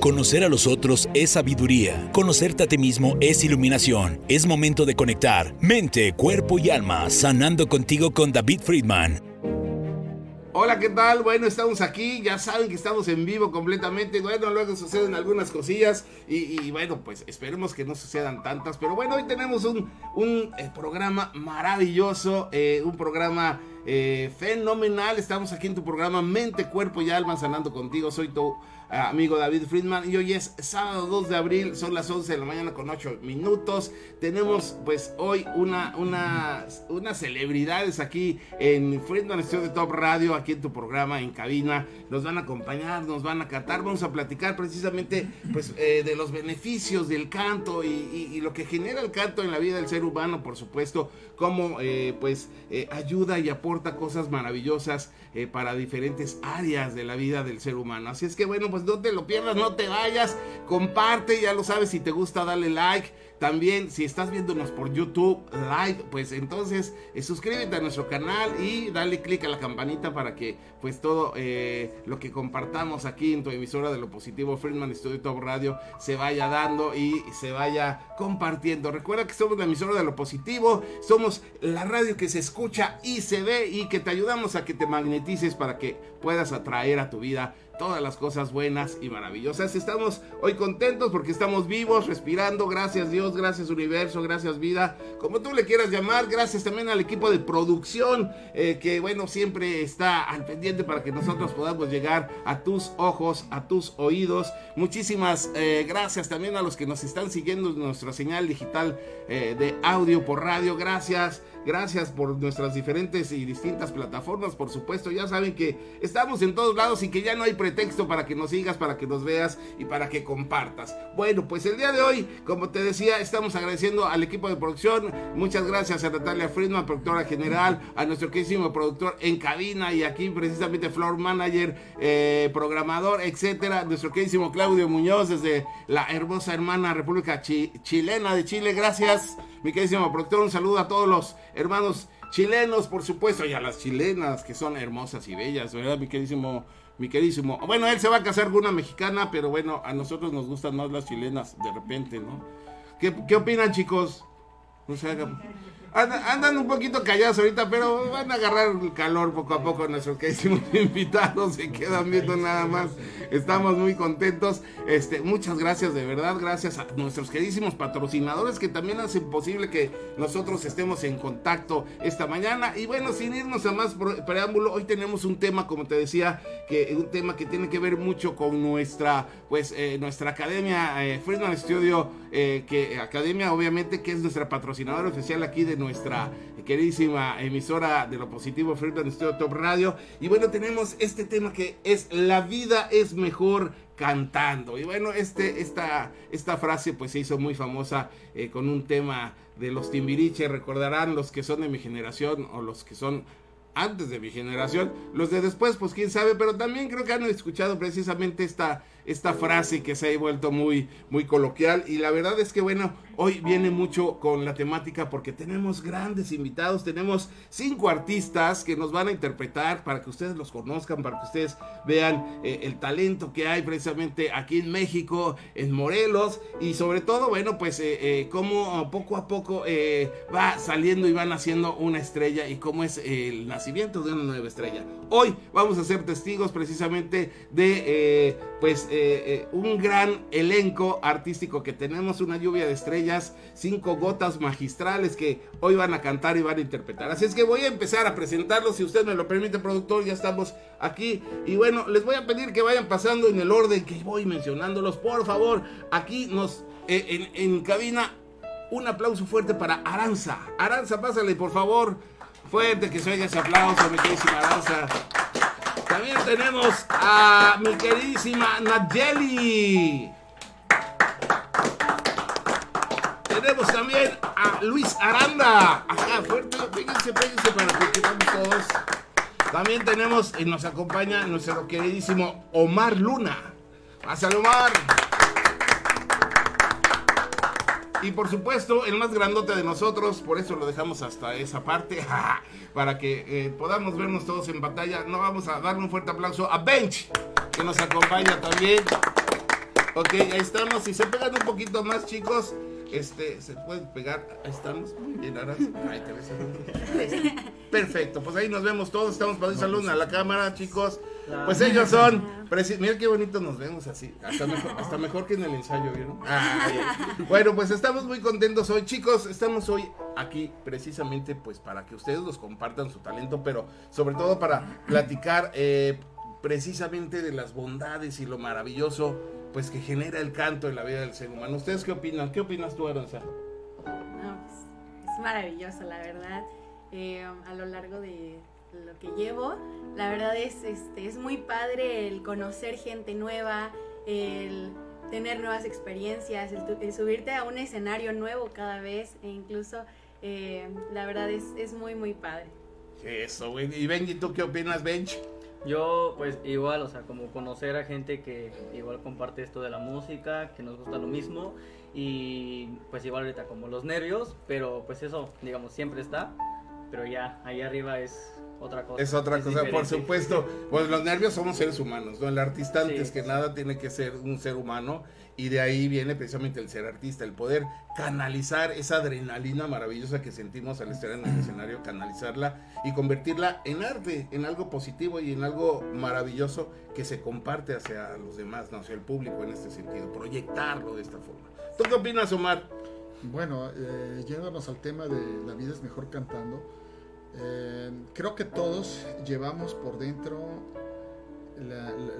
Conocer a los otros es sabiduría. Conocerte a ti mismo es iluminación. Es momento de conectar mente, cuerpo y alma, sanando contigo con David Friedman. Hola, ¿qué tal? Bueno, estamos aquí, ya saben que estamos en vivo completamente. Bueno, luego suceden algunas cosillas y, bueno, pues esperemos que no sucedan tantas. Pero bueno, hoy tenemos un, un eh, programa maravilloso, eh, un programa eh, fenomenal. Estamos aquí en tu programa Mente, Cuerpo y Alma, sanando contigo. Soy tu amigo David Friedman. Y hoy es sábado 2 de abril, son las 11 de la mañana con 8 minutos. Tenemos pues hoy una, una, unas celebridades aquí en Friedman Studio Top Radio, aquí en tu programa, en cabina. Nos van a acompañar, nos van a catar, vamos a platicar precisamente pues eh, de los beneficios del canto y, lo que genera el canto en la vida del ser humano, por supuesto, cómo eh, pues eh, ayuda y aporta cosas maravillosas para diferentes áreas de la vida del ser humano. Así es que bueno, pues pues no te lo pierdas, no te vayas, comparte, ya lo sabes, si te gusta dale like también, si estás viéndonos por YouTube Live, pues entonces eh, suscríbete a nuestro canal y dale click a la campanita para que pues todo eh, lo que compartamos aquí en tu emisora de lo positivo Friedman Studio Top Radio se vaya dando y se vaya compartiendo. Recuerda que somos la emisora de lo positivo, somos la radio que se escucha y se ve y que te ayudamos a que te magnetices para que puedas atraer a tu vida todas las cosas buenas y maravillosas. Estamos hoy contentos porque estamos vivos, respirando. Gracias Dios gracias universo, gracias vida, como tú le quieras llamar, gracias también al equipo de producción eh, que bueno, siempre está al pendiente para que nosotros podamos llegar a tus ojos, a tus oídos. Muchísimas eh, gracias también a los que nos están siguiendo en nuestra señal digital eh, de audio por radio, gracias. Gracias por nuestras diferentes y distintas plataformas, por supuesto. Ya saben que estamos en todos lados y que ya no hay pretexto para que nos sigas, para que nos veas y para que compartas. Bueno, pues el día de hoy, como te decía, estamos agradeciendo al equipo de producción. Muchas gracias a Natalia Friedman, productora general, a nuestro queridísimo productor en cabina y aquí precisamente floor manager, eh, programador, etcétera. Nuestro queridísimo Claudio Muñoz desde la hermosa hermana República Chilena de Chile. Gracias mi queridísimo productor, un saludo a todos los hermanos chilenos, por supuesto, y a las chilenas, que son hermosas y bellas, ¿verdad, mi queridísimo? Mi queridísimo. Bueno, él se va a casar con una mexicana, pero bueno, a nosotros nos gustan más las chilenas, de repente, ¿no? ¿Qué, qué opinan, chicos? No se hagan Andan, un poquito callados ahorita, pero van a agarrar el calor poco a poco nuestros queridísimos invitados. Se quedan viendo nada más. Estamos muy contentos. Este, muchas gracias, de verdad. Gracias a nuestros queridísimos patrocinadores que también hacen posible que nosotros estemos en contacto esta mañana. Y bueno, sin irnos a más preámbulo, hoy tenemos un tema, como te decía, que un tema que tiene que ver mucho con nuestra, pues, eh, nuestra academia eh, Friedman Studio, eh, que academia, obviamente, que es nuestra patrocinadora oficial aquí de nuestra queridísima emisora de lo positivo Freedom Studio Top Radio. Y bueno, tenemos este tema que es La vida es mejor cantando. Y bueno, este, esta, esta frase pues se hizo muy famosa eh, con un tema de los Timbiriche. Recordarán los que son de mi generación o los que son antes de mi generación. Los de después, pues quién sabe, pero también creo que han escuchado precisamente esta, esta frase que se ha vuelto muy, muy coloquial. Y la verdad es que, bueno, hoy viene mucho con la temática porque tenemos grandes invitados, tenemos cinco artistas que nos van a interpretar para que ustedes los conozcan, para que ustedes vean eh, el talento que hay precisamente aquí en México, en Morelos y sobre todo, bueno, pues eh, eh, cómo poco a poco va saliendo y van haciendo una estrella y cómo es el nacimiento de una nueva estrella. Hoy vamos a ser testigos precisamente de, pues, un gran elenco artístico que tenemos, una lluvia de estrellas cinco gotas magistrales que hoy van a cantar y van a interpretar. Así es que voy a empezar a presentarlos, si usted me lo permite, productor, ya estamos aquí. Y bueno, les voy a pedir que vayan pasando en el orden que voy mencionándolos, por favor. Aquí nos, eh, en, cabina, un aplauso fuerte para Aranza. Aranza, pásale, por favor. Fuerte que se oiga ese aplauso, mi queridísima Aranza. También tenemos a mi queridísima Nayeli. Tenemos también a Luis Aranda. Acá, fuerte, péguense, péguense para que quedamos todos. También tenemos y nos acompaña nuestro queridísimo Omar Luna. Pásale, Omar. Y por supuesto, el más grandote de nosotros, por eso lo dejamos hasta esa parte, para que eh, podamos vernos todos en batalla. No vamos a darle un fuerte aplauso a Bench, que nos acompaña también. Ok, ahí estamos. Si se pegan un poquito más, chicos, este, se pueden pegar. Ahí estamos. Muy bien, te ves. Perfecto, pues ahí nos vemos todos. Estamos para un saludo a la cámara, chicos. Pues ellos son. Mira qué bonito nos vemos así. Hasta mejor, hasta mejor que en el ensayo, ¿vieron? bueno, pues estamos muy contentos hoy, chicos. Estamos hoy aquí precisamente pues para que ustedes nos compartan su talento, pero sobre todo para platicar eh, precisamente de las bondades y lo maravilloso pues que genera el canto en la vida del ser humano. ¿Ustedes qué opinan? ¿Qué opinas tú, Aranza? Pues, es maravilloso, la verdad. Eh, a lo largo de lo que llevo, la verdad es, este, es muy padre el conocer gente nueva, el tener nuevas experiencias, el, subirte a un escenario nuevo cada vez e incluso eh, la verdad es, es muy muy padre. Eso, güey. ¿Y Benji, tú qué opinas, Bench? Yo, pues igual, o sea, como conocer a gente que igual comparte esto de la música, que nos gusta lo mismo, y pues igual ahorita como los nervios, pero pues eso, digamos, siempre está, pero ya ahí arriba es otra cosa. Es otra cosa, por supuesto. Pues los nervios somos seres humanos, ¿no? El artista antes que nada tiene que ser un ser humano y de ahí viene precisamente el ser artista, el poder canalizar esa adrenalina maravillosa que sentimos al estar en el escenario, canalizarla y convertirla en arte, en algo positivo y en algo maravilloso que se comparte hacia los demás, ¿no? hacia el público en este sentido, proyectarlo de esta forma. ¿Tú qué opinas, Omar? Bueno, eh, yéndonos al tema de la vida es mejor cantando, eh, creo que todos llevamos por dentro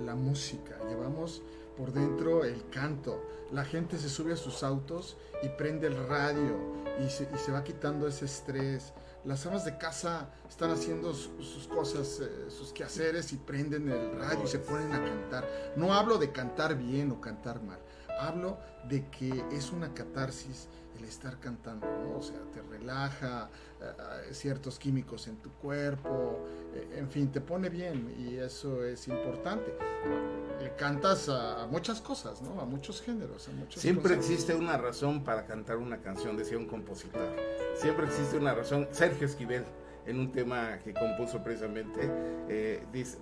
la, música, llevamos por dentro el canto. La gente se sube a sus autos y prende el radio y se, va quitando ese estrés. Las amas de casa están haciendo sus, cosas, eh, sus quehaceres y prenden el radio y se ponen a cantar. No hablo de cantar bien o cantar mal, hablo de que es una catarsis el estar cantando, ¿no? O sea, te relaja, eh, ciertos químicos en tu cuerpo, eh, en fin, te pone bien y eso es importante. Eh, cantas a, muchas cosas, ¿no? A muchos géneros. A Siempre existe una razón para cantar una canción, decía un compositor. Siempre existe una razón. Sergio Esquivel en un tema que compuso precisamente,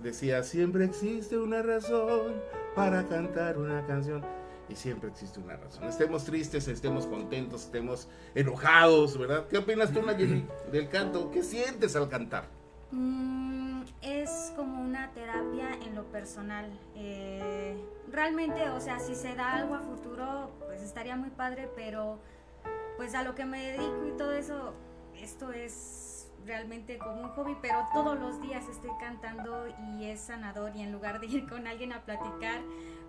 decía, siempre existe una razón para cantar una canción y siempre existe una razón. Estemos tristes, estemos contentos, estemos enojados, ¿verdad? ¿Qué opinas tú, Nayeli, del canto? ¿Qué sientes al cantar? Mm, es como una terapia en lo personal. Eh, realmente, o sea, si se da algo a futuro, pues estaría muy padre, pero pues a lo que me dedico y todo eso, esto es realmente como un hobby, pero todos los días estoy cantando y es sanador y en lugar de ir con alguien a platicar,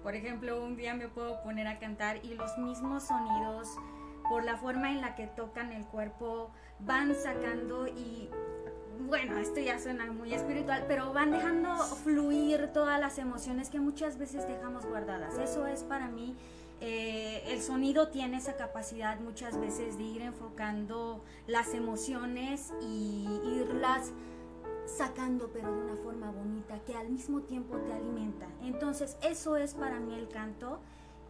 por ejemplo, un día me puedo poner a cantar y los mismos sonidos, por la forma en la que tocan el cuerpo, van sacando y bueno, esto ya suena muy espiritual, pero van dejando fluir todas las emociones que muchas veces dejamos guardadas. Eso es para mí, eh, el sonido tiene esa capacidad muchas veces de ir enfocando las emociones y irlas sacando pero de una forma bonita que al mismo tiempo te alimenta. Entonces eso es para mí el canto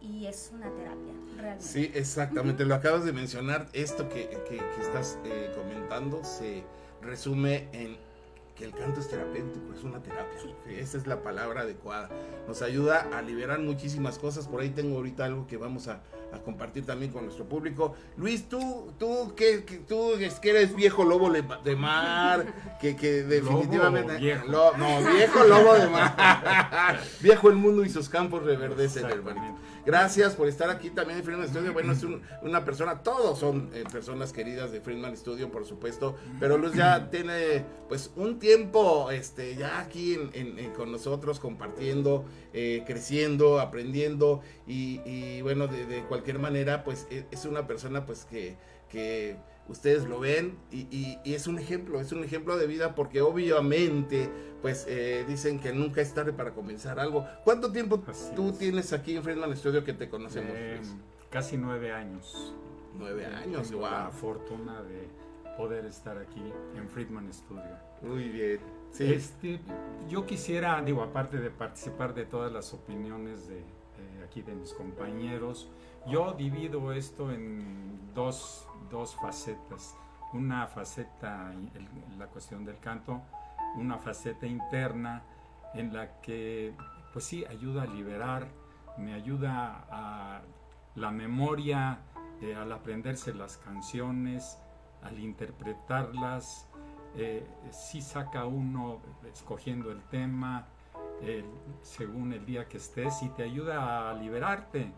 y es una terapia, realmente. Sí, exactamente, lo acabas de mencionar, esto que, que, estás eh, comentando se resume en que el canto es terapéutico, es una terapia. Esa es la palabra adecuada. Nos ayuda a liberar muchísimas cosas. Por ahí tengo ahorita algo que vamos a, compartir también con nuestro público. Luis, tú, tú que, tú que eres viejo lobo de mar, que, que definitivamente... viejo. no, viejo lobo de mar. viejo el mundo y sus campos reverdecen, hermanito. Gracias por estar aquí también en Friedman Studio. Bueno, es una persona, todos son eh, personas queridas de Friedman Studio, por supuesto, pero Luz ya tiene pues un tiempo este, ya aquí con nosotros compartiendo, eh, creciendo, aprendiendo y, bueno, de, cualquier manera, pues e, es una persona pues que, que ustedes lo ven y, es un ejemplo, es un ejemplo de vida porque obviamente pues eh, dicen que nunca es tarde para comenzar algo. ¿Cuánto tiempo tú tienes aquí en Friedman Studio que te conocemos? Eh, casi nueve años. Nueve años, wow. La fortuna de poder estar aquí en Friedman Studio. Muy bien. Este, yo quisiera, digo, aparte de participar de todas las opiniones de aquí de mis compañeros, yo divido esto en dos dos facetas. Una faceta, la cuestión del canto, una faceta interna en la que, pues sí, ayuda a liberar me ayuda a la memoria, eh, al aprenderse las canciones, al interpretarlas, eh, sí saca uno escogiendo el tema, según el día que estés, y te ayuda a liberarte.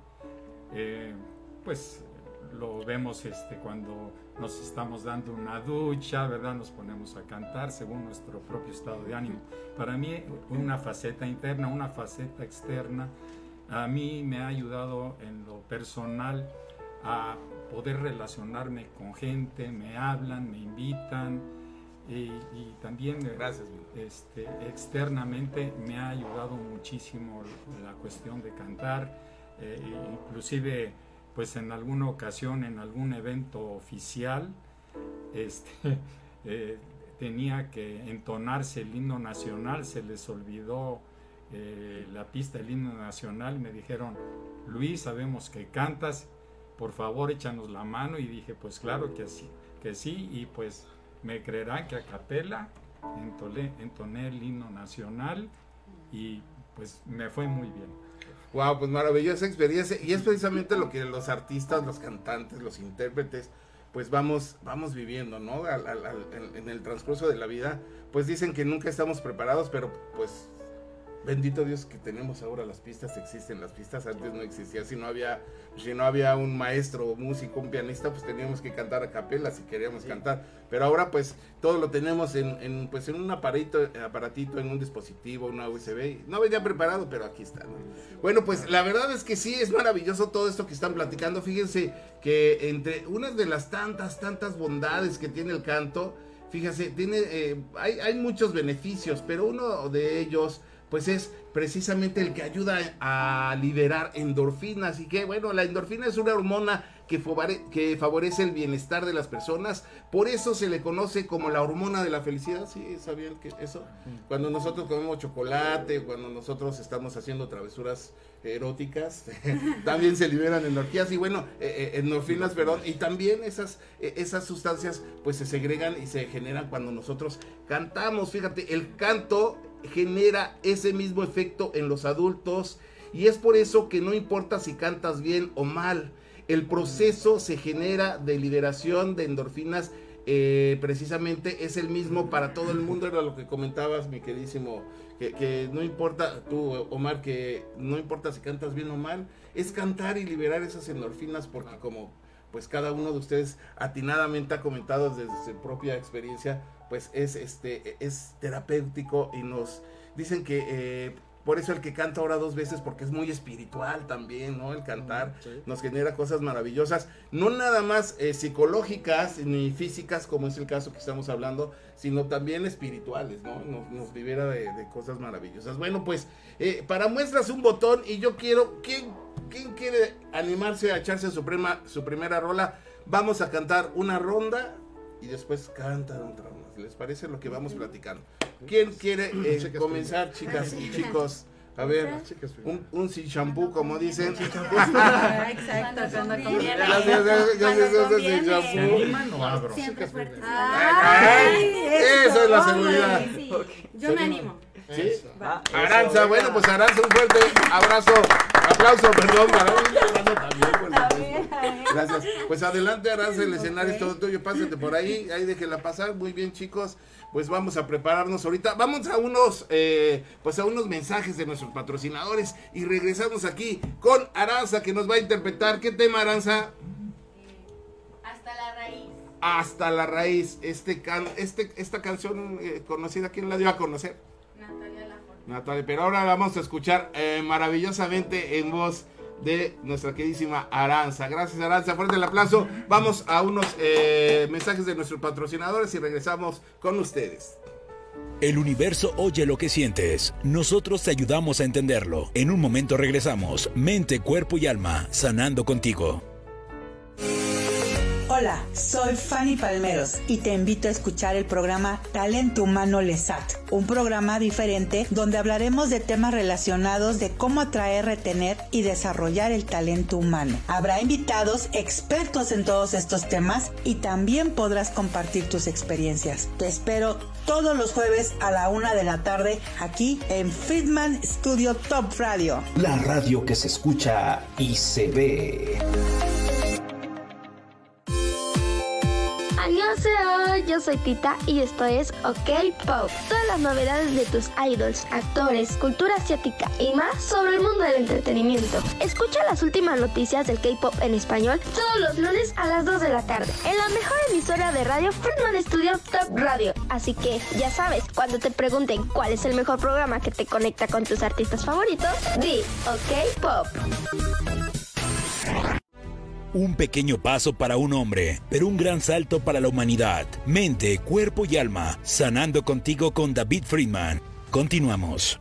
Eh, pues lo vemos este, cuando nos estamos dando una ducha, ¿verdad? Nos ponemos a cantar según nuestro propio estado de ánimo. Para mí, una faceta interna, una faceta externa, a mí me ha ayudado en lo personal a poder relacionarme con gente, me hablan, me invitan y, también Gracias, este, externamente me ha ayudado muchísimo la cuestión de cantar, eh, inclusive pues en alguna ocasión, en algún evento oficial, este, eh, tenía que entonarse el himno nacional, se les olvidó eh, la pista del himno nacional, me dijeron, Luis, sabemos que cantas, por favor échanos la mano, y dije, pues claro que sí, que sí, y pues me creerán que a capela entoné el himno nacional, y pues me fue muy bien. Wow, pues maravillosa experiencia. Y es precisamente lo que los artistas, los cantantes, los intérpretes, pues vamos, vamos viviendo, ¿no? en el transcurso de la vida, pues dicen que nunca estamos preparados, pero pues bendito Dios que tenemos ahora las pistas, existen las pistas, antes no existía, si no había, si no había un maestro, músico, un pianista, pues teníamos que cantar a capela si queríamos cantar, pero ahora pues todo lo tenemos en, pues en un aparatito, aparatito, en un dispositivo, una USB, no venía preparado, pero aquí está, Bueno, pues la verdad es que sí, es maravilloso todo esto que están platicando, fíjense que entre unas de las tantas, tantas bondades que tiene el canto, fíjense, tiene, eh, hay, hay muchos beneficios, pero uno de ellos, pues es precisamente el que ayuda a liberar endorfinas. Y que bueno, la endorfina es una hormona que, que favorece el bienestar de las personas. Por eso se le conoce como la hormona de la felicidad. ¿Sí sabían que eso? Cuando nosotros comemos chocolate, cuando nosotros estamos haciendo travesuras eróticas, también se liberan endorfinas y bueno, eh, eh, endorfinas, perdón, y también esas, eh, esas sustancias pues se segregan y se generan cuando nosotros cantamos. Fíjate, el canto genera ese mismo efecto en los adultos. Y es por eso que no importa si cantas bien o mal, el proceso se genera de liberación de endorfinas eh, precisamente es el mismo para todo el mundo, era lo que comentabas mi queridísimo, que, que, no importa tú Omar, que no importa si cantas bien o mal, es cantar y liberar esas endorfinas porque como pues cada uno de ustedes atinadamente ha comentado desde su propia experiencia, pues es, este, es terapéutico y nos dicen que eh, por eso el que canta ahora dos veces, porque es muy espiritual también, ¿no? El cantar nos genera cosas maravillosas, no nada más eh, psicológicas ni físicas, como es el caso que estamos hablando, sino también espirituales, ¿no? Nos, libera de, cosas maravillosas. Bueno, pues eh, para muestras un botón y yo quiero, ¿quién, ¿quién quiere animarse a echarse su, su primera rola? Vamos a cantar una ronda y después canta otra ronda. ¿Les parece lo que vamos platicando? ¿Quién quiere eh, comenzar, chicas y chicos? A ver, un, un sin shampoo, como dicen. Exacto, cuando conviene. Gracias, gracias, gracias, sin shampoo. Siempre fuerte. Eso es la seguridad. Yo me animo. ¿Sí? Aranza, bueno, pues Aranza, un fuerte abrazo, aplauso, perdón, para también. Gracias. Pues adelante, Aranza, el escenario es todo tuyo, pásate por ahí, ahí déjela pasar, muy bien, chicos pues vamos a prepararnos ahorita. Vamos a unos, eh, pues a unos mensajes de nuestros patrocinadores y regresamos aquí con Aranza que nos va a interpretar. ¿Qué tema, Aranza? hasta la raíz. Hasta la raíz. Este can, este, esta canción eh, conocida, ¿quién la dio a conocer? Natalia pero ahora vamos a escuchar eh, maravillosamente en voz de nuestra queridísima Aranza. Gracias Aranza, fuerte el aplauso. Vamos a unos eh, mensajes de nuestros patrocinadores y regresamos con ustedes. El universo oye lo que sientes. Nosotros te ayudamos a entenderlo. En un momento regresamos. Mente, cuerpo y alma, sanando contigo. Hola, soy Fanny Palmeros y te invito a escuchar el programa Talento Humano Lesat, un programa diferente donde hablaremos de temas relacionados de cómo atraer, retener y desarrollar el talento humano. Habrá invitados expertos en todos estos temas y también podrás compartir tus experiencias. Te espero todos los jueves a la una de la tarde aquí en Friedman Studio Top Radio. La radio que se escucha y se ve. Yo soy Tita y esto es OK Pop. Todas las novedades de tus idols, actores, cultura asiática y más sobre el mundo del entretenimiento. Escucha las últimas noticias del K-Pop en español todos los lunes a las 2 de la tarde en la mejor emisora de radio Friedman Studio Top Radio. Así que ya sabes, cuando te pregunten cuál es el mejor programa que te conecta con tus artistas favoritos, di OK Pop. Un pequeño paso para un hombre, pero un gran salto para la humanidad. Mente, cuerpo y alma, sanando contigo con David Friedman. Continuamos.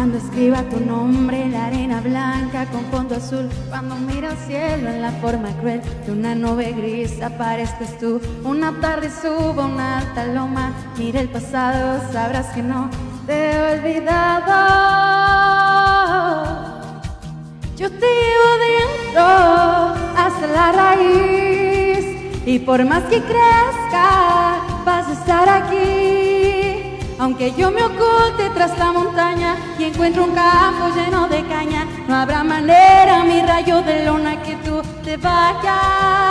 Cuando escriba tu nombre en la arena blanca con fondo azul, cuando mira al cielo en la forma cruel de una nube gris, aparezcas tú. Una tarde subo una alta loma, mira el pasado, sabrás que no te he olvidado. Yo te llevo dentro hasta la raíz y por más que crezca, vas a estar aquí. Aunque yo me oculte tras la montaña y encuentro un campo lleno de caña, no habrá manera, mi rayo de luna, que tú te vayas.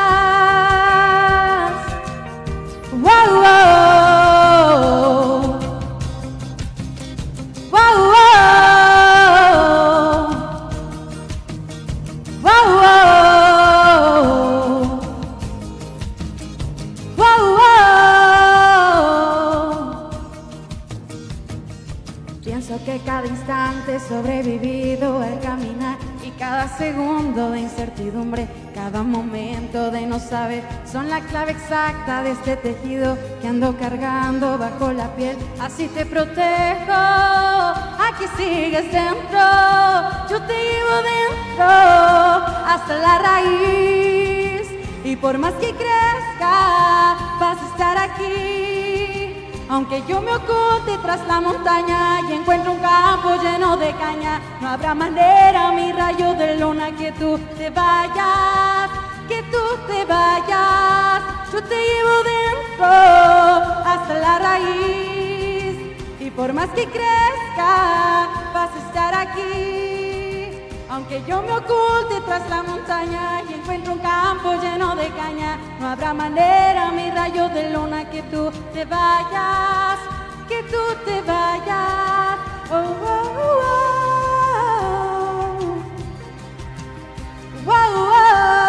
Que cada instante sobrevivido al caminar y cada segundo de incertidumbre, cada momento de no saber son la clave exacta de este tejido que ando cargando bajo la piel. Así te protejo, aquí sigues dentro, yo te llevo dentro hasta la raíz y por más que crezca vas a estar aquí aunque yo me oculte tras la montaña y encuentro un campo lleno de caña, no habrá manera, mi rayo de luna, que tú te vayas, que tú te vayas. Yo te llevo dentro hasta la raíz y por más que crezca, vas a estar aquí. Aunque yo me oculte tras la montaña y encuentro un campo lleno de caña, no habrá manera, mi rayo de luna, que tú te vayas, que tú te vayas. Oh, oh, oh. oh,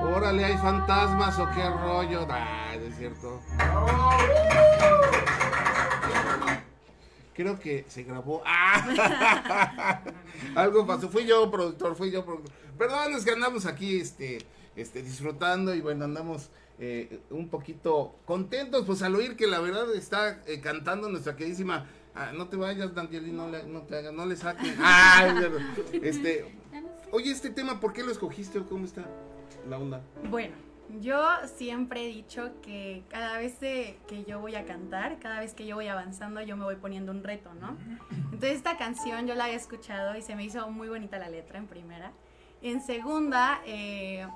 Órale, hay fantasmas o qué rollo. Ah, es cierto. Creo que se grabó. ¡Ah! Algo pasó. Fui yo, productor, fui yo, productor. Perdón, es que andamos aquí este, este, disfrutando y bueno, andamos eh, un poquito contentos, pues al oír que la verdad está eh, cantando nuestra queridísima. Ah, no te vayas, Danieli, no le, no te hagas, no le saquen. Ah, este, oye, este tema, ¿por qué lo escogiste o cómo está la onda? Bueno, yo siempre he dicho que cada vez que yo voy a cantar, cada vez que yo voy avanzando, yo me voy poniendo un reto, ¿no? Entonces esta canción yo la había escuchado y se me hizo muy bonita la letra en primera. En segunda, eh,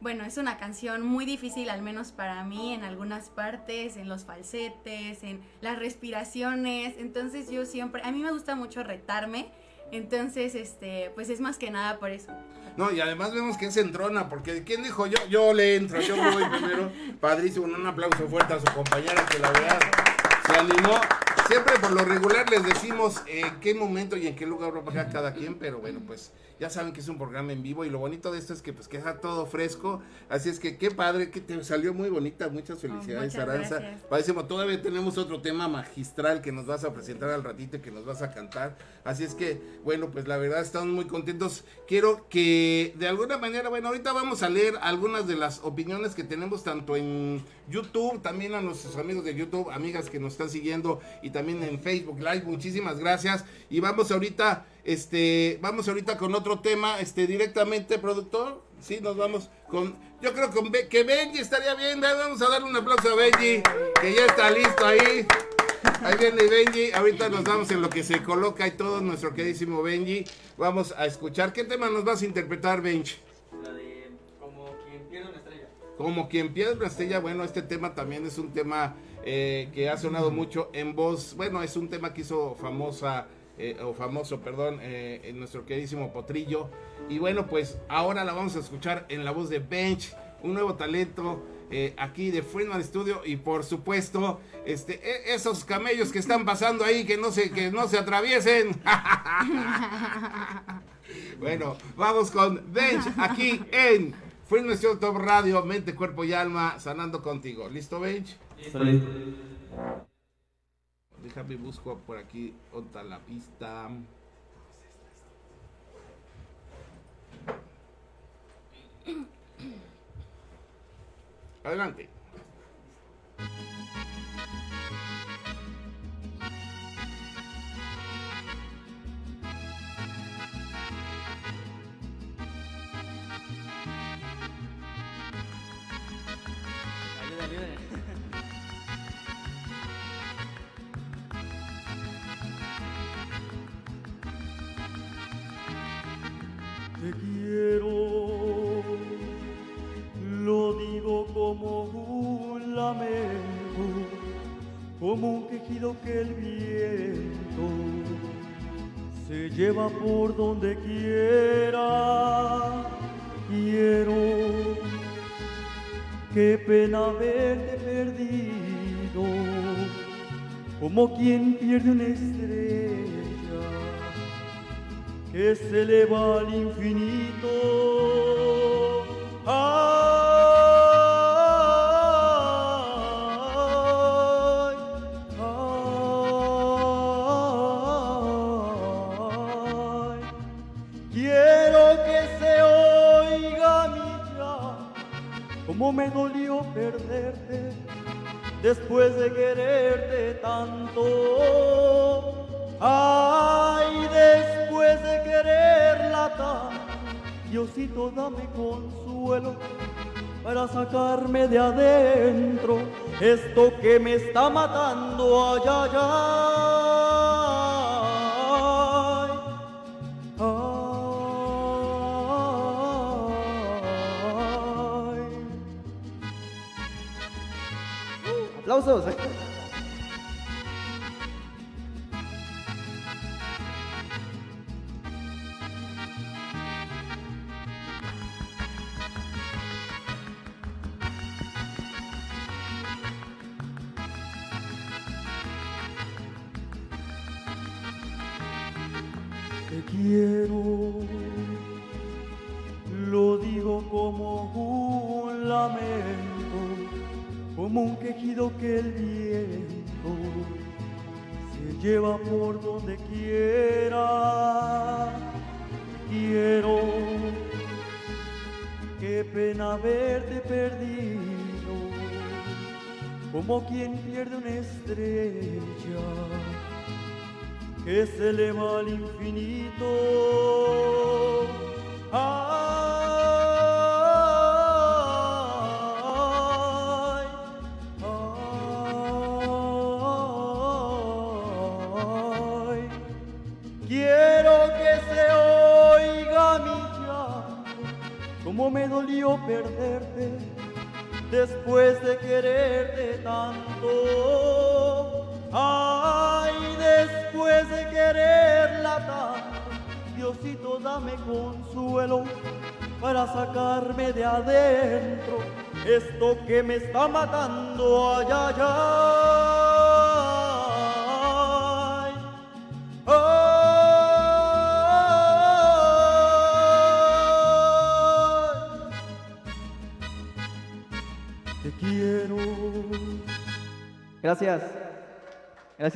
bueno, es una canción muy difícil, al menos para mí, en algunas partes, en los falsetes, en las respiraciones. Entonces yo siempre, a mí me gusta mucho retarme. Entonces, este, pues es más que nada por eso. No, y además vemos que es entrona, porque ¿quién dijo yo? Yo le entro, yo voy primero. Padrísimo, un aplauso fuerte a su compañera que la verdad se animó. Siempre por lo regular les decimos en qué momento y en qué lugar va a pasar cada quien, pero bueno, pues ya saben que es un programa en vivo y lo bonito de esto es que pues queda todo fresco. Así es que qué padre, que te salió muy bonita. Muchas felicidades, muchas Aranza. gracias. Parecemos, todavía tenemos otro tema magistral que nos vas a presentar al ratito y que nos vas a cantar. Así es que, bueno, pues la verdad estamos muy contentos. Quiero que de alguna manera, bueno, ahorita vamos a leer algunas de las opiniones que tenemos tanto en YouTube, también a nuestros amigos de YouTube, amigas que nos están siguiendo y también en Facebook Live. Muchísimas gracias. Y vamos ahorita este, vamos ahorita con otro tema, este, directamente, productor. Sí, nos vamos con, yo creo con que Benji estaría bien, vamos a darle un aplauso a Benji, que ya está listo ahí. Ahí viene Benji, ahorita nos vamos en lo que se coloca y todo nuestro queridísimo Benji. Vamos a escuchar, ¿qué tema nos vas a interpretar, Benji? La de Como quien pierde una estrella, bueno, este tema también es un tema eh, que ha sonado mucho en voz, bueno, es un tema que hizo famosa, eh, o famoso, perdón, eh, en nuestro queridísimo Potrillo. Y bueno, pues ahora la vamos a escuchar en la voz de Bench, un nuevo talento eh, aquí de Friedman Studio y por supuesto, este, e- esos camellos que están pasando ahí, que no se, que no se atraviesen. Bueno, vamos con Bench aquí en Friedman Studio Top Radio, Mente, Cuerpo y Alma, sanando contigo. ¿Listo, Bench? Listo, listo. Déjame busco por aquí otra la pista. Adelante. Te quiero, lo digo como un lamento, como un quejido que el viento se lleva por donde quiera. Quiero, qué pena haberte perdido, como quien pierde una estrella que se eleva al infinito. Ay, como me dolió perderte después de quererte tanto. Ay, después de quererla tanto, Diosito dame consuelo para sacarme de adentro esto que me está matando. Ay, ay, ay. Aplausos. Te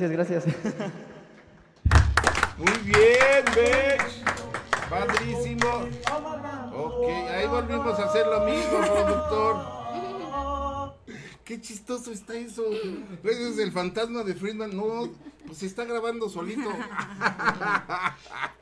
Gracias, gracias. Muy bien, Bech. Padrísimo. Ok, ahí volvimos a hacer lo mismo, productor. Qué chistoso está eso. Ese es el fantasma de Friedman. No, pues se está grabando solito.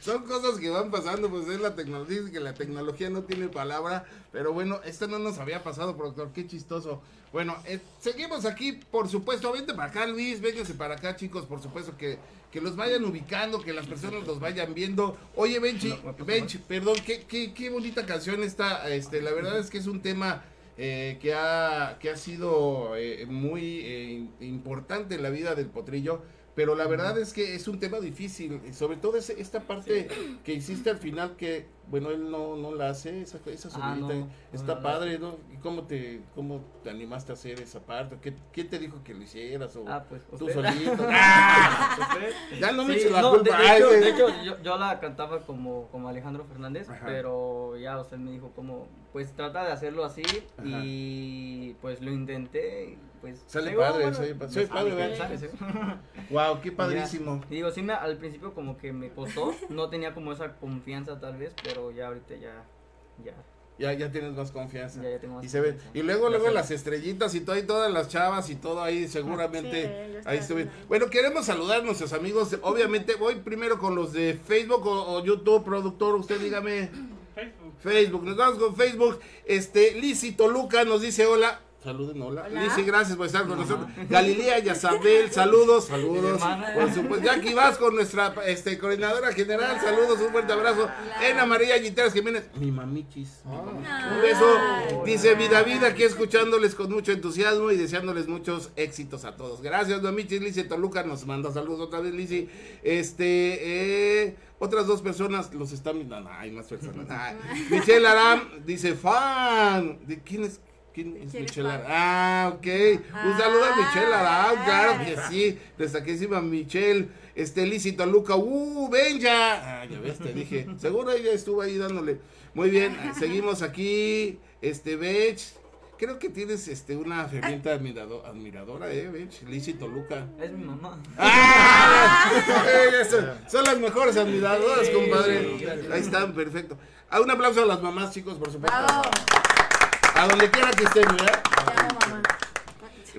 Son cosas que van pasando, pues es la tecnología, que la tecnología no tiene palabra, pero bueno, esto no nos había pasado, productor, qué chistoso. Bueno, eh, seguimos aquí, por supuesto, vente para acá, Luis, vénganse para acá, chicos, por supuesto, que, que los vayan ubicando, que las personas los vayan viendo. Oye, Benchi, Benchi, perdón, qué, qué, qué bonita canción está, este, la verdad es que es un tema... eh, que, ha, que ha sido eh, muy eh, importante en la vida del potrillo, pero la verdad es que es un tema difícil, sobre todo ese- esta parte que hiciste al final que, bueno, él no, no la hace, esa, esa Ah, no, está no padre, ¿no? ¿Y cómo te, cómo te animaste a hacer esa parte? ¿Qué, quién te dijo que lo hicieras? O Ah, pues, tú solito. Ya no me Sí, la culpa. De, hecho, de hecho, yo, yo la cantaba como, como Alejandro Fernández, Ajá. pero ya usted me dijo como, pues trata de hacerlo así y pues lo intenté pues... Sale padre, bueno, soy, padre, sí. Wow, qué ya, padrísimo. Digo, sí, me, al principio como que me costó, no tenía como esa confianza tal vez, pero ya ahorita ya, ya, Ya, ya tienes más confianza. ya, ya tengo más Y se ve, y luego, luego Gracias. las estrellitas y todo, y todas las chavas y todo ahí, seguramente. Sí, ahí. Bueno, queremos saludar a nuestros amigos. Obviamente, voy primero con los de Facebook o, o YouTube, productor. Usted dígame. Facebook. Facebook, nos vamos con Facebook. Este, Lisi Toluca nos dice hola. Saluden, hola. Hola. Lisi, gracias por estar con nosotros. Galilea Yazabel, saludos, saludos. Por supuesto, Jackie Vasco, nuestra este, coordinadora general, saludos, un fuerte abrazo. Ena María Guiteras Jiménez, mi mamichis. mi mamichis. Un beso. Dice Vida Vida, aquí escuchándoles con mucho entusiasmo y deseándoles muchos éxitos a todos. Gracias, mamichis. Lice Toluca nos manda saludos otra vez, Lizy. Este, eh, otras dos personas los están. No, hay más personas. Ay. Michelle Aram dice fan. ¿De quién es? ¿Quién es ¿Quién es Michelle? Ah, ok. Un saludo a Michelle Aram, claro que Ah. sí. Destaquísima Michelle. Este, Lizy Toluca. ¡Uh, Benja! Ah, ya ves, te dije. Seguro ella estuvo ahí dándole. Muy bien, seguimos aquí. Este, Bech. Creo que tienes este, una ferviente admirado- admiradora, ¿eh, Bech? Lizy Toluca. Es mi mamá. ¡Ah! Son, son las mejores admiradoras, compadre. Ahí están, perfecto. Ah, un aplauso a las mamás, chicos, por supuesto. Bravo. A donde quiera que estén, ¿verdad?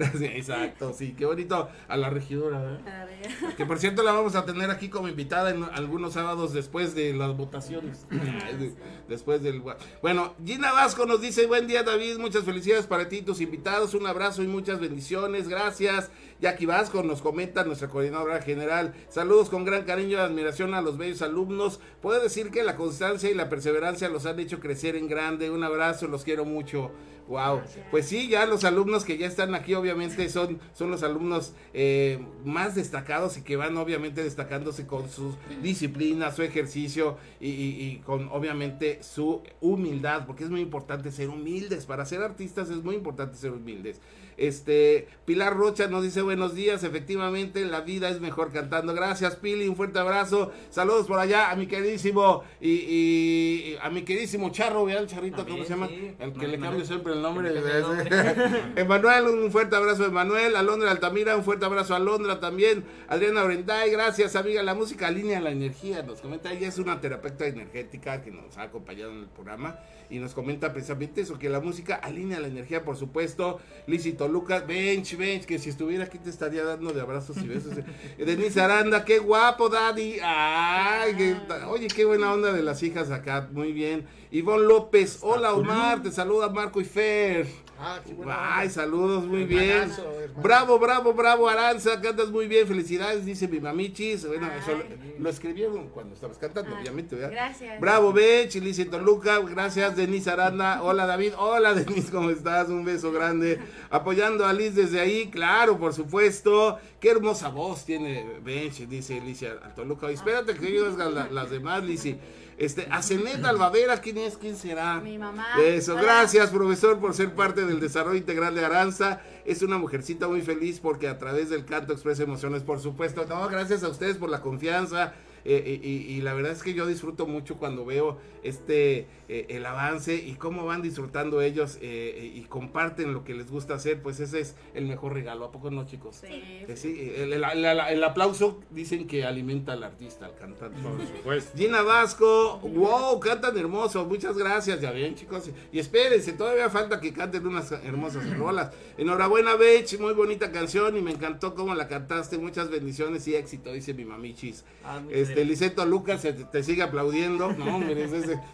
Gracias, exacto, sí, qué bonito. A la regidora, ver. Que por cierto la vamos a tener aquí como invitada en algunos sábados después de las votaciones. De- después del Bueno, Gina Vasco nos dice, "Buen día, David, muchas felicidades para ti y tus invitados, un abrazo y muchas bendiciones. Gracias." Jackie Vasco nos comenta nuestra coordinadora general. Saludos con gran cariño y admiración a los bellos alumnos. Puedo decir que la constancia y la perseverancia los han hecho crecer en grande. Un abrazo, los quiero mucho. Wow. Pues sí, ya los alumnos que ya están aquí obviamente son, son los alumnos eh, más destacados y que van obviamente destacándose con su disciplina, su ejercicio y, y- y con obviamente su humildad, porque es muy importante ser humildes. Para ser artistas es muy importante ser humildes. Este, Pilar Rocha nos dice, buenos días. Efectivamente, la vida es mejor cantando. Gracias, Pili. Un fuerte abrazo. Saludos por allá a mi queridísimo y, y a mi queridísimo Charro, vean Charrito, ¿cómo se llama? El que le cambio siempre el nombre. Emanuel, un fuerte abrazo, Emanuel. Alondra Altamira, un fuerte abrazo a Alondra también. Adriana Orenday, gracias, amiga. La música alinea la energía. Nos comenta, ella es una terapeuta energética que nos ha acompañado en el programa y nos comenta precisamente eso, que la música alinea la energía, por supuesto. Lícito Lucas, Bench, Bench, que si estuviera aquí te estaría dando de abrazos y besos. Denise Aranda, qué guapo, Daddy. Ay, oye, qué buena onda de las hijas acá, muy bien. Ivonne López, hola Omar, te saluda Marco y Fer. Ah, qué Ay, saludos, muy bien. Bravo, bravo, bravo, Aranza, cantas muy bien, felicidades, dice mi mamichis. Bueno, eso lo, escribieron cuando estabas cantando, obviamente, ¿verdad? Gracias. Bravo, Bech, Lice Toluca, gracias, Denise Aranda. Hola, David. Hola, Denise, ¿cómo estás? Un beso grande. Apoyando a Liz desde ahí, claro, por supuesto. Qué hermosa voz tiene Bech, dice Alicia Toluca. Espérate que yo las demás, Lice. Este, Azenet Albavera, ¿quién es? ¿Quién será? Mi mamá. Eso, gracias, profesor, por ser parte del desarrollo integral de Aranza. Es una mujercita muy feliz porque a través del canto expresa emociones, por supuesto. No, gracias a ustedes por la confianza. Eh, y, la verdad es que yo disfruto mucho cuando veo este eh, el avance y cómo van disfrutando ellos eh, y comparten lo que les gusta hacer, pues ese es el mejor regalo, ¿a poco no chicos? Sí. el, aplauso dicen que alimenta al artista, al cantante. Gina Vasco, wow, cantan hermoso, muchas gracias, ya bien chicos, y espérense, todavía falta que canten unas hermosas rolas. Enhorabuena Bech, muy bonita canción y me encantó cómo la cantaste, muchas bendiciones y éxito, dice mi mamichis. Ah, este, Liceto Lucas te, sigue aplaudiendo. No, mire,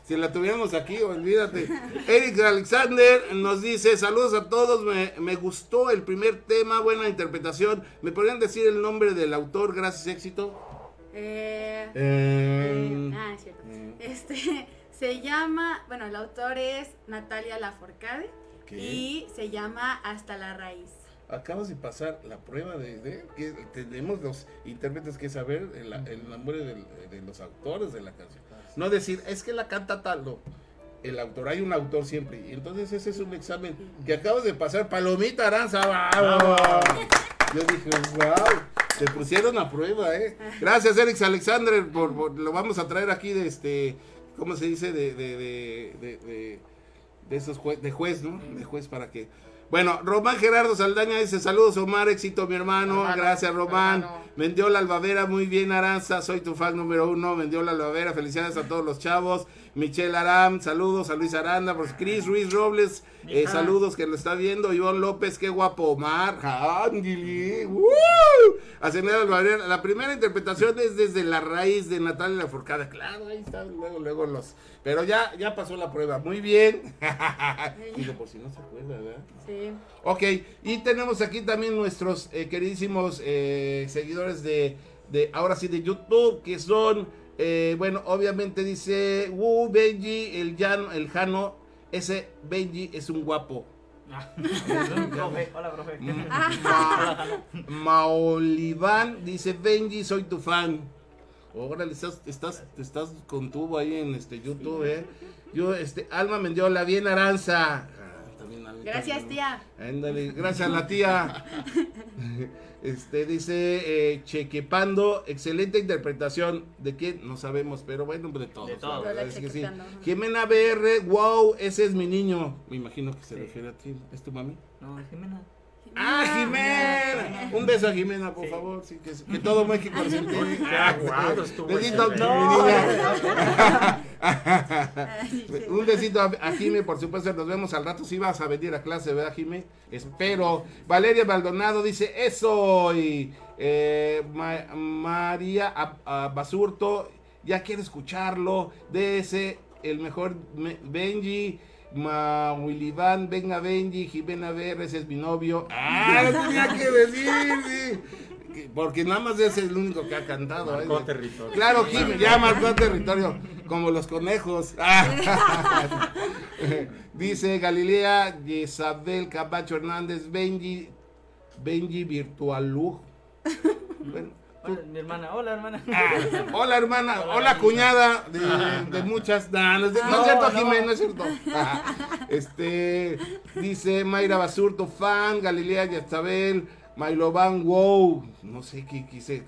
si la tuviéramos aquí, olvídate. Eric Alexander nos dice: Saludos a todos, me, gustó el primer tema, buena interpretación. ¿Me podrían decir el nombre del autor? Gracias, éxito. Eh, eh, ah, cierto. Eh. Este se llama, bueno, el autor es Natalia Laforcade y se llama Hasta la raíz acabas de pasar la prueba de, que tenemos los intérpretes que saber el, nombre de los autores de la canción. No decir, es que la canta tal, no. El autor, hay un autor siempre. Y entonces ese es un examen que acabas de pasar. Palomita Aranza, Yo dije, wow, te pusieron a prueba, ¿eh? Gracias, Eric Alexander, por, lo vamos a traer aquí de este, ¿cómo se dice? De, de, de, de, esos de juez, ¿no? De juez para que bueno, Román Gerardo Saldaña dice saludos Omar, éxito mi hermano, gracias Román. Mendiola Albavera, muy bien Aranza, soy tu fan número uno, Mendiola Albavera, felicidades a todos los chavos. Michelle Aram, saludos a Luis Aranda, pues Cris Ruiz Robles, eh, saludos que lo está viendo. Ivonne López, qué guapo Omar. La primera interpretación es desde la raíz de Natalia Laforcada. Claro, ahí está, luego, luego los. Pero ya, ya pasó la prueba. Muy bien. Digo, por si no se acuerda, ¿verdad? Sí. Ok, y tenemos aquí también nuestros eh, queridísimos eh, seguidores de, de, ahora sí, de YouTube, que son. Eh, bueno, obviamente dice, uh, Benji, el Jan, el Jano, ese Benji es un guapo. Ah. Hola, profe. Mm, Maoliván dice, Benji, soy tu fan. Órale, estás, estás, estás con tubo ahí en este YouTube, eh. Yo, este, Alma Mendiola, bien Aranza. Gracias, tía. Ándale, gracias a la tía. Este dice eh, Chequepando, excelente interpretación. ¿De quién? No sabemos, pero bueno, de todos. De todos. Jimena BR, wow, ese es mi niño. Me imagino que se refiere a ti. ¿Es tu mami? No, Jimena. ¡Ah, Jimena! Un beso a Jimena, por favor. Sí, que, que, todo México se entiende. Besito, no. Un besito a, a Jimé, por supuesto. Nos vemos al rato. Si vas a venir a clase, ¿verdad, Jimé? Espero. Valeria Maldonado dice: Eso. Y eh, María Basurto, ya quiere escucharlo. De ese, el mejor Benji. Ma Van, venga Benji, Jimena ver, ese es mi novio. ¡Ah! Lo tenía que decir, Porque nada más ese es el único que ha cantado. Marcó ¿eh? territorio. Claro, Jim, ya marcó territorio. Como los conejos. Dice Galilea, Isabel Cabacho Hernández, Benji, Benji Virtualú. Bueno, mi hermana, hola hermana. hola hermana, hola, cuñada de, muchas. no, es, cierto, Jiménez, no es cierto. este dice Mayra Basurto, fan, Galilea Yastabel, Mailoban Wow, no sé qué quise,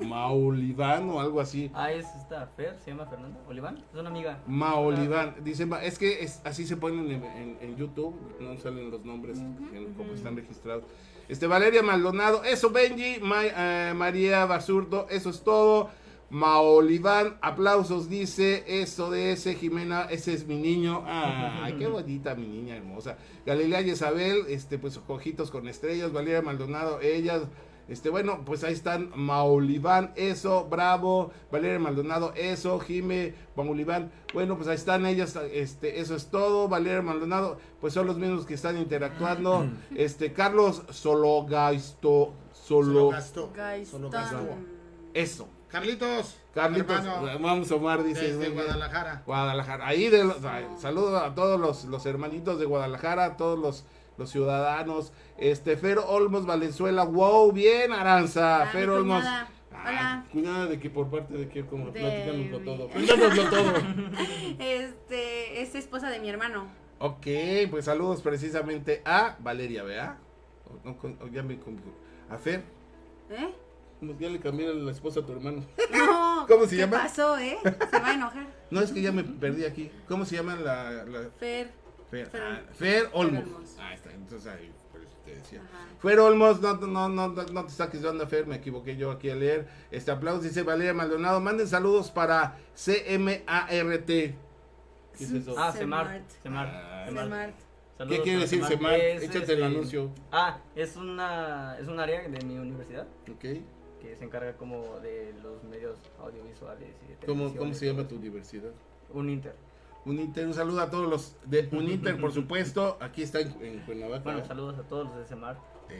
Ma- Maolivan o algo así. Ah, es esta Fer, se llama Fernanda Oliván, es una amiga. Maolivan, dice, es que es, así se ponen en, en- en YouTube, no salen los nombres en- como están registrados. Este, Valeria Maldonado, eso Benji, Ma- eh, María Basurdo, eso es todo. Maoliván, aplausos, dice, eso de ese, Jimena, ese es mi niño. Ay, qué bonita mi niña hermosa. Galilea Isabel, este, pues ojitos con estrellas, Valeria Maldonado, ellas. Este, bueno, pues ahí están Maoliván, eso, bravo, Valeria Maldonado, eso, Jime, Maoliván, bueno, pues ahí están ellas, este, eso es todo, Valeria Maldonado, pues son los mismos que están interactuando, este, Carlos Sologaisto, Solo, gastó. Solo eso, Carlitos. Carlitos, hermano, vamos Omar, dice. desde. Guadalajara. Guadalajara. Ahí de saludo a todos los, los hermanitos de Guadalajara, a todos los, los ciudadanos. Este, Fer Olmos Valenzuela, wow, bien, Aranza. Ah, Fer Olmos. cuñada. Hola. Cuñada de que por parte de que como De platícanoslo todo. Cuéntanoslo todo. Este, es esposa de mi hermano. ok, pues saludos precisamente a Valeria, ¿vea? O- o ya me A Fer. ¿Eh? Ya le cambié a la esposa a tu hermano. No. ¿Cómo se ¿qué llama? pasó, eh? Se va a enojar. No, es que ya me perdí aquí. ¿Cómo se llama la, la- Fer. Fer, Fer- ah, Fer Olmos. Ah, está, entonces ahí por eso te decía. Fer Olmos, no, no, no, no, no te saques de onda, Fer, me equivoqué yo aquí a leer. Este aplauso dice Valeria Maldonado. Manden saludos para CMART. ¿Qué es eso? Ah, Semart. Semart. Semart. Ah. ¿Qué quiere decir? Es, Échate el este, anuncio. Ah, es una es un área de mi universidad Ok. que se encarga como de los medios audiovisuales y de ¿Cómo, televisión ¿Cómo y se llama tu universidad? Un Inter. Un Inter, un saludo a todos los de Un Inter, por supuesto. Aquí está en, en Cuernavaca. Bueno, saludos a todos los de.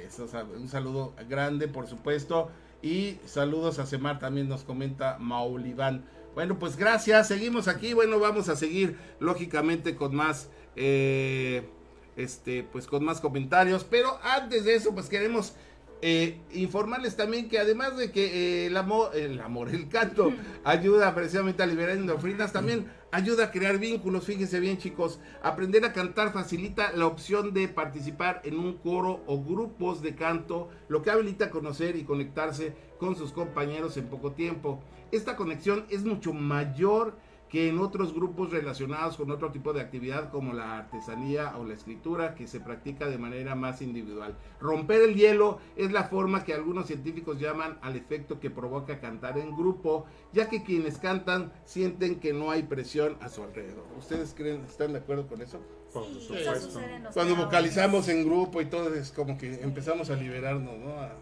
Eso, sal- un saludo grande, por supuesto. Y saludos a Semar, también nos comenta Mauliván. Bueno, pues gracias, seguimos aquí. Bueno, vamos a seguir, lógicamente, con más, eh, este, pues con más comentarios. Pero antes de eso, pues queremos eh, informarles también que además de que eh, el amor, el amor, el canto ayuda precisamente a liberar endorfinas, también ayuda a crear vínculos. Fíjense bien, chicos, aprender a cantar facilita la opción de participar en un coro o grupos de canto, lo que habilita conocer y conectarse con sus compañeros en poco tiempo. Esta conexión es mucho mayor que en otros grupos relacionados con otro tipo de actividad como la artesanía o la escritura que se practica de manera más individual. Romper el hielo es la forma que algunos científicos llaman al efecto que provoca cantar en grupo, ya que quienes cantan sienten que no hay presión a su alrededor. ¿Ustedes creen, están de acuerdo con eso? Por Sí, supuesto. eso sucede en los Cuando vocalizamos en grupo y todo es como que empezamos a liberarnos, ¿no? A,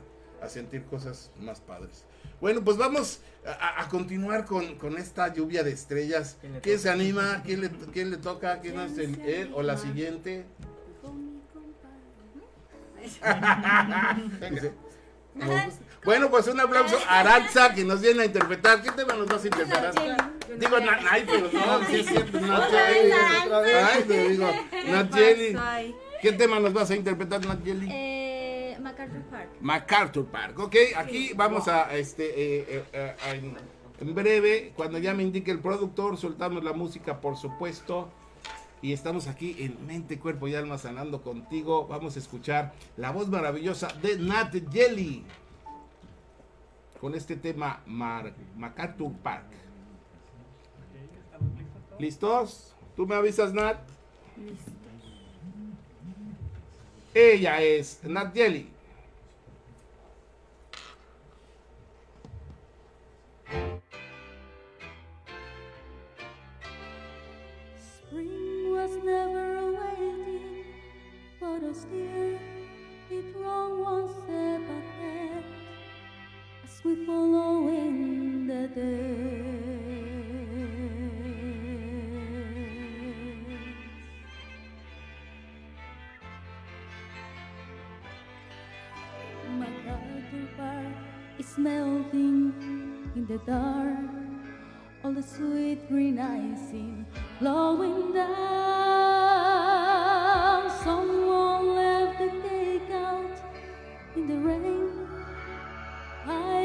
a sentir cosas más padres. Bueno, pues vamos a, a continuar con, con esta lluvia de estrellas. ¿Quién ¿Quién se anima? ¿Quién le, quién le toca? ¿Quién es el, él o la siguiente? No. Bueno, pues un aplauso a Aranza que nos viene a interpretar. ¿Qué tema nos vas a interpretar? Digo, na- ay, pero no, sí es cierto, Nat Jelly. Ay, te digo, Jelly. ¿Qué tema nos vas a interpretar, Nat Jelly? Eh, MacArthur Park. MacArthur Park, ok, aquí vamos a, este, eh, eh, eh, a- en, en breve, cuando ya me indique el productor, soltamos la música, por supuesto, y estamos aquí en Mente, Cuerpo y Alma sanando contigo, vamos a escuchar la voz maravillosa de Nat Jelly, con este tema Mar- MacArthur Park. ¿Listos? ¿Tú me avisas, Nat? Ella es Nat Jelly. Was never waiting for us dear. It wrong one step ahead as we follow in the days. MacArthur Park is melting in the dark all the sweet green icing flowing down. Someone left the cake out in the rain. I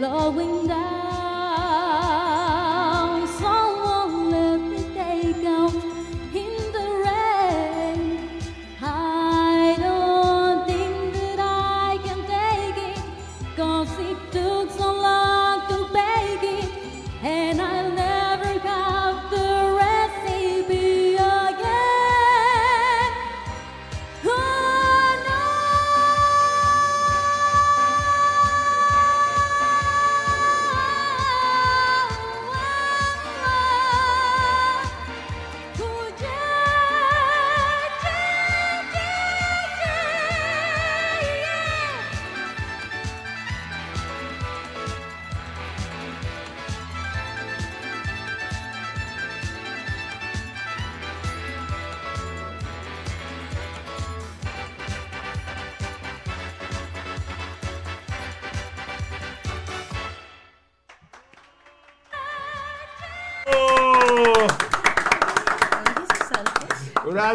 flowing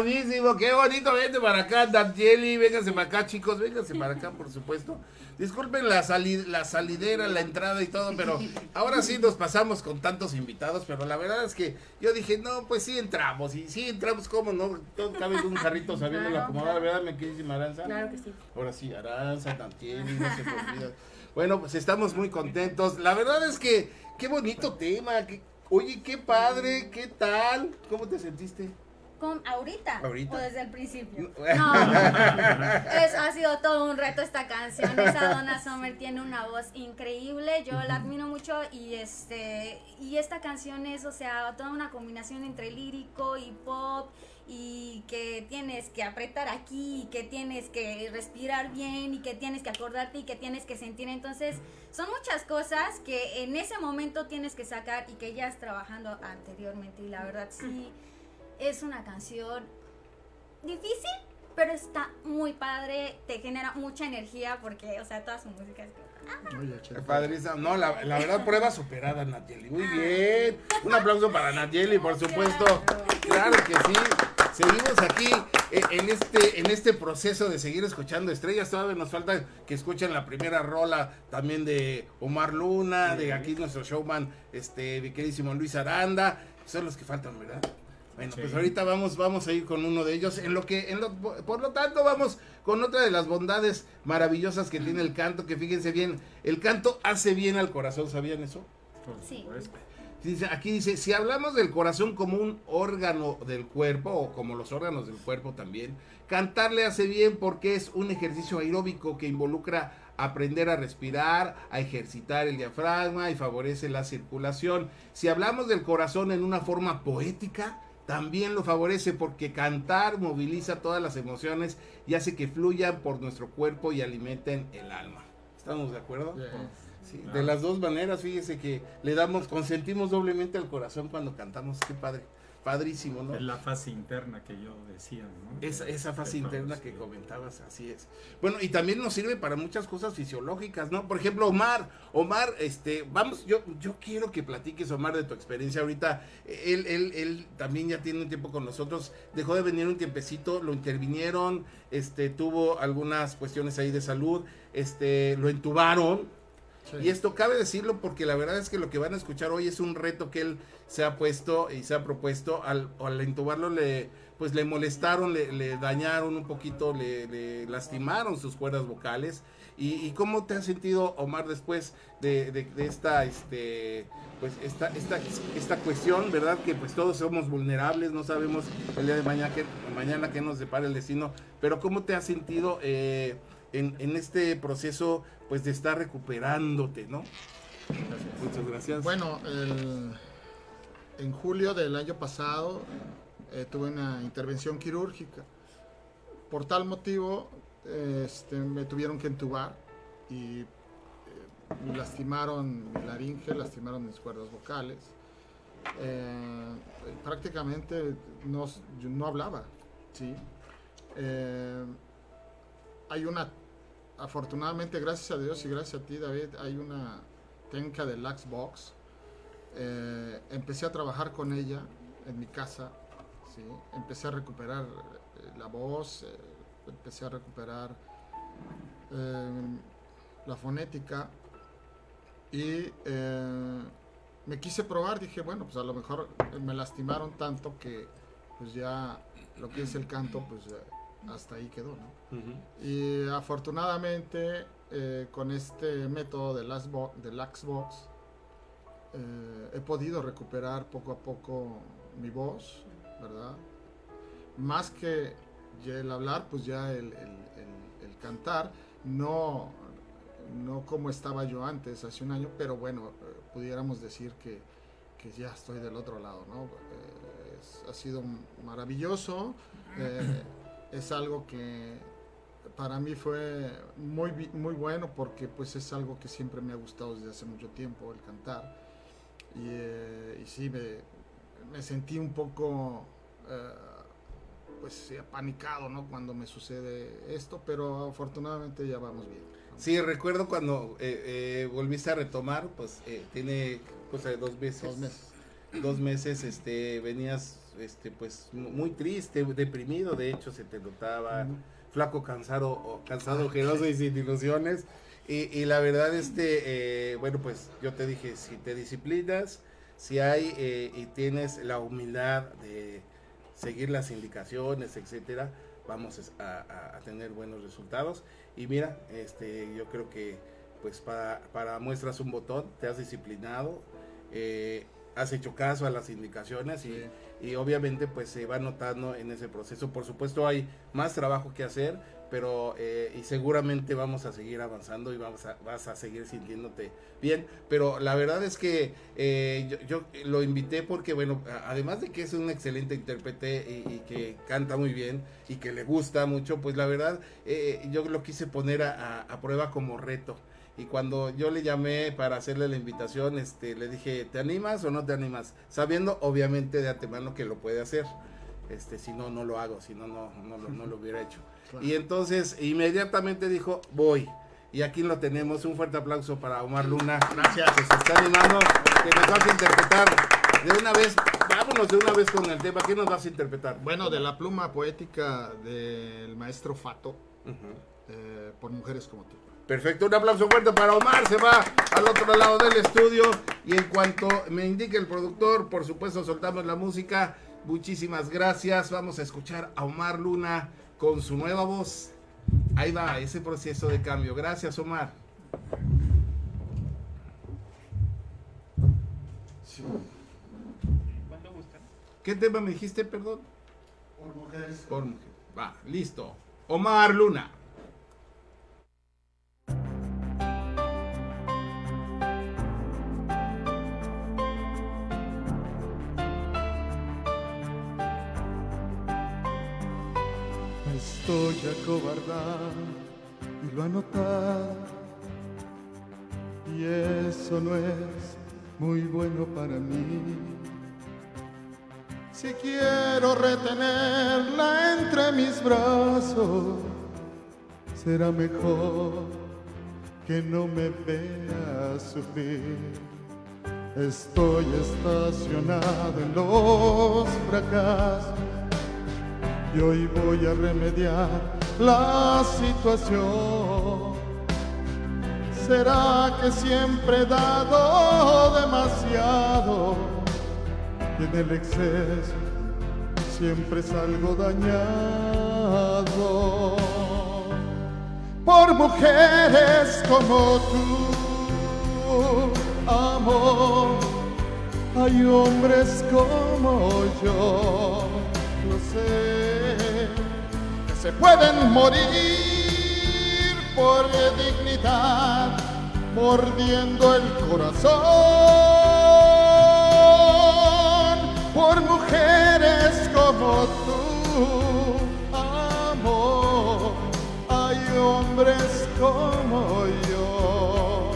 Bravísimo, qué bonito, vente para acá, Datieli, vénganse para acá, chicos, vénganse para acá, por supuesto. Disculpen la, sali- la salidera, la entrada y todo, pero ahora sí nos pasamos con tantos invitados, pero la verdad es que yo dije, no, pues sí entramos, y sí entramos, ¿cómo no? Todo cabe en un jarrito sabiendo la acomodar, ¿verdad, mi queridísima Aranza? Claro que sí. Ahora sí, Aranza, Datieli, no se olvida. Bueno, pues estamos muy contentos. La verdad es que, qué bonito tema, que, oye, qué padre, qué tal, ¿cómo te sentiste? ¿Con ahorita? Ahorita. ¿O desde el principio? No. No, es, ha sido todo un reto esta canción. Esa Donna Summer tiene una voz increíble, yo la admiro mucho y este y esta canción es, o sea, toda una combinación entre lírico y pop y que tienes que apretar aquí y que tienes que respirar bien y que tienes que acordarte y que tienes que sentir. Entonces, son muchas cosas que en ese momento tienes que sacar y que ya has trabajando anteriormente y la verdad sí es una canción difícil, pero está muy padre, te genera mucha energía porque, o sea, toda su música es... Oye, che. Padrísima. No, la, la verdad, prueba superada, Natieli. Muy bien. Un aplauso para Natieli, por supuesto. Claro que sí. Seguimos aquí eh, en este, en este proceso de seguir escuchando estrellas. Todavía nos falta que escuchen la primera rola también de Omar Luna, de aquí nuestro showman, este, mi queridísimo Luis Aranda. Son los que faltan, ¿verdad? Bueno, Sí. pues ahorita vamos, vamos a ir con uno de ellos. En lo que, en lo, por lo tanto, vamos con otra de las bondades maravillosas que tiene el canto. Que fíjense bien, el canto hace bien al corazón. ¿Sabían eso? Sí. aquí dice, si hablamos del corazón como un órgano del cuerpo, o como los órganos del cuerpo también, cantar le hace bien porque es un ejercicio aeróbico que involucra aprender a respirar, a ejercitar el diafragma y favorece la circulación. Si hablamos del corazón en una forma poética, también lo favorece porque cantar moviliza todas las emociones y hace que fluyan por nuestro cuerpo y alimenten el alma. ¿Estamos de acuerdo? Sí, de las dos maneras, fíjese que le damos, consentimos doblemente al corazón cuando cantamos, qué padre, padrísimo, ¿no? Es la fase interna que yo decía, ¿no? Esa, esa fase interna que comentabas, así es. Bueno, y también nos sirve para muchas cosas fisiológicas, ¿no? Por ejemplo, Omar, Omar, este, vamos, yo, yo quiero que platiques, Omar, de tu experiencia ahorita. Él, él, él también ya tiene un tiempo con nosotros, dejó de venir un tiempecito, lo intervinieron, este, tuvo algunas cuestiones ahí de salud, este, lo entubaron, Y esto cabe decirlo porque la verdad es que lo que van a escuchar hoy es un reto que él se ha puesto y se ha propuesto. Al, al intubarlo le, pues le molestaron, le, dañaron un poquito, le, lastimaron sus cuerdas vocales. ¿Y, cómo te has sentido, Omar, después de, esta, este, pues esta, esta, esta cuestión, verdad? Que pues todos somos vulnerables, no sabemos el día de mañana qué, mañana qué nos depara el destino. Pero ¿cómo te has sentido eh, en, este proceso, pues de estar recuperándote, no? Muchas gracias. Bueno, en julio del año pasado eh, tuve una intervención quirúrgica. Por tal motivo, este, me tuvieron que entubar y eh, lastimaron mi laringe, lastimaron mis cuerdas vocales. Eh, prácticamente no, yo no hablaba, ¿sí? Eh, hay una, afortunadamente, gracias a Dios y gracias a ti, David, hay una técnica de Laxbox. Eh, empecé a trabajar con ella en mi casa, empecé a recuperar eh, la voz, eh, empecé a recuperar la fonética y me quise probar, dije, bueno, pues a lo mejor me lastimaron tanto que pues ya lo que es el canto, pues hasta ahí quedó, ¿no? Y afortunadamente eh, con este método de Laxbox, de Laxbox eh, he podido recuperar poco a poco mi voz, ¿verdad? Más que ya el hablar, pues ya el, el- el- el cantar, no, no como estaba yo antes, hace un año, pero bueno, eh, pudiéramos decir que, que ya estoy del otro lado, ¿no? Eh, es- ha sido maravilloso, eh, es algo que para mí fue muy, muy bueno porque pues es algo que siempre me ha gustado desde hace mucho tiempo, el cantar. Y, eh, y sí, me, me sentí un poco eh, pues apanicado, ¿no? Cuando me sucede esto, pero afortunadamente ya vamos bien. Sí, recuerdo cuando eh, eh, volviste a retomar, pues eh, tiene cosa de dos meses. Dos meses. Dos meses, este, venías, este, pues mu- muy triste, deprimido, de hecho se te notaba flaco, cansado, cansado, Ah, ojeroso y sin ilusiones. Y, y la verdad, este, eh, bueno, pues yo te dije, si te disciplinas, si hay eh, y tienes la humildad de seguir las indicaciones, etcétera, vamos a, a- a tener buenos resultados. Y mira, este, yo creo que pues para, para muestras un botón, te has disciplinado, eh, has hecho caso a las indicaciones y, y obviamente pues se va notando en ese proceso. Por supuesto hay más trabajo que hacer, pero eh, y seguramente vamos a seguir avanzando y vamos a, vas a seguir sintiéndote bien. Pero la verdad es que eh, yo, yo lo invité porque, bueno, además de que es un excelente intérprete y, y que canta muy bien y que le gusta mucho, pues la verdad eh, yo lo quise poner a, a- a prueba como reto. Y cuando yo le llamé para hacerle la invitación, este, le dije, ¿te animas o no te animas? Sabiendo obviamente de antemano que lo puede hacer. Este, si no, no lo hago, si no, no, no, lo- no lo hubiera hecho. Claro. Y entonces inmediatamente dijo, voy. Y aquí lo tenemos. Un fuerte aplauso para Omar Luna. Gracias. Que se está animando, que nos vas a interpretar de una vez. Vámonos de una vez con el tema. ¿Qué nos vas a interpretar? Bueno, de la pluma poética del maestro Fato, eh, por mujeres como tú. Perfecto, un aplauso fuerte para Omar, se va al otro lado del estudio y en cuanto me indique el productor, por supuesto soltamos la música. Muchísimas gracias, vamos a escuchar a Omar Luna con su nueva voz. Ahí va ese proceso de cambio. Gracias Omar. ¿Qué tema me dijiste, perdón? Por mujeres. Por mujer. Va, listo. Omar Luna. Estoy acobardado y lo ha notado. Y eso no es muy bueno para mí. Si quiero retenerla entre mis brazos, será mejor que no me vea sufrir. Estoy estacionado en los fracasos y hoy voy a remediar la situación. ¿Será que siempre he dado demasiado? Y en el exceso siempre salgo dañado por mujeres como tú, amor. Hay hombres como yo, lo sé, se pueden morir por dignidad, mordiendo el corazón, por mujeres como tú, amor. Hay hombres como yo,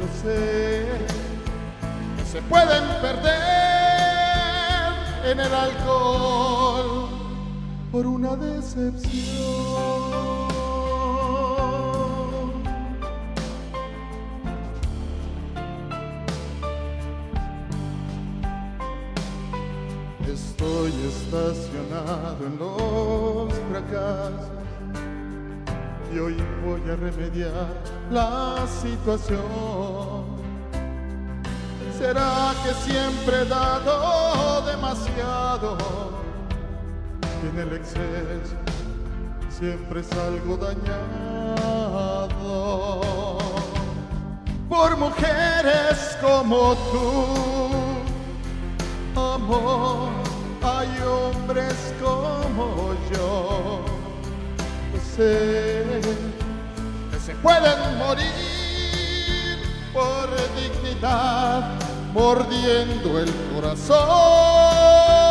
lo sé que se pueden perder en el alcohol por una decepción. Estoy estacionado en los fracasos y hoy voy a remediar la situación. ¿Será que siempre he dado demasiado? Y en el exceso siempre salgo dañado por mujeres como tú, amor. Hay hombres como yo, sé que se pueden morir por dignidad, mordiendo el corazón,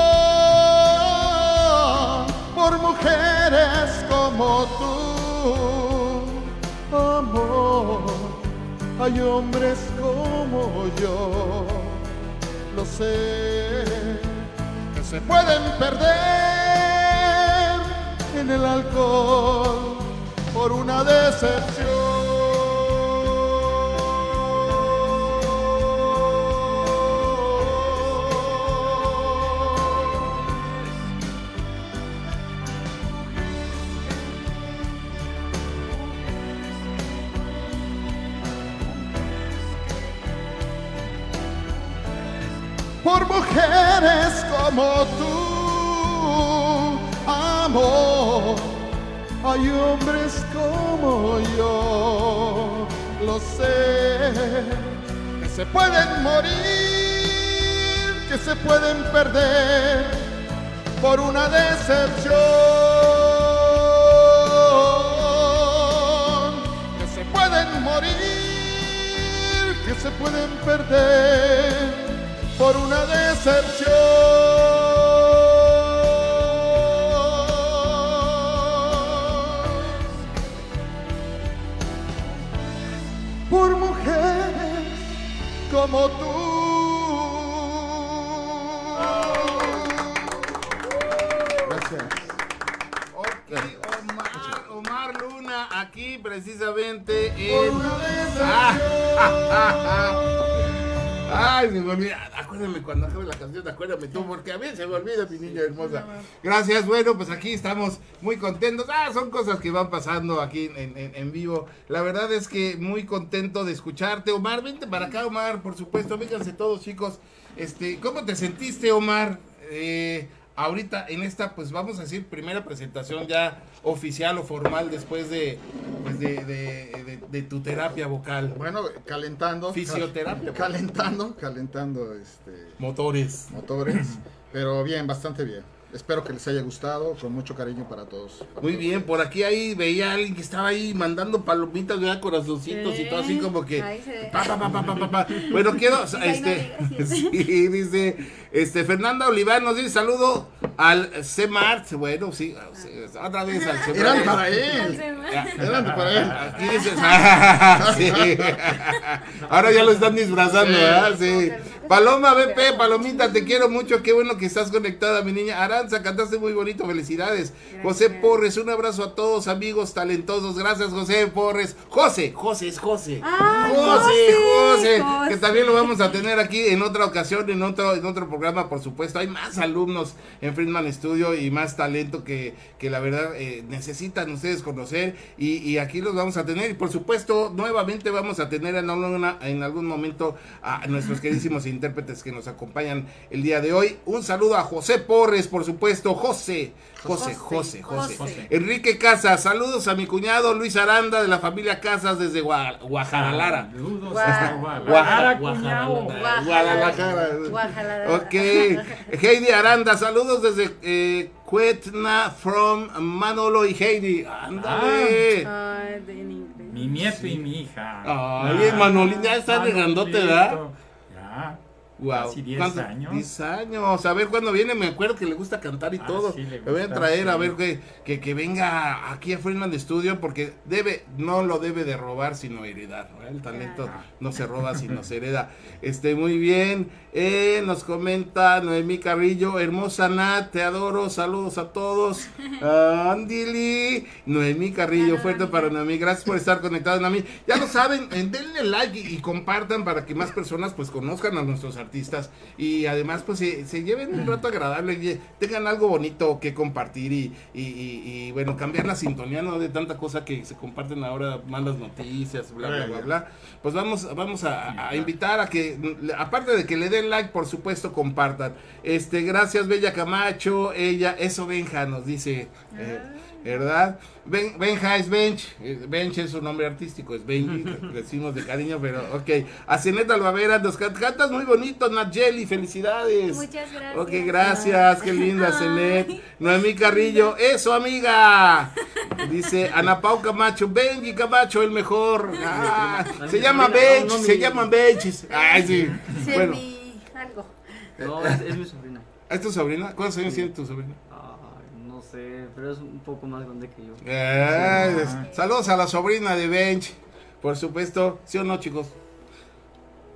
por mujeres como tú, amor. Hay hombres como yo, lo sé, que se pueden perder en el alcohol por una decepción. Hay hombres como yo, lo sé, que se pueden morir, que se pueden perder por una decepción, que se pueden morir, que se pueden perder por una decepción. Tú, porque a mí se me olvida, mi niña hermosa. Gracias, bueno, pues aquí estamos muy contentos. Ah, son cosas que van pasando aquí en, en- en vivo. La verdad es que muy contento de escucharte. Omar, vente para acá, Omar, por supuesto. Vénganse todos, chicos. Este, ¿cómo te sentiste, Omar? Eh, ahorita en esta, pues vamos a decir, primera presentación ya oficial o formal después de, pues, de, de- de- de tu terapia vocal. Bueno, calentando. Fisioterapia. cal- calentando, calentando este, Motores. motores. pero bien, bastante bien. Espero que les haya gustado, con mucho cariño para todos. Muy bien, por aquí ahí veía a alguien que estaba ahí mandando palomitas, ¿verdad? corazoncitos y todo así como que... Ahí se ve. Pa, pa, pa, pa, pa, pa, pa. Bueno, quiero, Dice, "Ay, no, este, gracias". sí, dice, este, Fernanda Olivar nos dice saludo al CMART, bueno, sí, otra vez al CMART. Eran para él. Eran para él. Aquí dices, sí. Ahora ya lo están disfrazando, ¿verdad? Sí. Paloma BP, Palomita, te quiero mucho, qué bueno que estás conectada, mi niña. Aranza, cantaste muy bonito, felicidades. José Porres, un abrazo a todos, amigos talentosos. Gracias, José Porres. José, José es José. Ah, José, José. Que también lo vamos a tener aquí en otra ocasión, en otro, en otro programa, por supuesto. Hay más alumnos en Friedman Studio y más talento que, que la verdad eh, necesitan ustedes conocer y, y aquí los vamos a tener. Y por supuesto, nuevamente vamos a tener en, alguna- en algún momento a nuestros queridísimos intérpretes que nos acompañan el día de hoy. Un saludo a José Porres, por supuesto. José, José, José, José. José. Enrique Casas, saludos a mi cuñado Luis Aranda de la familia Casas desde Gua- Guadalajara. Saludos Gua- hasta Guadalajara, Guadalajara, cuñado. Guadalajara. Guadalajara. Ok. Heidi Aranda, saludos desde eh, Cuetna from Manolo y Heidi. Ándale. Inglés. Mi nieto y mi hija. Ay, Manolín ya está de grandote, ¿verdad? Ya. Wow. Casi 10 ¿Cuánto? años. 10 años. A ver cuándo viene. Me acuerdo que le gusta cantar y Ah, todo. sí, le Me voy a traer a ver que, que, que venga aquí a Friedman Studio porque debe, no lo debe de robar sino heredar. El talento Claro. no se roba sino se hereda. Este, muy bien. Eh, nos comenta Noemí Carrillo, hermosa Nat, te adoro, saludos a todos. Andili, Noemí Carrillo, fuerte para Noemí, gracias por estar conectados a mí. Ya lo saben, eh, denle like y, y compartan para que más personas pues conozcan a nuestros artistas y además pues se, se lleven un rato agradable y tengan algo bonito que compartir y, y- y- y, bueno, cambiar la sintonía, no de tanta cosa que se comparten ahora, malas noticias, bla, bla, bla, bla. Pues vamos, vamos a, a invitar a que, aparte de que le den like, por supuesto, compartan. Este, gracias, Bella Camacho, ella, eso Benja nos dice, eh, ¿verdad? Ben- Benja es Bench, eh, Bench es su nombre artístico, es Benji, le decimos de cariño, pero ok. A Ceneta Albavera, nos can- cantas muy bonito, Nayeli, felicidades. Muchas gracias. Ok, gracias, qué linda, Cenet. Noemí Carrillo, eso, amiga. Dice Ana Pau Camacho, Benji Camacho, el mejor. Ah, se llama Bench, se llama Bench. Ay, sí. Bueno, algo. No, es, es mi sobrina. ¿es tu sobrina? ¿Cuántos años tiene tu sobrina? Sé, pero es un poco más grande que yo. Eh, saludos a la sobrina de Bench. Por supuesto, ¿sí o no, chicos?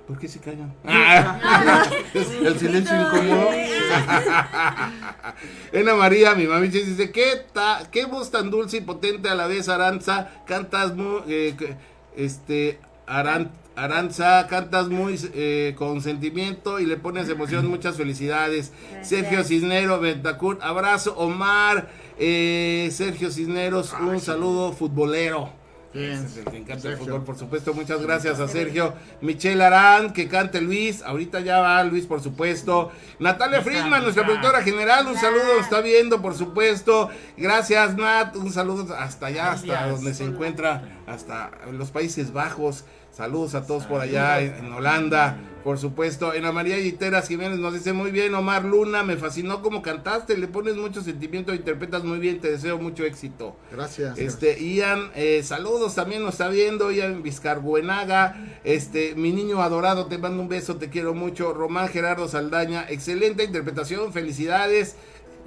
¿Por qué se callan? Ah, el silencio incómodo. Ena María, mi mami dice, ¿qué, ta, qué voz tan dulce y potente a la vez, Aranza? Cantas muy, eh, que- este, Aran- Aranza, cantas muy eh, con sentimiento y le pones emoción, muchas felicidades. Sergio Cisnero, Bentacur, abrazo, Omar, eh, Sergio Cisneros, un saludo futbolero. Bien. Que encanta el fútbol, por supuesto. Muchas gracias a Sergio. Michelle Arán, que cante Luis. Ahorita ya va Luis, por supuesto. Natalia Friedman, nuestra productora general. Un saludo, está viendo, por supuesto. Gracias, Nat. Un saludo hasta allá, hasta donde se encuentra, hasta los Países Bajos. Saludos a todos por allá en, en Holanda, por supuesto. Ana María Guiteras Jiménez nos dice muy bien, Omar Luna, me fascinó cómo cantaste, le pones mucho sentimiento, interpretas muy bien, te deseo mucho éxito. Gracias. Este, Ian, eh, saludos, también nos está viendo, Ian Vizcarbuenaga, este, mi niño adorado, te mando un beso, te quiero mucho, Román Gerardo Saldaña, excelente interpretación, felicidades,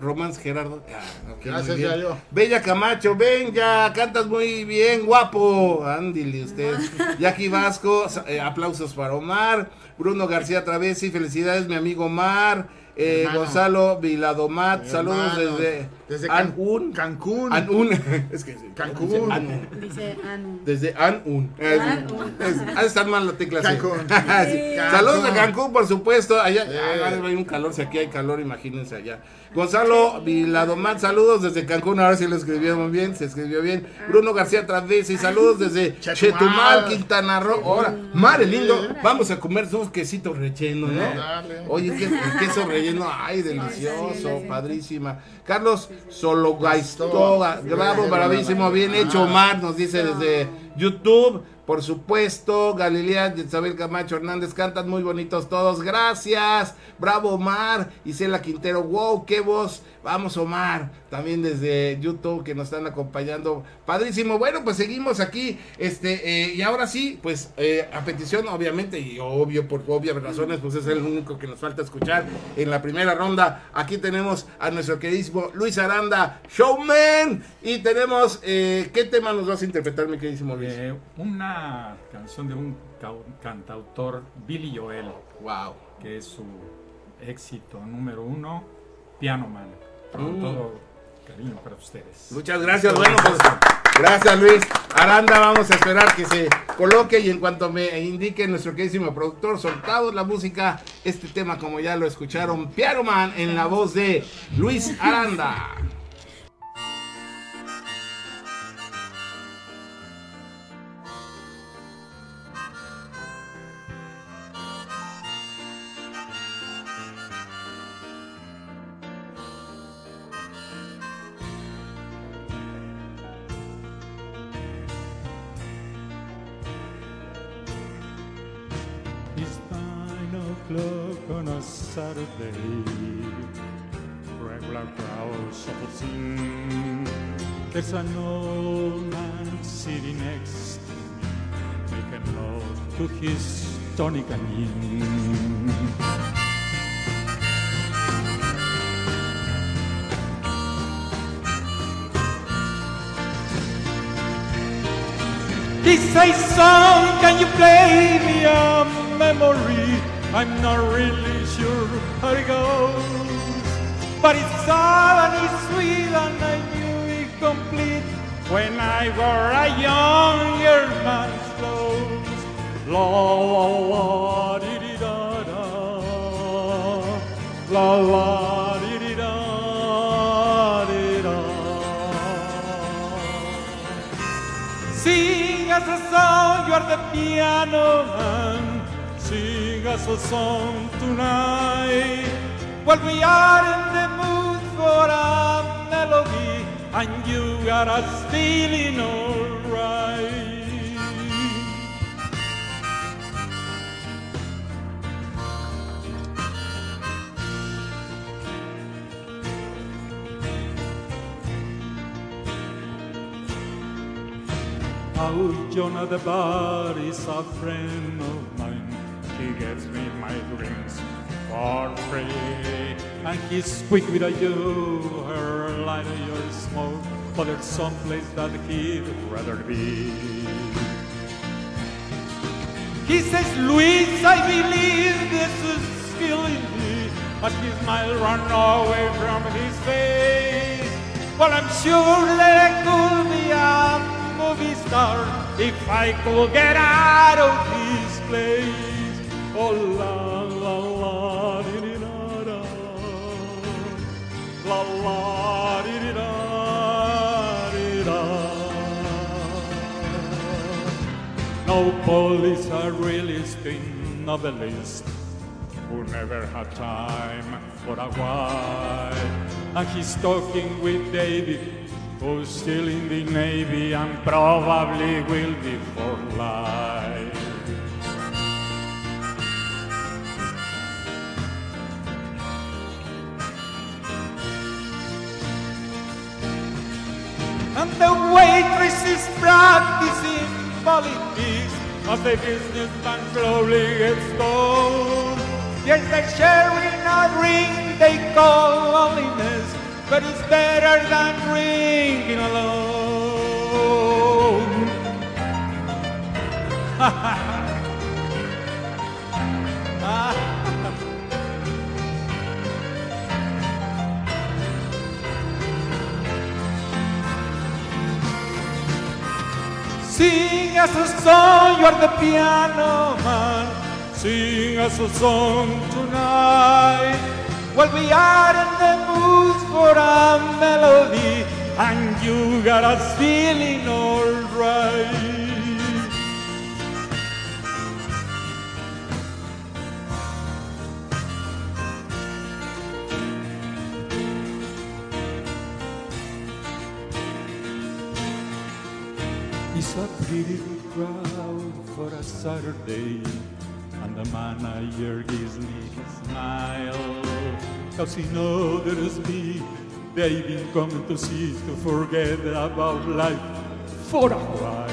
Román Gerardo, ah, Gracias, bien. Yayo. Bella Camacho, ven ya, cantas muy bien, guapo, ándile usted, Jackie Vasco, eh, aplausos para Omar, Bruno García Travesi, felicidades mi amigo Omar, eh. Gonzalo Viladomat, saludos Hermano, desde, desde Can- Anun, Cancún. Anun, es que Cancún. dice Anun. Dice. Desde Anun. De estar mal la tecla. sí. Cancún. Sí. Saludos a Cancún, por supuesto. Allá Eh. ah, hay un calor, si aquí hay calor, imagínense allá. Gonzalo Viladomán, saludos desde Cancún. Ahora sí lo escribió muy bien, se escribió bien. Bruno García Travesi, saludos desde Chetumal. Quintana Roo. Ahora, madre lindo, vamos a comer unos quesitos rellenos, ¿no? Dale. Oye, ¿qué, el queso relleno, ay, delicioso, padrísima. Carlos Sologaistoga, bravo, bravísimo, bien hecho, Omar, nos dice desde YouTube. Por supuesto, Galilea, Isabel Camacho Hernández, cantan muy bonitos todos. Gracias. Bravo, Omar. Isela Quintero, wow, qué voz. Vamos, Omar. También desde YouTube que nos están acompañando. Padrísimo. Bueno, pues seguimos aquí. Este, eh, y ahora sí, pues eh, a petición, obviamente, y obvio, por obvias razones, pues es el único que nos falta escuchar en la primera ronda. Aquí tenemos a nuestro queridísimo Luis Aranda, showman. Y tenemos, eh, ¿qué tema nos vas a interpretar, mi queridísimo Luis? Una canción de un cantautor, Billy Joel, Wow. que es su éxito número uno, Piano Man. Con Mm. todo cariño para ustedes. Muchas gracias, bueno, pues gracias Luis. Aranda, vamos a esperar que se coloque y en cuanto me indique nuestro queridísimo productor, soltado la música, este tema como ya lo escucharon, Piano Man en la voz de Luis Aranda. He says, son, can you play me a memory? I'm not really sure how it goes. But it's sad and it's sweet and I knew it complete when I wore a younger man's clothes. La la la di di da da. La la da. Sing us a song, you are the piano man. Sing us a song tonight. While we are in the mood for a melody, and you got us feeling alright. Oh, Jonah the bar is a friend of mine. He gets me my drinks for free. And he's quick with a you, her light of your smoke. But there's some place that he'd rather be. He says, Luis, I believe this is killing me. But his smile run away from his face. Well, I'm sure that I could be a movie star if I could get out of this place. Oh, la la la di di da da. La la di di da di da. No police are realistic novelist who never had time for a wife. And he's talking with David, who's still in the Navy and probably will be for life. And the waitress is practicing politics as the businessman slowly gets cold. Yes, they're sharing a ring they call loneliness, but it's better than drinking alone. Sing us a song, you're the piano man. Sing us a song tonight. Well, we are in the mood for a melody, and you got us feeling alright. It's a pretty good crowd for a Saturday, and the man I manager gives me a smile. Cause he knows there's me, they've been coming to see to forget about life for a while.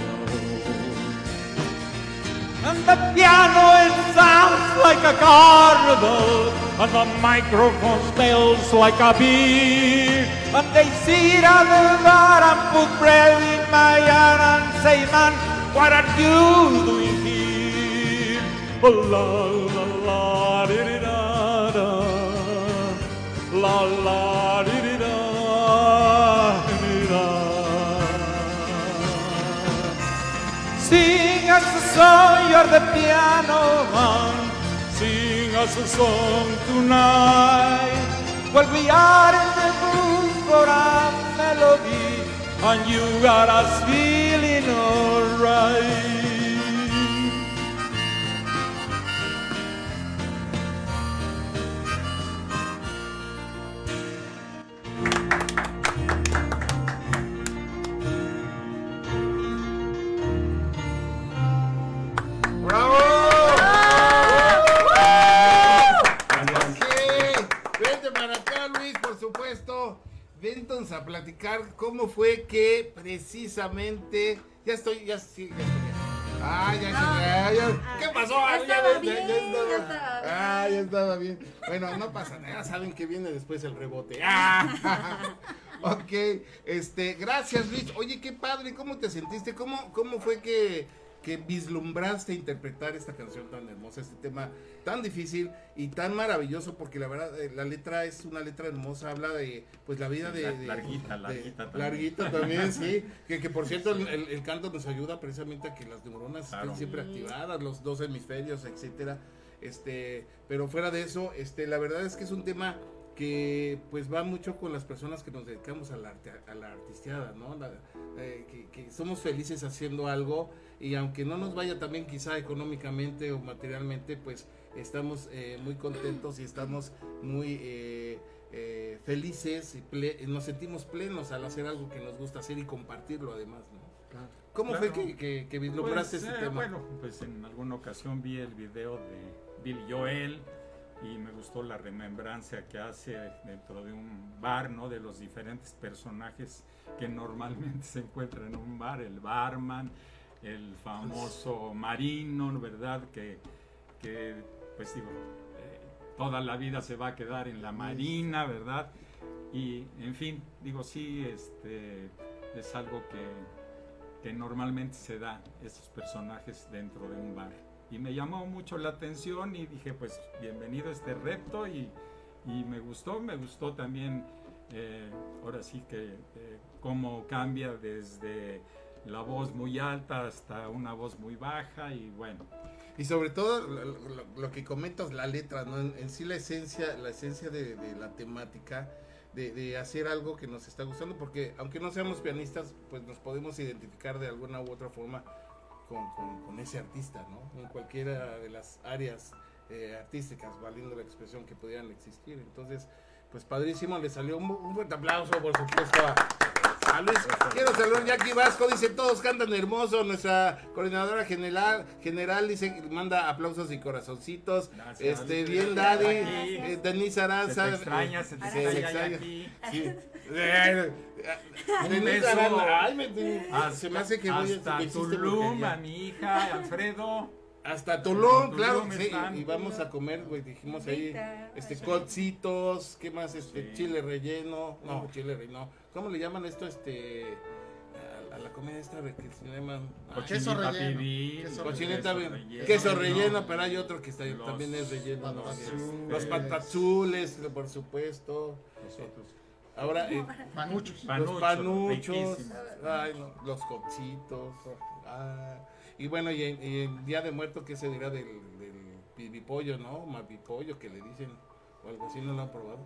And the piano it sounds like a carnival, and the microphone smells like a beer. And they sit at the bar and put bread in my hand and say, man, what are you doing here? Oh, la la la di di da da, la la song, you're the piano man. Sing us a song tonight. Well, we are in the mood for a melody, and you got us feeling alright. Véntanos a platicar cómo fue que precisamente. Ya estoy, ya sí, ya estoy. Ah, ya, ya, ya, ya. ¿Qué pasó? Ya Ah, estaba bien, ya estaba bien. Ah, ya estaba bien. Bueno, no pasa nada, saben que viene después el rebote. Ah. Ok, este, gracias Luis. Oye, qué padre, ¿cómo te sentiste? ¿Cómo, cómo fue que, que vislumbraste interpretar esta canción tan hermosa, este tema tan difícil y tan maravilloso? Porque la verdad, eh, la letra es una letra hermosa, habla de, pues, la vida de... La- de- larguita, de- larguita también. Larguita también, sí. Que, que por cierto, el, el- el canto nos ayuda precisamente a que las neuronas Claro. estén siempre activadas, los dos hemisferios, etcétera. Este, pero fuera de eso, este, la verdad es que es un tema que pues va mucho con las personas que nos dedicamos a la, arte, a la artisteada, ¿no? La- eh, que, que somos felices haciendo algo y aunque no nos vaya también quizá económicamente o materialmente, pues estamos eh, muy contentos y estamos muy eh, eh, felices y ple- nos sentimos plenos al hacer algo que nos gusta hacer y compartirlo además, ¿no? ¿Cómo Claro. fue que, que, que vislumbraste Pues, ese eh, tema? Bueno, pues en alguna ocasión vi el video de Bill Joel y me gustó la remembranza que hace dentro de un bar, ¿no? De los diferentes personajes que normalmente se encuentran en un bar, el barman, el famoso marino, ¿verdad? Que, que pues digo, eh, toda la vida se va a quedar en la marina, ¿verdad? Y en fin, digo, sí, este, es algo que, que normalmente se da, esos personajes dentro de un bar. Y me llamó mucho la atención y dije, pues bienvenido a este reto y, y me gustó, me gustó también, eh, ahora sí que eh, cómo cambia desde la voz muy alta hasta una voz muy baja y bueno. Y sobre todo lo, que comentas, la letra, ¿no? En, sí la esencia, la esencia de, la temática, de, hacer algo que nos está gustando, porque aunque no seamos pianistas, pues nos podemos identificar de alguna u otra forma con, ese artista, ¿no? En cualquiera de las áreas eh, artísticas, valiendo la expresión que pudieran existir. Entonces, pues padrísimo, le salió un, un aplauso, por supuesto, a, a Luis. Quiero saludar Jackie Vasco, dice, todos cantan hermoso. Nuestra coordinadora general, general dice, manda aplausos y corazoncitos. Gracias. Este, bien, Daddy. Eh, Denise Aranza. Se te extraña, eh, se te extraña. Sí. Eh, Un Denise. Aranza, ay, me- se me hace que voy a hasta Tulum, brujería. a mi hija, Alfredo. Hasta Tulum, Tulum claro, sí, y vamos a comer, güey, dijimos ahí, este, cocitos, ¿qué más? Este, Sí. chile relleno, no, chile relleno, ¿cómo le llaman esto, este, a, a la comida esta de que se llaman? Ah, Queso Cochinita relleno. pibil, Queso Cochineta, queso relleno. relleno, pero hay otro que está, Los también es relleno, ¿no? Los patazules, por supuesto. Nosotros. Ahora, eh, Manuchos. los Panuchos, panuchos, riquísimos. ay, no, los cocitos. ah, y bueno, y en, y en Día de Muerto, ¿qué se dirá del, del pibipollo, no? Mapipollo, que le dicen, o algo así, ¿no lo han probado?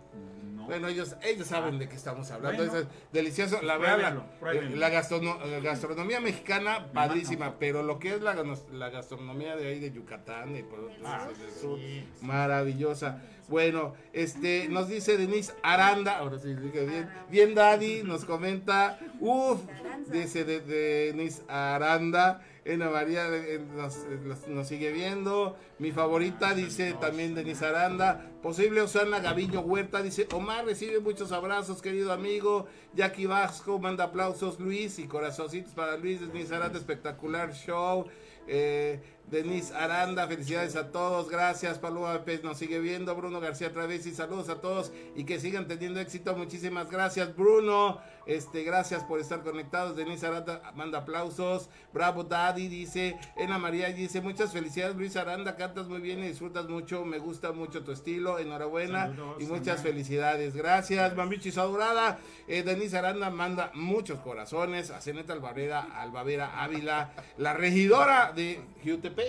No. Bueno, ellos, ellos saben de qué estamos hablando. Bueno. es delicioso. La verdad, la, pruébenlo. la gastrono- la gastronomía mexicana, padrísima. Pero lo que es la, la gastronomía de ahí de Yucatán y por Ah, del sur, sí. maravillosa. Bueno, este, nos dice Denise Aranda, ahora sí dije bien, bien Daddy, nos comenta, uff, dice de, de Denise Aranda, Nos, nos- nos sigue viendo, mi favorita dice también Denise Aranda, posible Osana Gaviño Huerta, dice, Omar recibe muchos abrazos, querido amigo, Jackie Vasco manda aplausos, Luis y corazoncitos para Luis, Denise Aranda, espectacular show, eh, Denise Aranda, felicidades a todos, gracias. Paloma Pérez nos sigue viendo. Bruno García Travesi, saludos a todos y que sigan teniendo éxito. Muchísimas gracias, Bruno. Este, gracias por estar conectados. Denise Aranda manda aplausos. Bravo Daddy dice. Ena María dice: Muchas felicidades, Luis Aranda. Cantas muy bien y disfrutas mucho. Me gusta mucho tu estilo. Enhorabuena Saludos, y muchas felicidades. Gracias, Mamichi Saurada. Eh, Denise Aranda manda muchos corazones. A Ceneta Albavera, Albavera Ávila. La regidora regidora de Jutepec.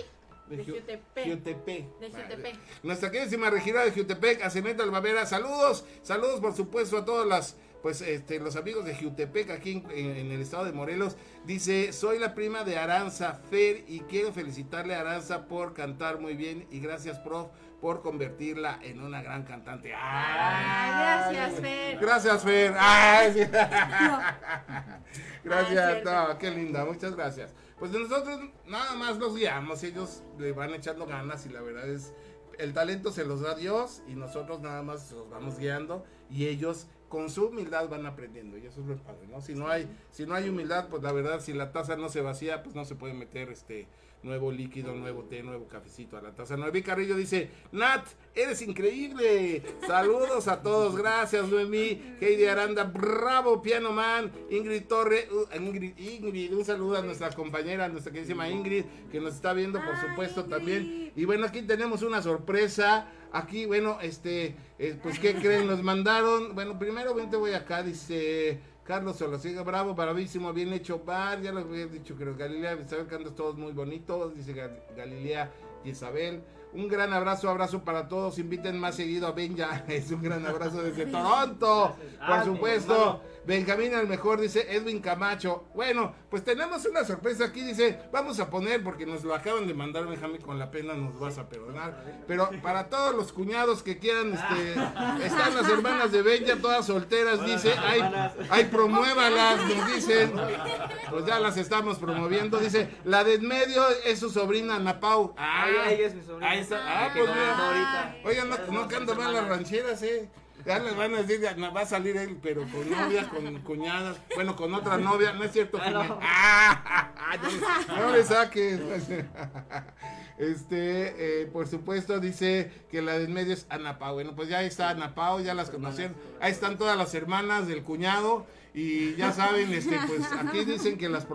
De Ju- Jutepec. Jutepec. De Jutepec. Nuestra queridísima regidora de Jutepec, Aceneta Albavera, saludos, saludos por supuesto a todas las, pues, este, los amigos de Jutepec aquí en, en- el estado de Morelos. Dice, soy la prima de Aranza Fer y quiero felicitarle a Aranza por cantar muy bien y gracias, prof, por convertirla en una gran cantante. Ay, gracias, Fer. Gracias, Fer. Ay, sí. Gracias, no, qué linda, muchas gracias. Pues nosotros nada más los guiamos, ellos le van echando ganas y la verdad es, el talento se los da Dios y nosotros nada más los vamos guiando y ellos con su humildad van aprendiendo y eso es lo padre, ¿no? Si no hay, si no hay humildad, pues la verdad, si la taza no se vacía, pues no se puede meter este nuevo líquido, nuevo té, nuevo cafecito a la taza. Noemí Carrillo dice, Nat, eres increíble. Saludos a todos, gracias Noemí. Heidi Aranda, bravo, Piano Man. Ingrid Torre, uh, Ingrid, Ingrid, un saludo a nuestra compañera, nuestra queridísima Ingrid, que nos está viendo, por supuesto, también. Y bueno, aquí tenemos una sorpresa. Aquí, bueno, este, eh, pues, ¿qué creen? Nos mandaron, bueno, primero, vente, voy acá, dice... Carlos Solosiga, bravo, bravísimo, bien hecho, Bar, ya lo había dicho, creo, Galilea, Isabel, cantas todos muy bonitos, dice Gal- Galilea y Isabel. Un gran abrazo, abrazo para todos, inviten más seguido a Benja, es un gran abrazo desde Toronto, por Ah, supuesto. Benjamín el mejor, dice Edwin Camacho. Bueno, pues tenemos una sorpresa aquí, dice, vamos a poner, porque nos lo acaban de mandar Benjamín, con la pena nos vas a perdonar. Pero para todos los cuñados que quieran, este, están las hermanas de Benja, todas solteras, dice, ay, ay, promuévalas, nos dicen. Pues ya las estamos promoviendo, dice, la de en medio es su sobrina Ana Pau. Ah, Ay, ella es mi sobrina. Está, ah, pues mira. ahorita. Oigan, no, no canto mal las rancheras, eh. Ya les van a decir, va a salir él, pero con novias, con cuñadas, bueno, con otra novia, no es cierto. Ah, no. Jimé? Ah, no, no le saques. Este, eh, por supuesto, dice que la de en medio es Ana Pau. Bueno, pues ya ahí está Ana Pau, ya las conocieron. Ahí están todas las hermanas del cuñado. Y ya saben, este, pues aquí dicen que las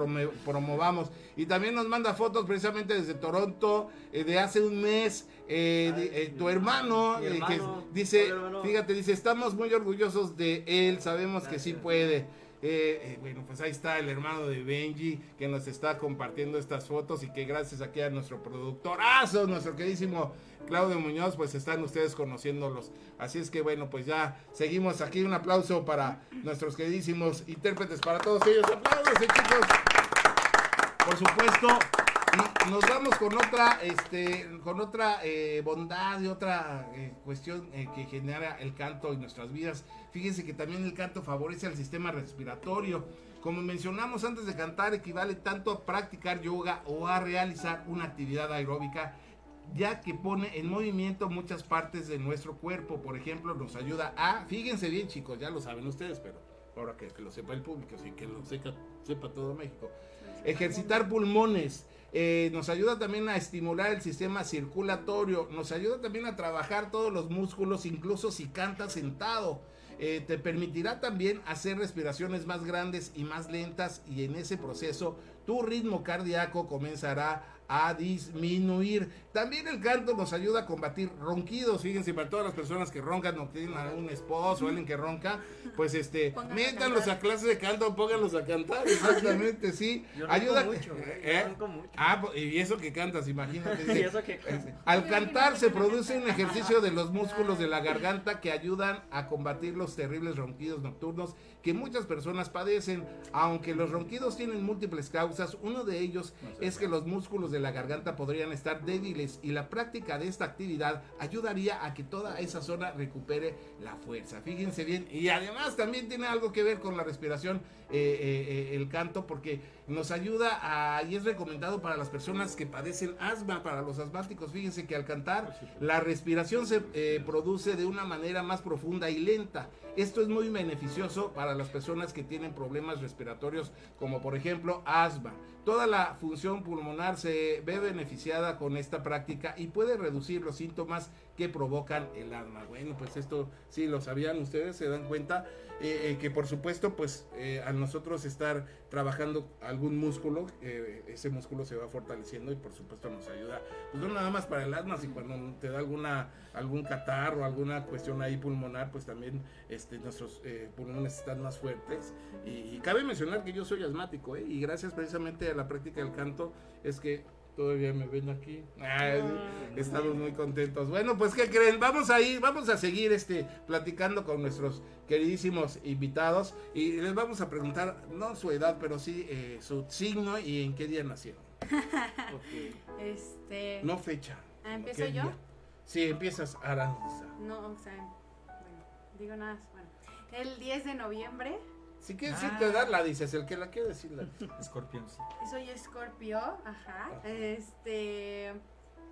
promovamos. Y también nos manda fotos precisamente desde Toronto, eh, de hace un mes. eh, de- eh, tu hermano, que dice, hermano. fíjate, dice, estamos muy orgullosos de él, sabemos que sí puede. Eh, eh, bueno, pues ahí está el hermano de Benji que nos está compartiendo estas fotos y que gracias aquí a nuestro productorazo, nuestro queridísimo Claudio Muñoz, pues están ustedes conociéndolos. Así es que bueno, pues ya seguimos aquí. Un aplauso para nuestros queridísimos intérpretes, para todos ellos. Aplausos, chicos. Por supuesto. Y nos vamos con otra, este, con otra eh, bondad y otra eh, cuestión que genera el canto en nuestras vidas. Fíjense que también el canto favorece al sistema respiratorio. Como mencionamos antes de cantar, equivale tanto a practicar yoga o a realizar una actividad aeróbica, ya que pone en movimiento muchas partes de nuestro cuerpo. Por ejemplo, nos ayuda a, fíjense bien chicos, ya lo saben ustedes, pero ahora que, lo sepa el público, sí, que lo sepa, sepa todo México. Ejercitar pulmones. eh, nos ayuda también a estimular el sistema circulatorio. Nos ayuda también a trabajar todos los músculos, incluso si cantas sentado. Eh, te permitirá también hacer respiraciones más grandes y más lentas y en ese proceso tu ritmo cardíaco comenzará a disminuir. También el canto nos ayuda a combatir ronquidos. Fíjense, para todas las personas que roncan o tienen a un esposo o alguien que ronca, pues este, a métanlos cantar. a clases de canto, pónganlos a cantar. Exactamente, sí. Yo ronco Ayuda. mucho, ¿Eh? yo ronco mucho. Ah, pues, y eso que cantas, imagínate. Y eso que cantas. Al cantar se produce un ejercicio de los músculos de la garganta que ayudan a combatir los terribles ronquidos nocturnos que muchas personas padecen. Aunque los ronquidos tienen múltiples causas, uno de ellos es que los músculos de la garganta podrían estar débiles y la práctica de esta actividad ayudaría a que toda esa zona recupere la fuerza. Fíjense bien. Y además también tiene algo que ver con la respiración, eh, eh, eh, el canto, porque nos ayuda a, y es recomendado para las personas que padecen asma, para los asmáticos. Fíjense que al cantar la respiración se eh, produce de una manera más profunda y lenta. Esto es muy beneficioso para las personas que tienen problemas respiratorios, como por ejemplo asma. Toda la función pulmonar se ve beneficiada con esta práctica y puede reducir los síntomas que provocan el asma. Bueno, pues esto sí lo sabían ustedes, se dan cuenta eh, eh, que por supuesto, pues eh, al nosotros estar trabajando algún músculo, eh, ese músculo se va fortaleciendo y por supuesto nos ayuda, pues no nada más para el asma, si cuando te da alguna algún catarro, alguna cuestión ahí pulmonar, pues también este, nuestros pulmones están más fuertes. Y, y cabe mencionar que yo soy asmático, y gracias precisamente a la práctica del canto es que Todavía me ven aquí. Ay, estamos muy contentos. Bueno, pues ¿qué creen? Vamos a ir, vamos a seguir este platicando con nuestros queridísimos invitados y les vamos a preguntar no su edad, pero sí eh, su signo y en qué día nacieron. Este. No fecha. Ah, ¿empiezo ¿qué yo? día? Sí, empiezas Aranza. No, o sea, bueno, digo nada. Bueno, el 10 de noviembre. Si quieres decirte edad, la dices, el que la quiere decir la Escorpión, sí. Soy Scorpio, ajá. Este.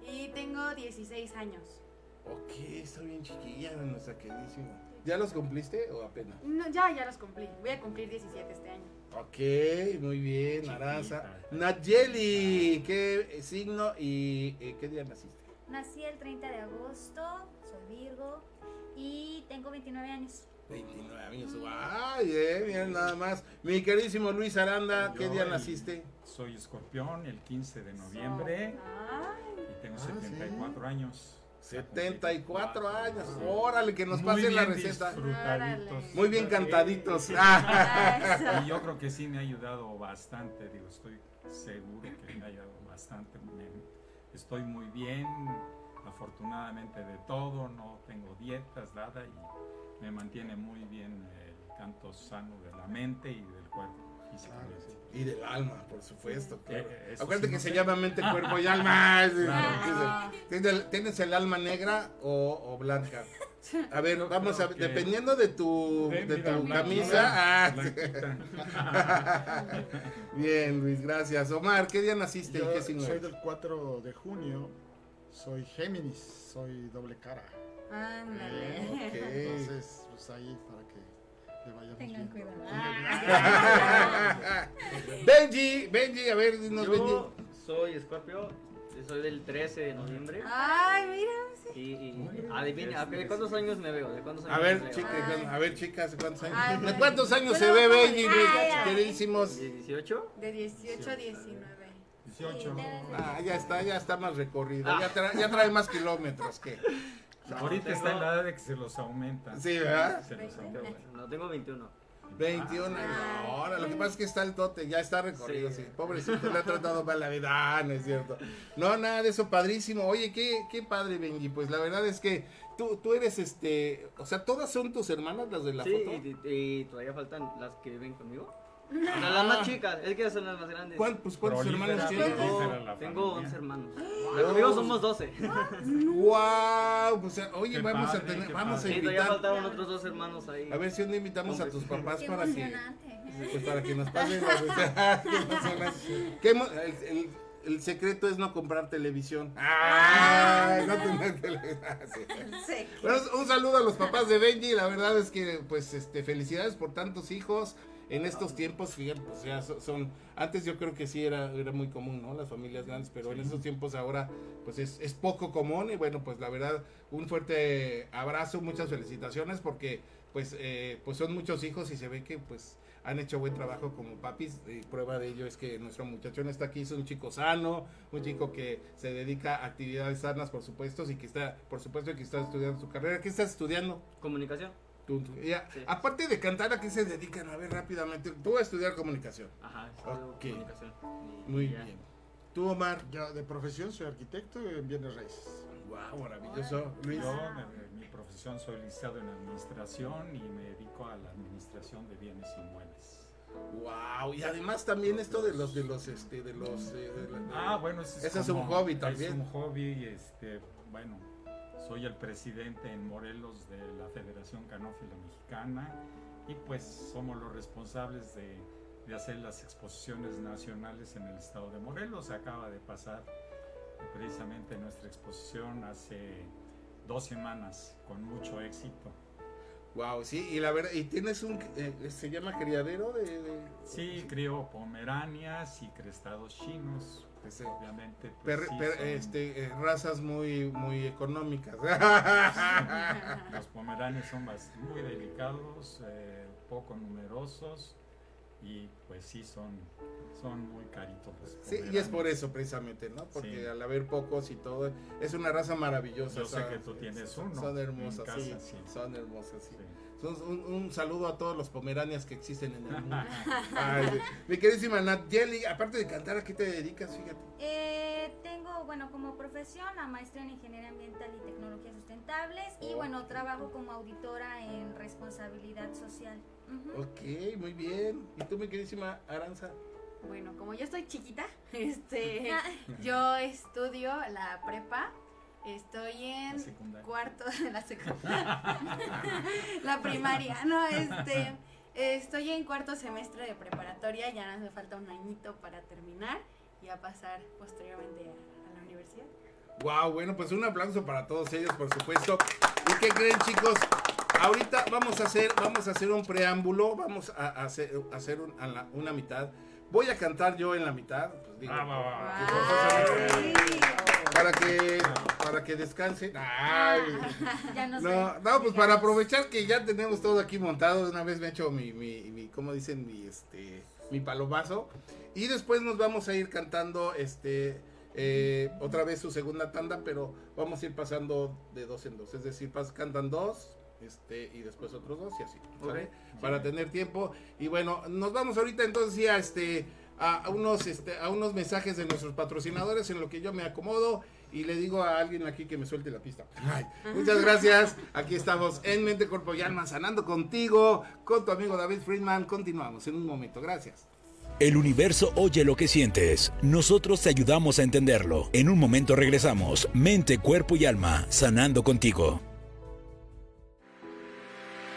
Y tengo 16 años. Ok, está bien chiquilla nuestra queridísima. ¿Ya los cumpliste o apenas? No, ya, ya los cumplí. Voy a cumplir 17 este año. Ok, muy bien, Aranza. Nayeli, ¿qué signo y eh, qué día naciste? Nací el 30 de agosto, soy Virgo y tengo 29 años. 29 años. Ay, eh, miren nada más. Mi queridísimo Luis Aranda, ¿qué Yo día el- naciste? Soy escorpión el 15 de noviembre y tengo 74 años. 74 años. Órale, que nos pasen la bien receta. disfrutaditos. Muy bien cantaditos. y yo creo que sí me ha ayudado bastante, digo, estoy seguro que me ha ayudado bastante. Me- estoy muy bien, afortunadamente de todo, no tengo dietas, nada, y me mantiene muy bien el canto sano de la mente y del cuerpo. Y del alma, por supuesto. claro. Eh, Acuérdate sí, que no se sé. llama mente, cuerpo y alma. Claro. ¿Tienes, tienes el alma negra o, o blanca? A ver, vamos a ver, dependiendo de tu, de tu camisa. Ah. Bien, Luis, gracias. Omar, ¿qué día naciste Yo y qué soy del 4 de junio, soy Géminis, soy doble cara. Ándale. Ok. Entonces, pues ahí para que le vayamos Tengan bien. Benji, Benji, a ver, dinos, Yo Benji. soy Escorpio, soy del 13 de noviembre. Ay, mira. Y, y adivina, ¿de cuántos años me veo? ¿De cuántos años A ver, chicas, a ver, chicas, ¿de cuántos años? Ay, ¿De cuántos años se ve Benji, queridísimos? ¿De 18? De 18 a 19. 18. Ah, ya está, ya está más recorrido. Ya, trae, ya trae más kilómetros que. Ahorita está en la edad de que se los aumenta. Sí, ¿verdad? Se los aumenta. No, tengo 21. 21 años. Ahora, lo que pasa es que está el tote, ya está recorrido, sí. Sí. Pobrecito, le ha tratado mal la vida. Ah, no es cierto. No, nada de eso, padrísimo. Oye, qué, qué padre, Benji. Pues la verdad es que tú, tú eres este. O sea, ¿todas son tus hermanas las de la sí, foto? y, y- y todavía faltan las que viven conmigo. O sea, las más chicas, es que son las más grandes. ¿Cuál- pues, ¿Cuántos Prolífera, hermanos tienes? Tengo familia. 11 hermanos. Conmigo somos 12. ¡Wow! Pues, oye, Qué vamos a padre, tener, qué vamos a. Sí, todavía invitar. faltaban otros dos hermanos ahí. A ver si un día invitamos a tus papás Qué para que. emocionante. Pues para que nos pasen la receta. Qué. Qué el, el- el secreto es no comprar televisión. ¡Ay! No tener televisión. Sí. Bueno, un saludo a los papás de Benji. La verdad es que, pues, este, felicidades por tantos hijos. En estos tiempos, fíjate, pues ya so- son. Antes yo creo que sí era, era muy común, ¿no? Las familias grandes, pero en estos tiempos ahora, pues es, es poco común. Y bueno, pues la verdad, un fuerte abrazo, muchas felicitaciones, porque, pues, eh, pues son muchos hijos y se ve que, pues, han hecho buen trabajo como papis. Y prueba de ello es que nuestro muchachón está aquí, es un chico sano, un chico que se dedica a actividades sanas, por supuesto, y que está, por supuesto, que está estudiando su carrera. ¿Qué estás estudiando? Comunicación. Tú- tú- ya. Sí. Aparte de cantar, ¿a qué se dedican? A ver, rápidamente. Tú vas a estudiar comunicación. Ajá, estudio Ok. comunicación. Y Muy ya. bien. Tú, Omar. Yo de profesión soy arquitecto en bienes raíces. Wow, maravilloso. Luis. Yo, de- mi profesión, soy licenciado en administración y me dedico a la administración de bienes inmuebles. Wow, y además también esto de los de los este de los eh, de la- de- Ah, bueno, ese es, es un hobby Es también. un hobby, este, bueno, soy el presidente en Morelos de la Federación Canófila Mexicana y pues somos los responsables de, de hacer las exposiciones nacionales en el estado de Morelos. Acaba de pasar precisamente nuestra exposición hace dos semanas con mucho éxito. Wow, sí, y la verdad, y tienes un eh, se llama criadero de, de- Sí, crío pomeranias y crestados chinos. Obviamente, pues, per- sí, per- son- este eh, razas muy muy económicas. Los pomeranias son bas- muy delicados, eh, poco numerosos y pues sí son, son muy caritos Sí, y es por eso precisamente, ¿no? Porque Sí. al haber pocos y todo, es una raza maravillosa. Yo sé que tú tienes son, uno Son hermosas, casa, sí, sí. Son hermosas, sí. Un, un saludo a todos los pomeranias que existen en el mundo. Ay, mi queridísima Nat Jelly, aparte de cantar, ¿a qué te dedicas? Fíjate. Eh, tengo, bueno, como profesión la maestría en Ingeniería Ambiental y Tecnologías Sustentables y bueno, trabajo como auditora en responsabilidad social. Ujú. Ok, muy bien. ¿Y tú, mi queridísima Aranza? Bueno, como yo estoy chiquita, este, yo estudio la prepa. Estoy en cuarto de la secundaria. la primaria, no, este, estoy en cuarto semestre de preparatoria, ya me falta un añito para terminar y a pasar posteriormente a, a la universidad. Wow, bueno, pues un aplauso para todos ellos, por supuesto. ¿Y qué creen, chicos? Ahorita vamos a hacer, vamos a hacer un preámbulo, vamos a, a hacer, a hacer un- a la- una mitad. Voy a cantar yo en la mitad, pues digo, Ah, va, va, va. Para que para que descansen. Ay. Ya no, No, sé. no, pues para aprovechar que ya tenemos todo aquí montado, una vez me he hecho mi, mi, mi ¿cómo dicen? Mi, este, mi palomazo. Y después nos vamos a ir cantando, este, eh, otra vez su segunda tanda, pero vamos a ir pasando de dos en dos. Es decir, pas- cantan dos, este, y después otros dos y así, ¿sale? Para tener tiempo. Y bueno, nos vamos ahorita entonces sí, a este, a, unos, este, a unos mensajes de nuestros patrocinadores en lo que yo me acomodo y le digo a alguien aquí que me suelte la pista. Muchas gracias. Aquí estamos en Mente, Cuerpo y Alma, sanando contigo, con tu amigo David Friedman. Continuamos en un momento. Gracias. El universo oye lo que sientes. Nosotros te ayudamos a entenderlo. En un momento regresamos. Mente, cuerpo y alma, sanando contigo.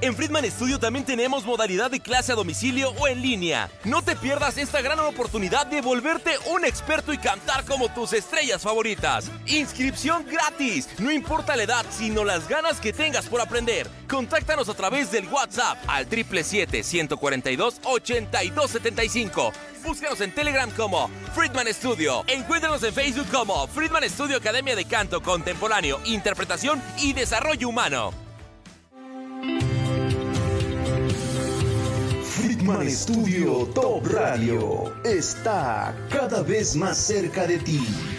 En Friedman Studio también tenemos modalidad de clase a domicilio o en línea. No te pierdas esta gran oportunidad de volverte un experto y cantar como tus estrellas favoritas. Inscripción gratis. No importa la edad, sino las ganas que tengas por aprender. Contáctanos a través del WhatsApp al 777-142-8275. Búscanos en Telegram como Friedman Studio. Encuéntranos en Facebook como Friedman Studio Academia de Canto Contemporáneo, Interpretación y Desarrollo Humano. Friedman Studio Top Radio está cada vez más cerca de ti.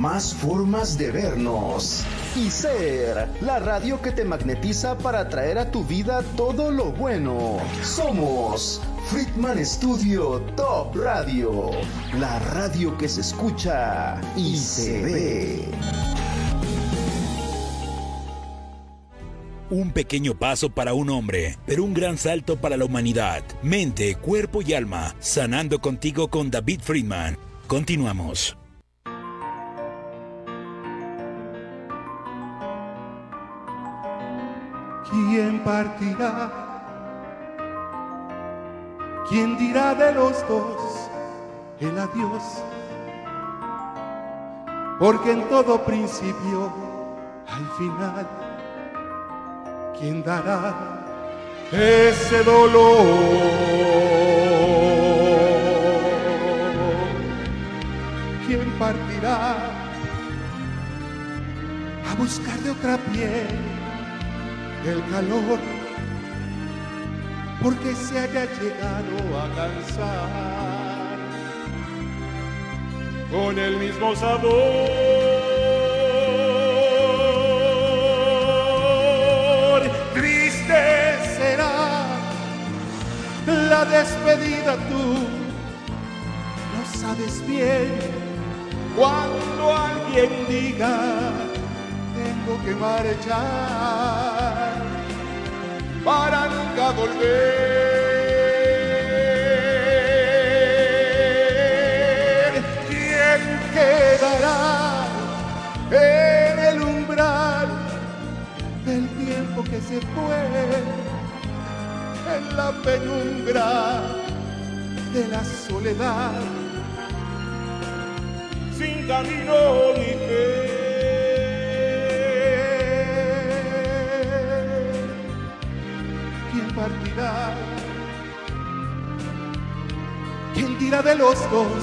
más formas de vernos y ser la radio que te magnetiza para traer a tu vida todo lo bueno. Somos Friedman Studio Top Radio, la radio que se escucha y se ve. Un pequeño paso para un hombre, pero un gran salto para la humanidad. Mente, cuerpo y alma, sanando contigo con David Friedman. Continuamos. ¿Quién partirá? ¿Quién dirá de los dos el adiós? Porque en todo principio, al final, ¿quién dará ese dolor? ¿Quién partirá a buscar de otra piel el calor? Porque se haya llegado a cansar con el mismo sabor. Triste será la despedida tú, lo sabes bien. Cuando alguien diga, tengo que marchar para nunca volver. ¿Quién quedará en el umbral del tiempo que se fue? en la penumbra de la soledad, sin camino ni fe. Partirá? ¿Quién dirá de los dos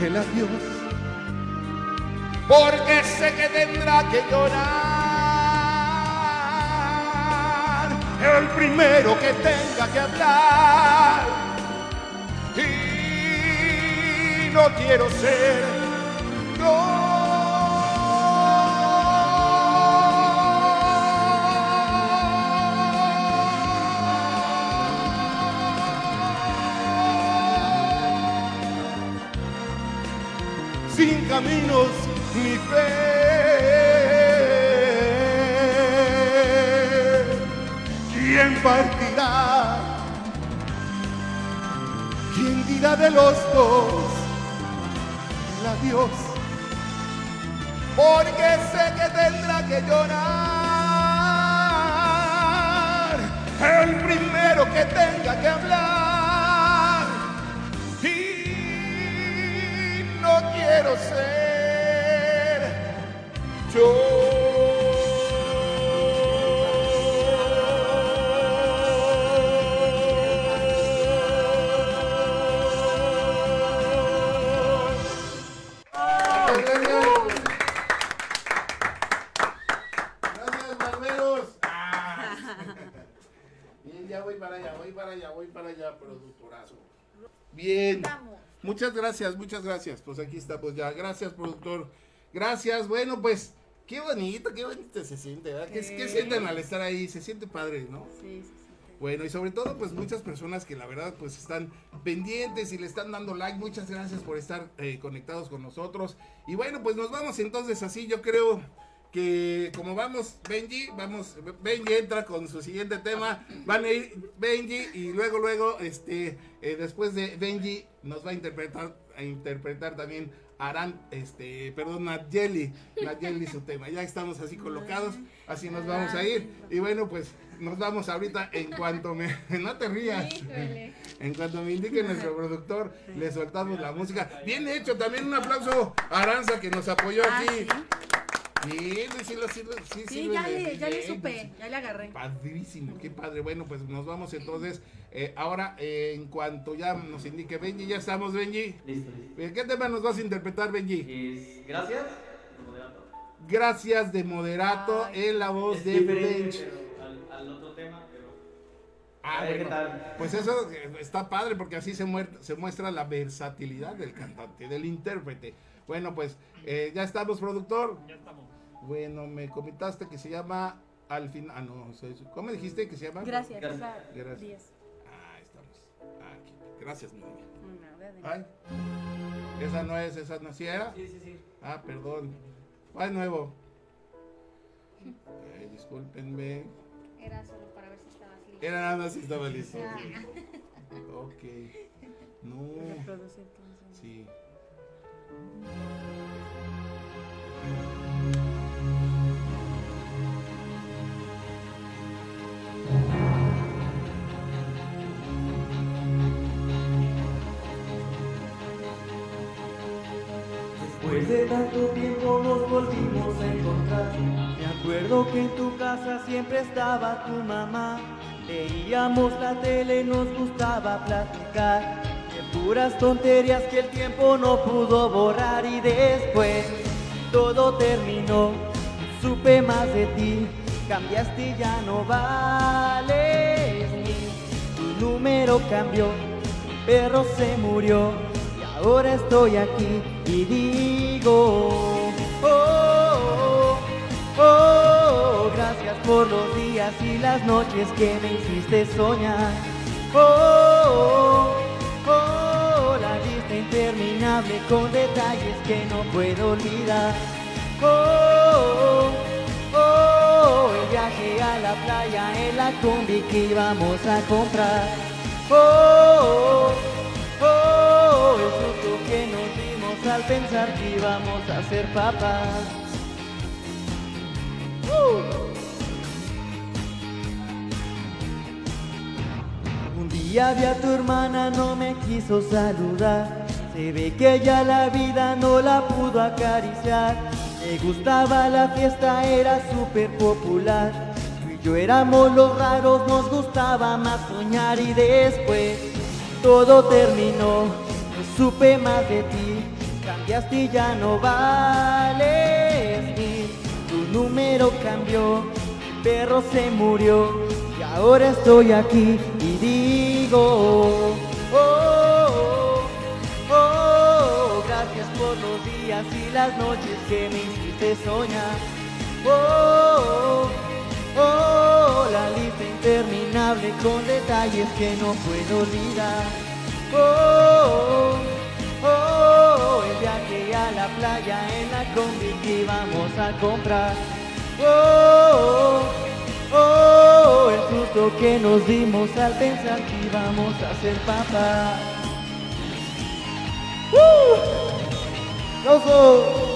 el adiós? Porque sé que tendrá que llorar el primero que tenga que hablar. Y no quiero ser, sin caminos ni fe. ¿Quién partirá? ¿Quién dirá de los dos adiós? Porque sé que tendrá que llorar el primero que tenga que hablar. Y no quiero ser allá, productorazo. Bien. Muchas gracias, muchas gracias. Pues aquí estamos ya. Gracias, productor. Gracias. Bueno, pues qué bonito, qué bonito se siente, ¿verdad? ¿Qué, qué sienten al estar ahí? Se siente padre, ¿no? Sí, sí, sí. Bueno, y sobre todo, pues muchas personas que la verdad, pues están pendientes y le están dando like. Muchas gracias por estar eh, conectados con nosotros. Y bueno, pues nos vamos entonces así. Yo creo que como vamos, Benji, vamos, Benji entra con su siguiente tema. Van a ir Benji y luego, luego, este, eh, después de Benji nos va a interpretar, a interpretar también Aran, este, perdón, Nayeli, Nayeli su tema. Ya estamos así colocados, así nos vamos a ir. Y bueno, pues nos vamos ahorita en cuanto me, no te rías, en cuanto me indique nuestro productor, le soltamos la música. Bien hecho, también un aplauso a Aranza que nos apoyó aquí. Sí, sí, lo- sí, Sí, sí, ya bien, le, ya le supe, ya le agarré. Padrísimo, qué padre. Bueno, pues nos vamos entonces. eh, ahora, eh, en cuanto ya nos indique Benji, ya estamos, Benji. Listo, Eh, ¿Qué tema nos vas a interpretar, Benji? Gracias. moderato. Gracias de Moderato en la voz Es de Benji. al, al otro tema, pero. Ah, A ver qué bueno, tal. Pues eso eh, está padre porque así se, muer- se muestra la versatilidad del cantante, del intérprete. Bueno, pues eh, ya estamos, productor. Ya estamos. Bueno, me comentaste que se llama al fin. Ah, no, ¿cómo dijiste que se llama? Gracias, Gracias. Gracias. Ah, estamos. Ah, aquí. Gracias, mi niña. Nada de Ay, esa no es, esa no sí era. Sí, sí, sí. Ah, perdón. Va de nuevo. Eh, discúlpenme. Era solo para ver si estabas listo. Era nada más si estaba listo. Ah. Ok. No. Sí. De tanto tiempo nos volvimos a encontrar. Me acuerdo que en tu casa siempre estaba tu mamá. Veíamos la tele, nos gustaba platicar. De puras tonterías que el tiempo no pudo borrar. Y después todo terminó. Supe más de ti. Cambiaste y ya no vales mil. Tu número cambió. Mi perro se murió. Y ahora estoy aquí y digo, oh, oh, oh, oh, gracias por los días y las noches que me hiciste soñar. Oh, oh, oh, la lista interminable con detalles que no puedo olvidar. Oh, oh, el viaje a la playa en la combi que íbamos a comprar. Oh, oh, oh, el susto que nos al pensar que íbamos a ser papás. Uh. Un día vi a tu hermana, no me quiso saludar. Se ve que ya la vida no la pudo acariciar. Le gustaba la fiesta, era súper popular. Tú y yo éramos los raros, nos gustaba más soñar y después todo terminó. No supe más de ti, cambiaste y ya no vales ni. Tu número cambió, el perro se murió y ahora estoy aquí y digo, oh, oh, oh, gracias por los días y las noches que me hiciste soñar. Oh, oh, oh, la lista interminable con detalles que no puedo olvidar. Oh, oh, el viaje a la playa en la combi que íbamos a comprar. Oh, oh, oh, el susto que nos dimos al pensar que íbamos a ser papás. ¡Uh!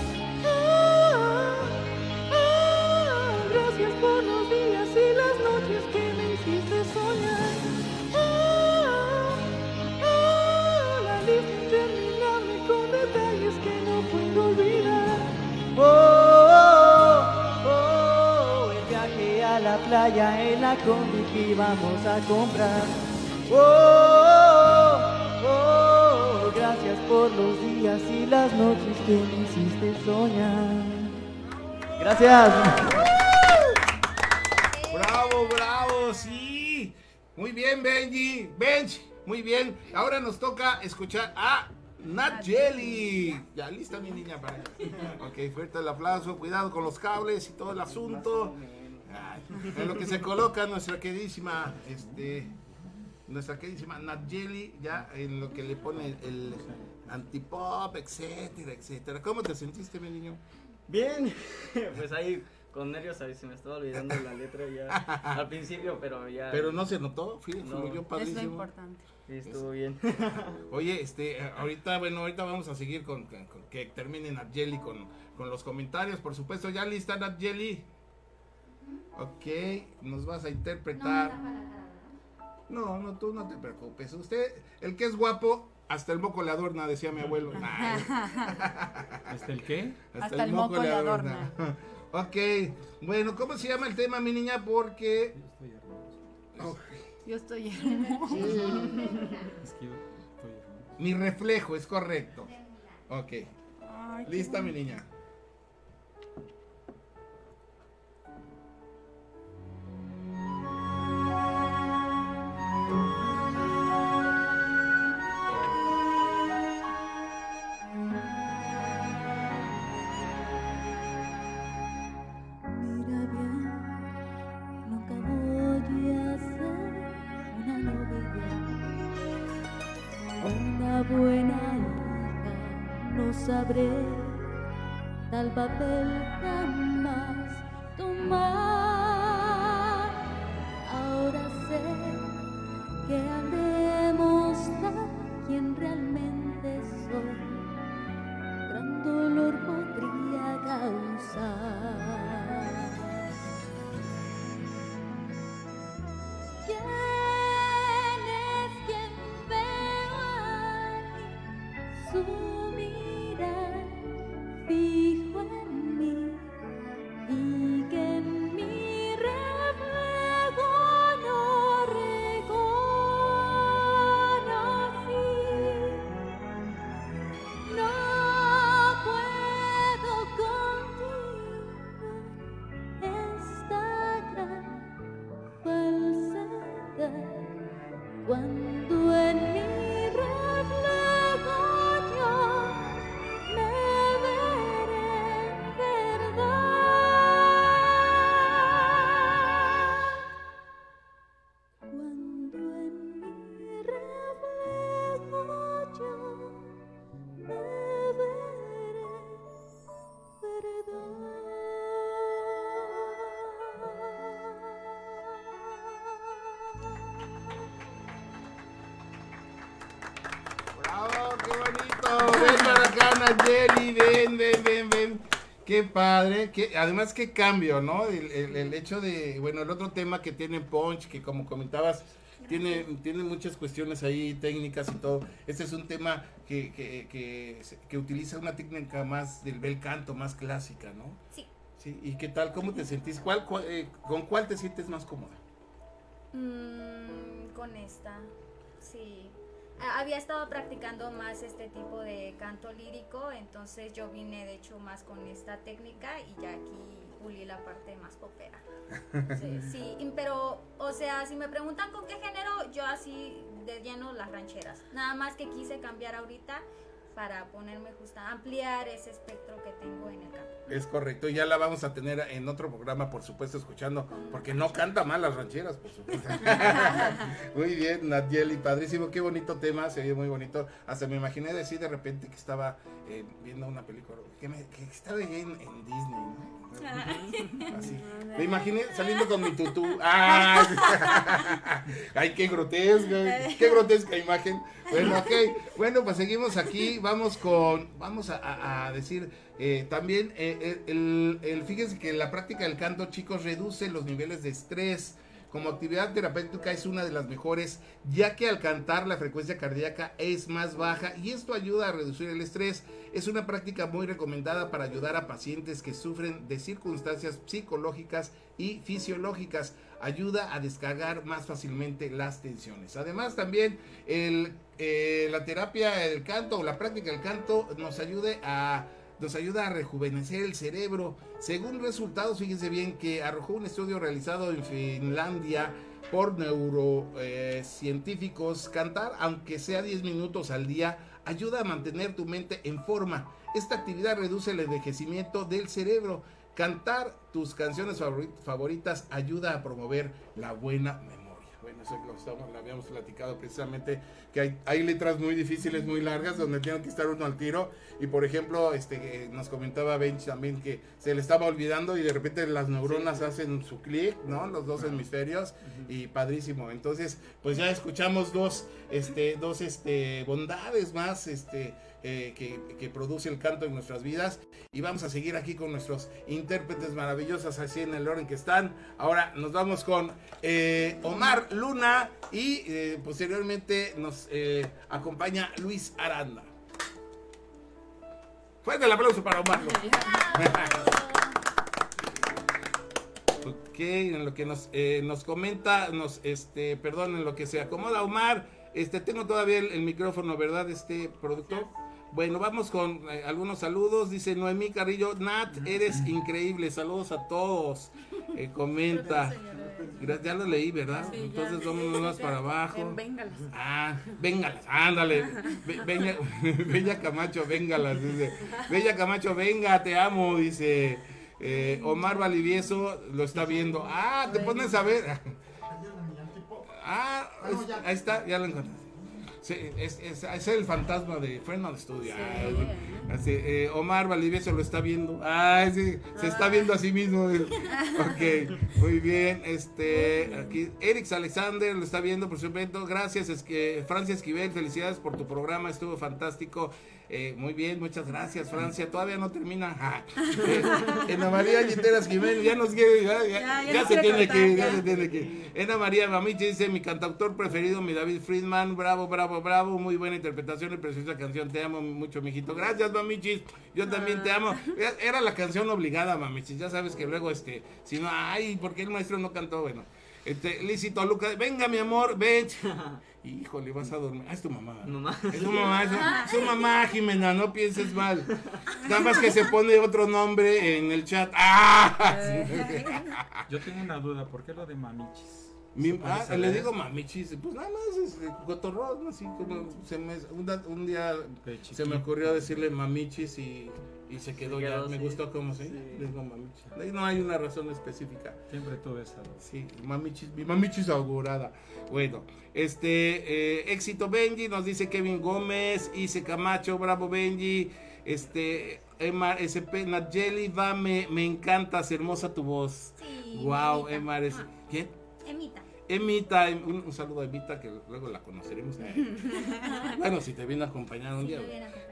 Playa en la combi íbamos a comprar. Oh, oh, oh, gracias por los días y las noches que me hiciste soñar. Gracias. Bravo, bravo, sí. Muy bien, Benji. Benji, muy bien. Ahora nos toca escuchar a Nat Jelly. Ya lista, mi niña. Para... Ok, fuerte el aplauso. Cuidado con los cables y todo el asunto. Ay, en lo que se coloca nuestra queridísima, este, nuestra queridísima Nat Jelly, ya en lo que le pone el antipop, etcétera, etcétera. ¿Cómo te sentiste, mi niño? Bien, pues ahí con nervios a ver si me estaba olvidando la letra ya al principio, pero ya. Pero no se notó, fui, No. fluyó padrísimo. Es lo importante. Sí, estuvo bien. Oye, este, ahorita, bueno, ahorita vamos a seguir con, con- con que termine Nat Jelly con, con los comentarios, por supuesto. ¿Ya lista Nat Jelly? Ok, nos vas a interpretar. No, no, tú no te preocupes. Usted, el que es guapo, hasta el moco le adorna, decía mi abuelo. Nah, ¿Hasta el qué? Hasta el moco le ok, bueno, ¿cómo se llama el tema, mi niña? Porque... Yo estoy hermosa. Es que yo estoy hermoso. mi reflejo, es correcto. Ok, Ay, lista, mi bonito. niña. Sabré tal papel Qué padre, que además qué cambio, ¿no? El, el- el hecho de, bueno, el otro tema que tiene Punch, que como comentabas, tiene, tiene muchas cuestiones ahí técnicas y todo. Este es un tema que, que, que, que utiliza una técnica más del bel canto, más clásica, ¿no? Sí. Sí, ¿y qué tal? ¿Cómo te sentís? ¿Cuál, cuál, eh, ¿Con cuál te sientes más cómoda? Mm, con esta, sí. A- Había estado practicando más este tipo de canto lírico, entonces yo vine de hecho más con esta técnica y ya aquí pulí la parte más popera. Sí, sí, pero, o sea, si me preguntan con qué género, yo así de lleno las rancheras. Nada más que quise cambiar ahorita para ponerme justa, ampliar ese espectro que tengo en el canto. Es correcto, y ya la vamos a tener en otro programa, por supuesto, escuchando, porque no canta mal las rancheras, por supuesto. muy bien, Nadieli, padrísimo, qué bonito tema, se ve muy bonito. Hasta me imaginé decir de repente que estaba eh, viendo una película, que, me- que estaba en, en Disney, ¿no? Así. Me imaginé saliendo con mi tutú. ¡Ah! ¡Ay, qué grotesca! ¡Qué grotesca imagen! Bueno, ok. Bueno, pues seguimos aquí. Vamos con. Vamos a, a- a decir. Eh, también, eh, el, el- fíjense que la práctica del canto, chicos, reduce los niveles de estrés. Como actividad terapéutica es una de las mejores, ya que al cantar la frecuencia cardíaca es más baja y esto ayuda a reducir el estrés. Es una práctica muy recomendada para ayudar a pacientes que sufren de circunstancias psicológicas y fisiológicas. Ayuda a descargar más fácilmente las tensiones. Además también el, eh, la terapia del canto o la práctica del canto nos ayude a nos ayuda a rejuvenecer el cerebro. Según resultados, fíjense bien que arrojó un estudio realizado en Finlandia por neurocientíficos, cantar, aunque sea 10 minutos al día, ayuda a mantener tu mente en forma. Esta actividad reduce el envejecimiento del cerebro. Cantar tus canciones favori- favoritas ayuda a promover la buena memoria. Eso lo, estamos, lo habíamos platicado precisamente, que hay, hay letras muy difíciles, muy largas, donde tiene que estar uno al tiro. Y por ejemplo, este, eh, nos comentaba Bench también que se le estaba olvidando y de repente las neuronas hacen su clic, ¿no? Los dos hemisferios y padrísimo. Entonces, pues ya escuchamos dos, este, dos este, bondades más este, eh, que, que produce el canto en nuestras vidas. Y vamos a seguir aquí con nuestros intérpretes maravillosos, así en el orden que están. Ahora nos vamos con eh, Omar Luna y eh, posteriormente nos acompaña Luis Aranda. Fuerte el aplauso para Omar Luna. Ok, en lo que nos, eh, nos comenta, nos, este, perdón, en lo que se acomoda Omar, este, tengo todavía el, el micrófono, ¿verdad? Este productor. Bueno, vamos con eh, algunos saludos. Dice Noemí Carrillo, Nat, eres increíble. Saludos a todos. Eh, comenta. Ya lo leí, ¿verdad? Sí. Entonces vámonos más para abajo. Véngalas. Ah, véngalas, ándale. Be- Bella, Bella Camacho, véngalas. Dice. Bella Camacho, venga, te amo, dice. Eh, Omar Valivieso lo está viendo. Ah, te pones a ver. Ah, ahí está, ya lo encontré. Sí, es, es- es el fantasma de Friend on Studio. Ah, así, eh, Omar Valivieso lo está viendo. Ah, sí, se está viendo a sí mismo. Ok, muy bien. Este, aquí, Erix Alexander lo está viendo por su evento. Gracias, es que Francia Esquivel, felicidades por tu programa, estuvo fantástico. Eh, muy bien, muchas gracias, Francia. Todavía no termina. Ah, eh, Ana María Giteras Jiménez, ya nos quiere, ya, ya- Ya, ya ya nos se tiene cortar, que ir, ya ya. se tiene que ir. Ana María Mamichi dice, mi cantautor preferido, mi David Friedman, bravo, bravo, bravo, muy buena interpretación y preciosa canción, te amo mucho, mijito. Gracias, Mamichis, yo también te amo. Era- la canción obligada, Mamichis, ya sabes que luego, este, si no, ay, ¿por qué el maestro no cantó? Bueno, este, Licito Lucas, venga, mi amor, ven. Híjole, vas a dormir. Ah, es tu mamá. Es tu mamá, es tu, es tu mamá, Jimena, no pienses mal. Nada más que se pone otro nombre en el chat. ¡Ah! Yo tengo una duda, ¿por qué lo de mamichis? Mi- ¿Se puede ah, saber? le digo mamichis, pues nada más es eh, cotorrón, así como se me, un, da- un día se me ocurrió decirle mamichis y, y se quedó Se ya, me gustó como se Sí. le digo mamichis. No hay una razón específica. Siempre tuve esa. Sí, mamichis, mi mamichis augurada. Bueno, este, eh, éxito Benji, nos dice Kevin Gómez, Ise Camacho, bravo Benji. Este, Emar SP Nayeli va, me, me encantas, hermosa tu voz. Sí, Wow, es. Ah. ¿Quién? Emita. Emita, em- un, un saludo a Emita que luego la conoceremos. bueno, si te viene a acompañar un Sí, día.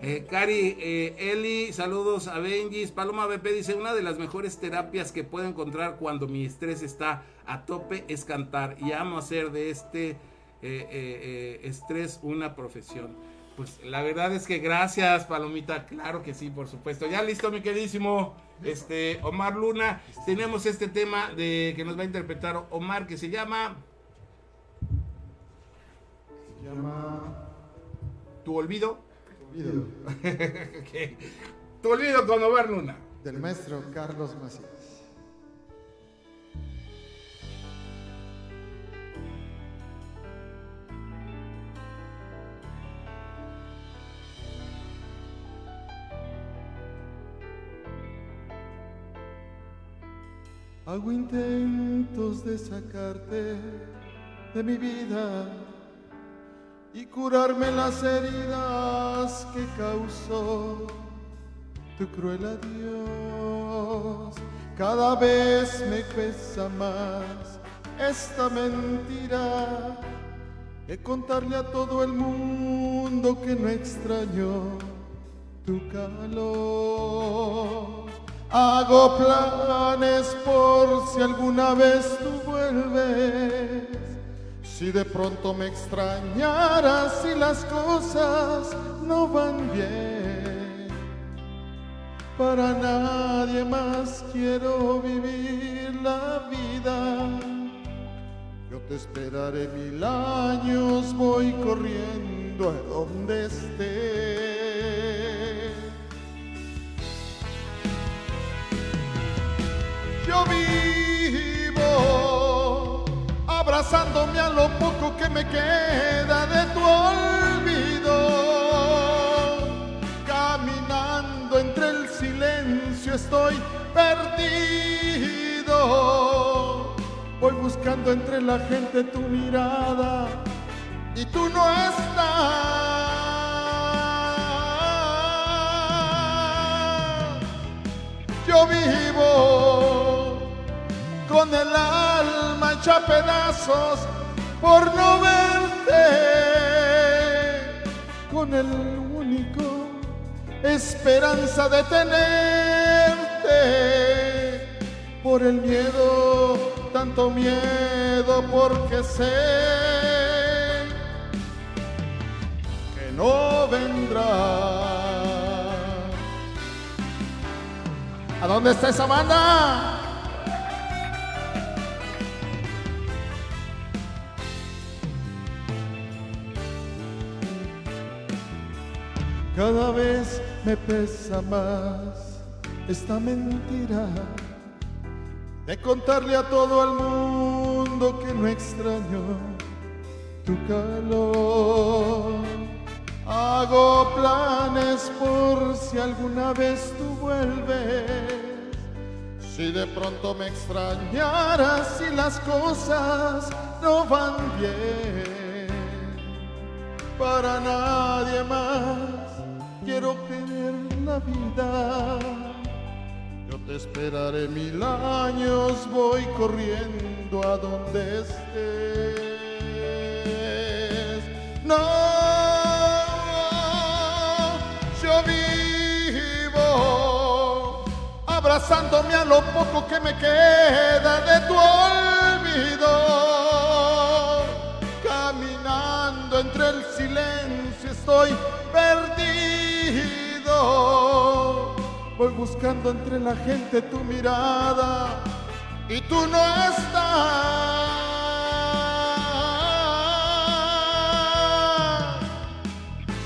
Eh, Cari, eh, Eli, saludos a Benjis. Paloma BP dice, una de las mejores terapias que puedo encontrar cuando mi estrés está a tope es cantar y amo hacer de este eh, eh, eh, estrés una profesión. Pues la verdad es que gracias, Palomita. Claro que sí, por supuesto. Ya listo, mi queridísimo este, Omar Luna. Tenemos este tema de que nos va a interpretar Omar que se llama Se llama Tu Olvido. Olvido. Ok. Tu Olvido con Omar Luna. del maestro Carlos Macías. Hago intentos de sacarte de mi vida y curarme las heridas que causó tu cruel adiós. Cada vez me pesa más esta mentira que contarle a todo el mundo que no extraño tu calor. Hago planes por si alguna vez tú vuelves. Si de pronto me extrañaras y las cosas no van bien. Para nadie más quiero vivir la vida. Yo te esperaré mil años, voy corriendo a donde estés. Yo vivo abrazándome a lo poco que me queda de tu olvido, caminando entre el silencio estoy perdido. Voy buscando entre la gente tu mirada y tú no estás. Yo vivo con el alma hecha pedazos por no verte, con el único esperanza de tenerte, por el miedo, tanto miedo porque sé que no vendrá. ¿A dónde está esa banda? Cada vez me pesa más esta mentira de contarle a todo el mundo que no extraño tu calor. Hago planes por si alguna vez tú vuelves. Si de pronto me extrañaras y las cosas no van bien para nadie más. Quiero tener la vida. Yo te esperaré mil años, voy corriendo a donde estés. No, yo vivo abrazándome a lo poco que me queda de tu olvido caminando entre el silencio estoy perdido. Voy buscando entre la gente tu mirada y tú no estás.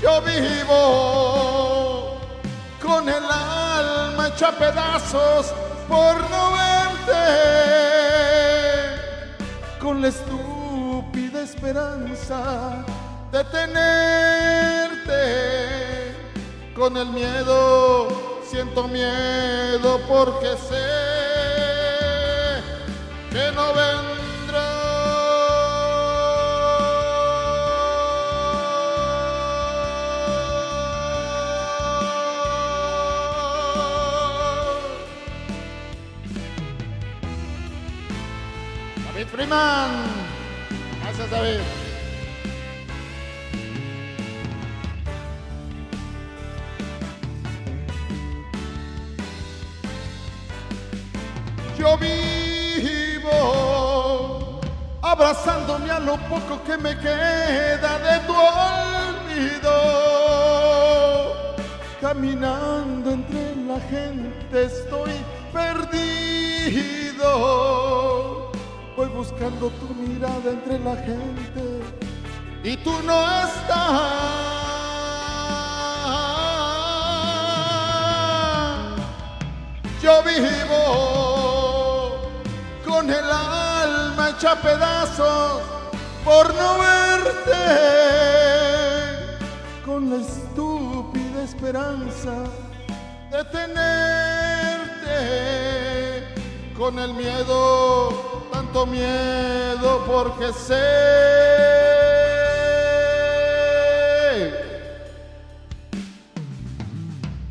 Yo vivo con el alma hecha pedazos por no verte con la estúpida esperanza de tenerte con el miedo, siento miedo porque sé que no vendrá. David Freeman, gracias David. Yo vivo abrazándome a lo poco que me queda de tu olvido. Caminando entre la gente estoy perdido. Voy buscando tu mirada entre la gente y tú no estás. Yo vivo con el alma hecha pedazos por no verte, con la estúpida esperanza de tenerte, con el miedo, tanto miedo porque sé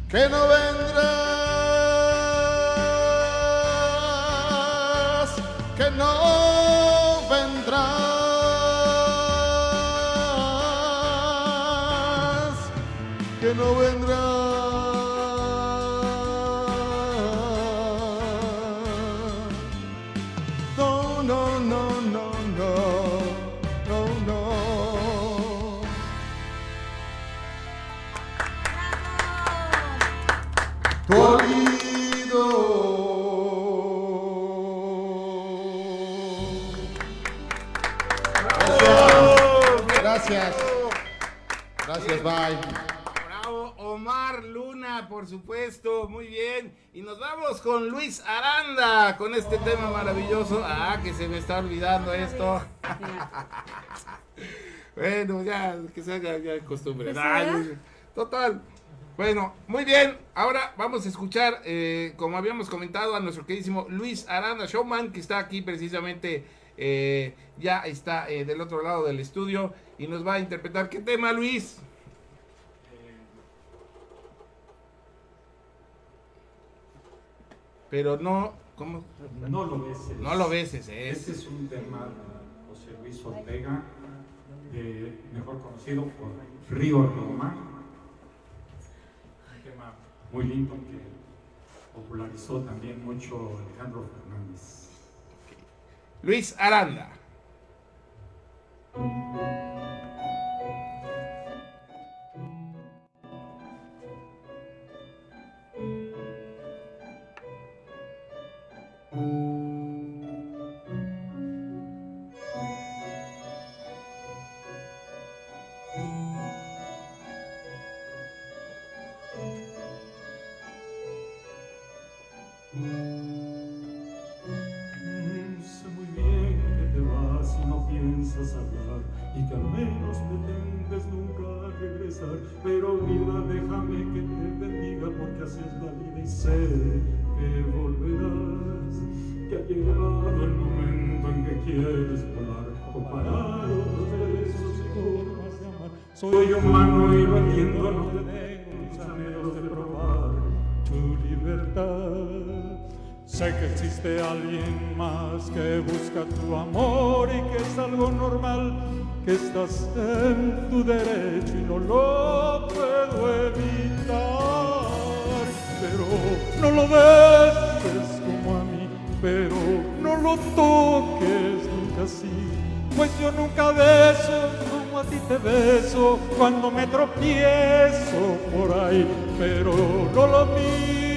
que no vendrás, que supuesto, muy bien. Y nos vamos con Luis Aranda, con este tema maravilloso. Ah, que se me está olvidando esto. bueno, ya, que se haga ya costumbre. Ay, total. Bueno, muy bien. Ahora vamos a escuchar, eh, como habíamos comentado, a nuestro queridísimo Luis Aranda Showman, que está aquí precisamente, eh, ya está eh, del otro lado del estudio y nos va a interpretar. ¿Qué tema, Luis? Pero no, ¿cómo? No lo beses. No lo beses, es. Este es un tema de José Luis Ortega, eh, mejor conocido por Río Roma. Un tema muy lindo que popularizó también mucho Alejandro Fernández. Luis Aranda. Existe alguien más que busca tu amor y que es algo normal, que estás en tu derecho y no lo puedo evitar. Pero no lo beses como a mí, pero no lo toques nunca así. Pues yo nunca beso como a ti te beso cuando me tropiezo por ahí, pero no lo mí,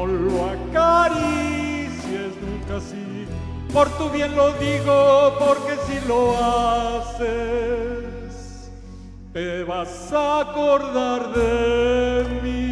no lo acaricies nunca así. Por tu bien lo digo, porque si lo haces, te vas a acordar de mí.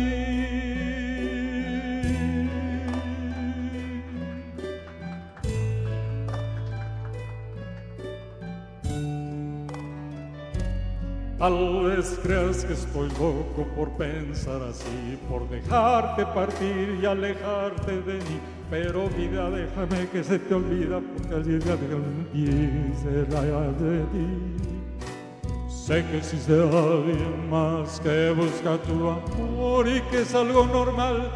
Tal vez creas que estoy loco por pensar así, por dejarte partir y alejarte de mí. Pero vida, déjame que se te olvida, porque al día de alguien será de ti. Sé que existe alguien más que busca tu amor y que es algo normal.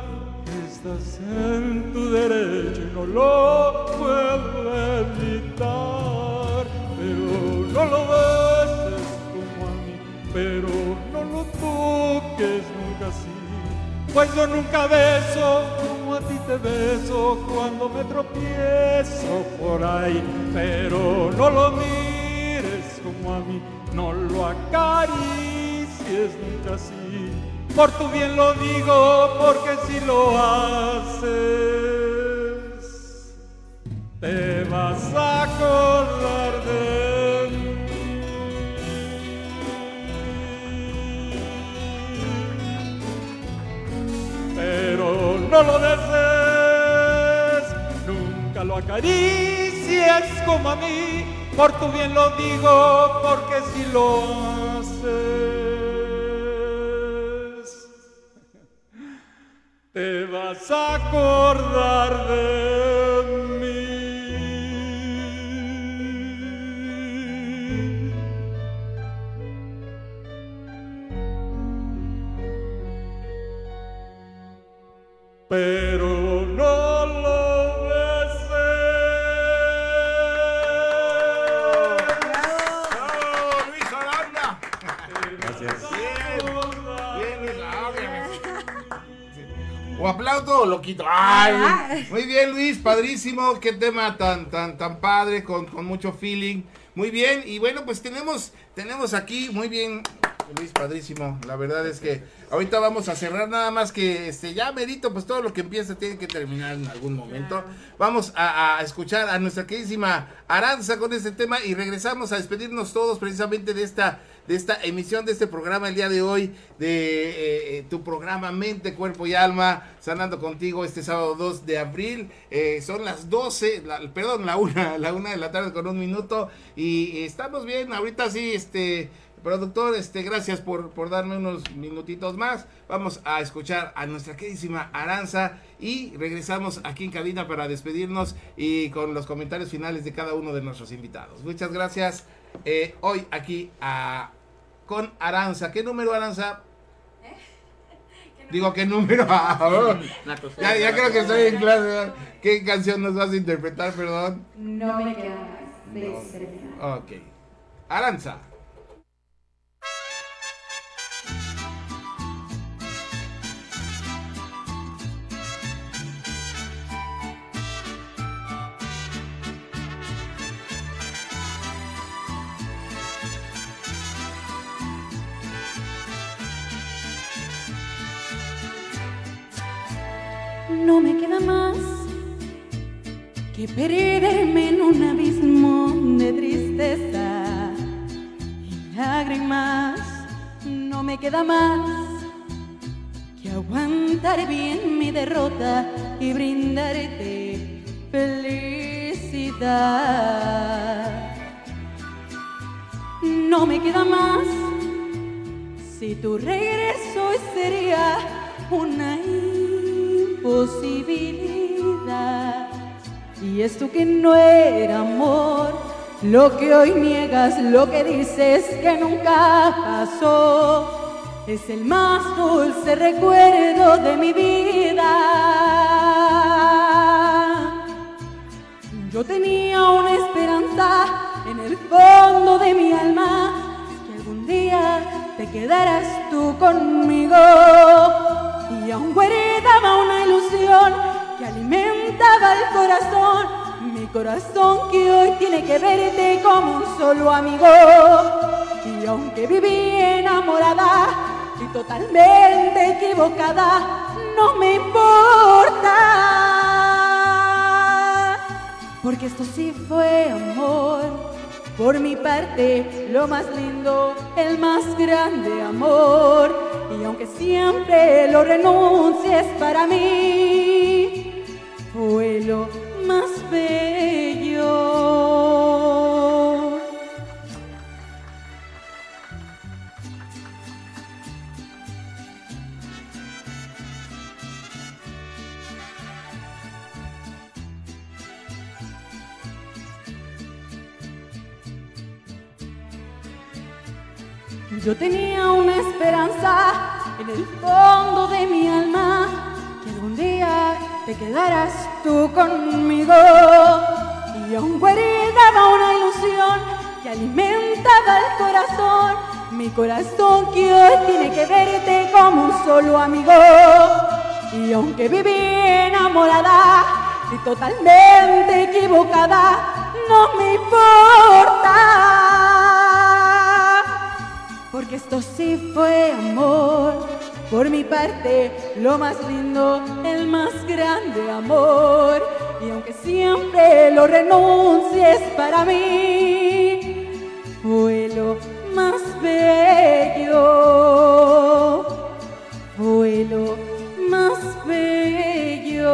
Estás en tu derecho y no lo Pues yo nunca beso como a ti te beso cuando me tropiezo por ahí. Pero no lo mires como a mí, no lo acaricies nunca así. Por tu bien lo digo, porque si lo haces, te vas a acordar lo desees, nunca lo acaricies como a mí. Por tu bien lo digo, porque si lo haces, te vas a acordar de muy bien, Luis, padrísimo. Qué tema tan, tan, tan padre, con, con mucho feeling. Muy bien, y bueno, pues tenemos, tenemos aquí, muy bien, Luis, padrísimo. La verdad es que ahorita vamos a cerrar nada más que este ya merito, pues todo lo que empieza tiene que terminar en algún momento. Vamos a, a escuchar a nuestra queridísima Aranza con este tema y regresamos a despedirnos todos precisamente de esta de esta emisión de este programa el día de hoy de eh, eh, tu programa Mente, Cuerpo y Alma sanando contigo este sábado 2 de abril Eh, son las 12 la- perdón la una la una de la tarde con un minuto y estamos bien ahorita sí este Productor, este, gracias por, por darme unos minutitos más. Vamos a escuchar a nuestra queridísima Aranza y regresamos aquí en cabina para despedirnos y con los comentarios finales de cada uno de nuestros invitados. Muchas gracias. Eh, hoy aquí a, con Aranza. ¿Qué número, Aranza? Digo, ¿qué número? Ah, oh. ya, ya creo que estoy en clase. ¿Qué canción nos vas a interpretar, perdón? No me queda más de Serena. Ok. Aranza. No me queda más que perderme en un abismo de tristeza y lágrimas. No me queda más que aguantar bien mi derrota y brindarte felicidad. No me queda más si tu regreso sería una imposibilidad. Y esto que no era amor, lo que hoy niegas, lo que dices que nunca pasó, es el más dulce recuerdo de mi vida. Yo tenía una esperanza en el fondo de mi alma, que algún día te quedarás tú conmigo. Y aún guardaba una corazón que hoy tiene que verte como un solo amigo. Y aunque viví enamorada y totalmente equivocada, no me importa. Porque esto sí fue amor. Por mi parte, lo más lindo, el más grande amor. Y aunque siempre lo renuncies para mí, fue lo más Yo tenía una esperanza en el fondo de mi alma, que algún día te quedarás tú conmigo. Y aún guardaba una ilusión que alimentaba el corazón, Mi corazón que hoy tiene que verte como un solo amigo. Y aunque viví enamorada y totalmente equivocada, no me importa. Porque esto sí fue amor. Por mi parte, lo más lindo, el más grande amor. Y aunque siempre lo renuncies para mí, fue lo más bello. Fue lo más bello.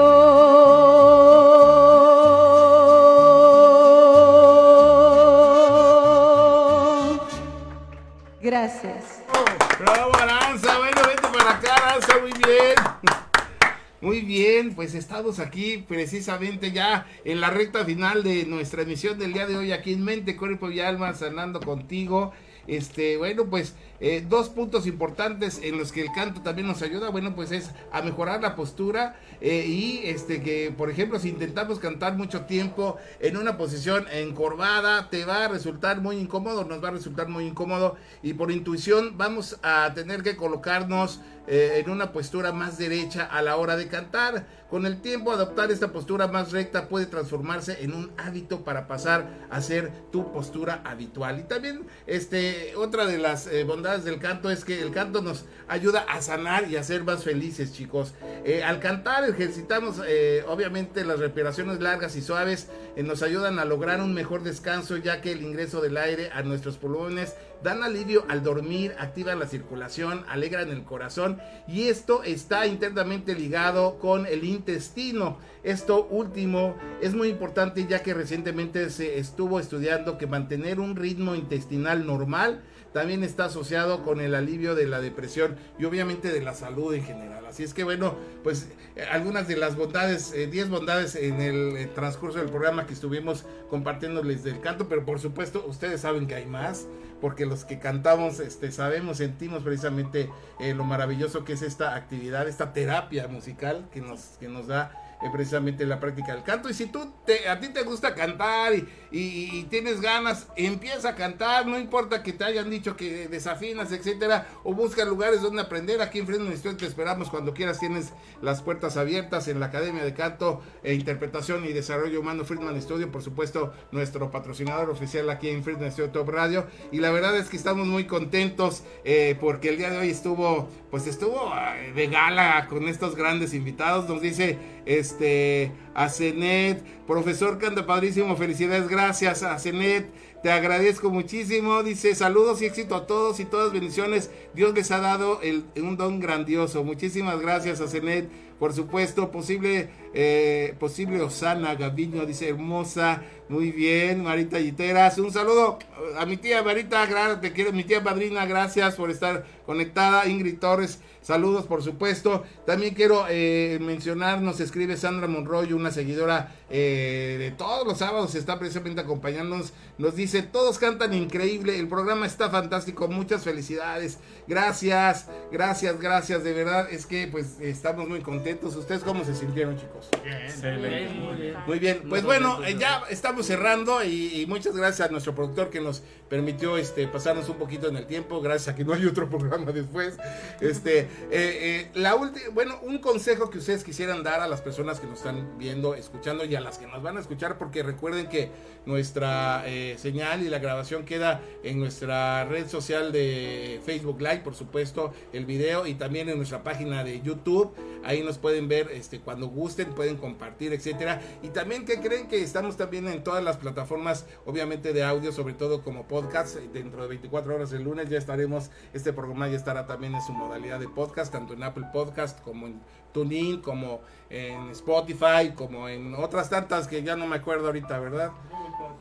Muy bien, pues estamos aquí precisamente ya en la recta final de nuestra emisión del día de hoy aquí en Mente, Cuerpo y Alma, sanando contigo. Este, bueno, pues eh, dos puntos importantes en los que el canto también nos ayuda, bueno, pues es a mejorar la postura eh, y este que, por ejemplo, si intentamos cantar mucho tiempo en una posición encorvada, te va a resultar muy incómodo, nos va a resultar muy incómodo y por intuición vamos a tener que colocarnos eh, en una postura más derecha a la hora de cantar. Con el tiempo, adoptar esta postura más recta puede transformarse en un hábito para pasar a ser tu postura habitual. Y también, este, otra de las eh, bondades del canto es que el canto nos ayuda a sanar y a ser más felices, chicos. Eh, al cantar ejercitamos, obviamente, las respiraciones largas y suaves nos ayudan a lograr un mejor descanso, ya que el ingreso del aire a nuestros pulmones dan alivio al dormir, activan la circulación, alegran el corazón y esto está internamente ligado con el intestino. Esto último es muy importante ya que recientemente se estuvo estudiando que mantener un ritmo intestinal normal también está asociado con el alivio de la depresión y obviamente de la salud en general. Así es que bueno, pues eh, algunas de las bondades, 10 eh, bondades en el eh, transcurso del programa que estuvimos compartiéndoles del canto, pero por supuesto ustedes saben que hay más, porque los que cantamos este, sabemos, sentimos precisamente lo maravilloso que es esta actividad, esta terapia musical que nos, que nos da eh, precisamente la práctica del canto. Y si tú te, a ti te gusta cantar y, tienes ganas, empieza a cantar, no importa que te hayan dicho que desafinas, etcétera, o busca lugares donde aprender. Aquí en Fresno te esperamos cuando quieras, tienes las puertas abiertas en la Academia de Canto e Interpretación y Desarrollo Humano Friedman Studio, por supuesto, nuestro patrocinador oficial aquí en Friedman Studio Top Radio. Y la verdad es que estamos muy contentos eh, porque el día de hoy estuvo, pues estuvo eh, de gala con estos grandes invitados. Nos dice este, a Cenet, profesor canta padrísimo, felicidades, gracias a Cenet, te agradezco muchísimo, dice saludos y éxito a todos y todas bendiciones, Dios les ha dado un don grandioso, muchísimas gracias a Cenet, por supuesto, posible, eh, posible Osana Gaviño, dice hermosa, muy bien, Marita Yiteras, un saludo a mi tía Marita, te quiero, mi tía padrina, gracias por estar conectada, Ingrid Torres, Saludos, por supuesto. También quiero eh, mencionar, nos escribe Sandra Monroy, una seguidora eh, de todos los sábados, está precisamente acompañándonos. Nos dice, todos cantan increíble, el programa está fantástico, muchas felicidades. Gracias, gracias, gracias, de verdad. Es que pues estamos muy contentos. ¿Ustedes cómo se sintieron, chicos? Bien, muy bien. Muy bien, pues bueno, eh, ya estamos cerrando y, muchas gracias a nuestro productor que nos permitió este, pasarnos un poquito en el tiempo, gracias a que no hay otro programa después. Este, eh, eh, la última, bueno, un consejo que ustedes quisieran dar a las personas que nos están viendo, escuchando y a las que nos van a escuchar, porque recuerden que nuestra eh, señal y la grabación queda en nuestra red social de Facebook Live, por supuesto, el video y también en nuestra página de YouTube. Ahí nos pueden ver este, cuando gusten, pueden compartir, etcétera. Y también que creen que estamos también en todas las plataformas, obviamente de audio, sobre todo como podcast. Dentro de 24 horas el lunes ya estaremos, este programa ya estará también en su modalidad de podcast, tanto en Apple Podcast como en TuneIn, como en Spotify, como en otras tantas que ya no me acuerdo ahorita, ¿verdad?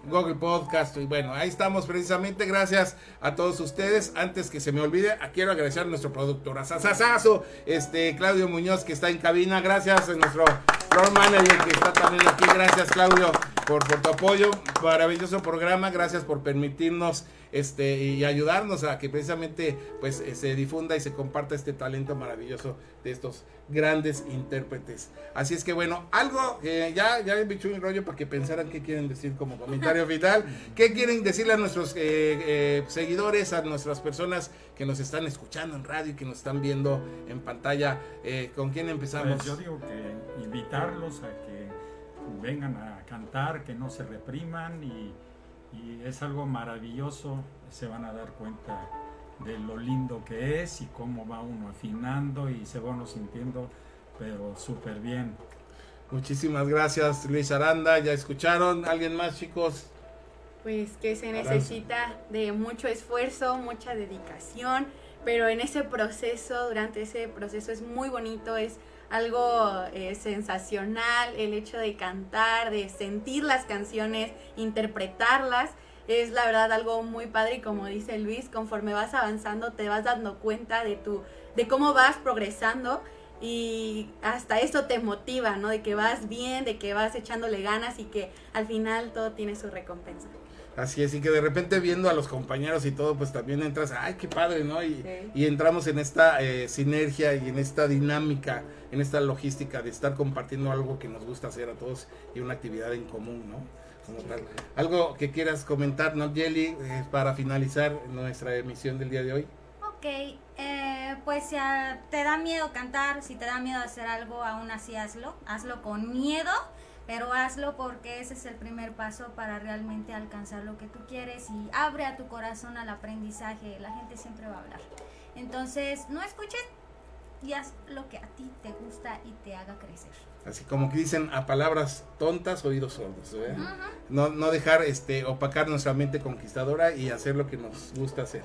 Google Podcast y bueno, ahí estamos precisamente, gracias a todos ustedes. Antes que se me olvide, quiero agradecer a nuestro productor, a Sasasazo, este Claudio Muñoz que está en cabina, gracias a nuestro floor manager que está también aquí, gracias Claudio. por tu apoyo, maravilloso programa, gracias por permitirnos este y ayudarnos a que precisamente pues eh, se difunda y se comparta este talento maravilloso de estos grandes intérpretes. Así es que bueno, algo que ya ya me echó un rollo para que pensaran qué quieren decir como comentario final, qué quieren decirle a nuestros eh, eh, seguidores, a nuestras personas que nos están escuchando en radio y que nos están viendo en pantalla. Eh, ¿Con quién empezamos? Pues yo digo que invitarlos a que vengan a cantar, que no se repriman y, y es algo maravilloso, se van a dar cuenta de lo lindo que es y cómo va uno afinando y se va uno sintiendo pero súper bien. Muchísimas gracias Luis Aranda, ya escucharon, ¿alguien más chicos? Pues que se necesita de mucho esfuerzo, mucha dedicación, pero en ese proceso, durante ese proceso es muy bonito, es algo eh, sensacional el hecho de cantar, de sentir las canciones, interpretarlas. Es la verdad algo muy padre y como dice Luis, conforme vas avanzando te vas dando cuenta de tu de cómo vas progresando y hasta eso te motiva, ¿no? De que vas bien, de que vas echándole ganas y que al final todo tiene su recompensa. Así es, y que de repente viendo a los compañeros y todo, pues también entras, ay, qué padre, ¿no? Y, Sí. y entramos en esta eh, sinergia y en esta dinámica, en esta logística de estar compartiendo algo que nos gusta hacer a todos y una actividad en común, ¿no? Como tal. Algo que quieras comentar, ¿no, Jelly, eh, para finalizar nuestra emisión del día de hoy? Ok, eh, pues si te da miedo cantar, si te da miedo hacer algo, aún así hazlo. Hazlo con miedo, pero hazlo porque ese es el primer paso para realmente alcanzar lo que tú quieres y abre a tu corazón al aprendizaje. La gente siempre va a hablar. Entonces, no escuches y haz lo que a ti te gusta y te haga crecer. Así como que dicen a palabras tontas, oídos sordos, ¿eh? no, no dejar este opacar nuestra mente conquistadora y hacer lo que nos gusta hacer.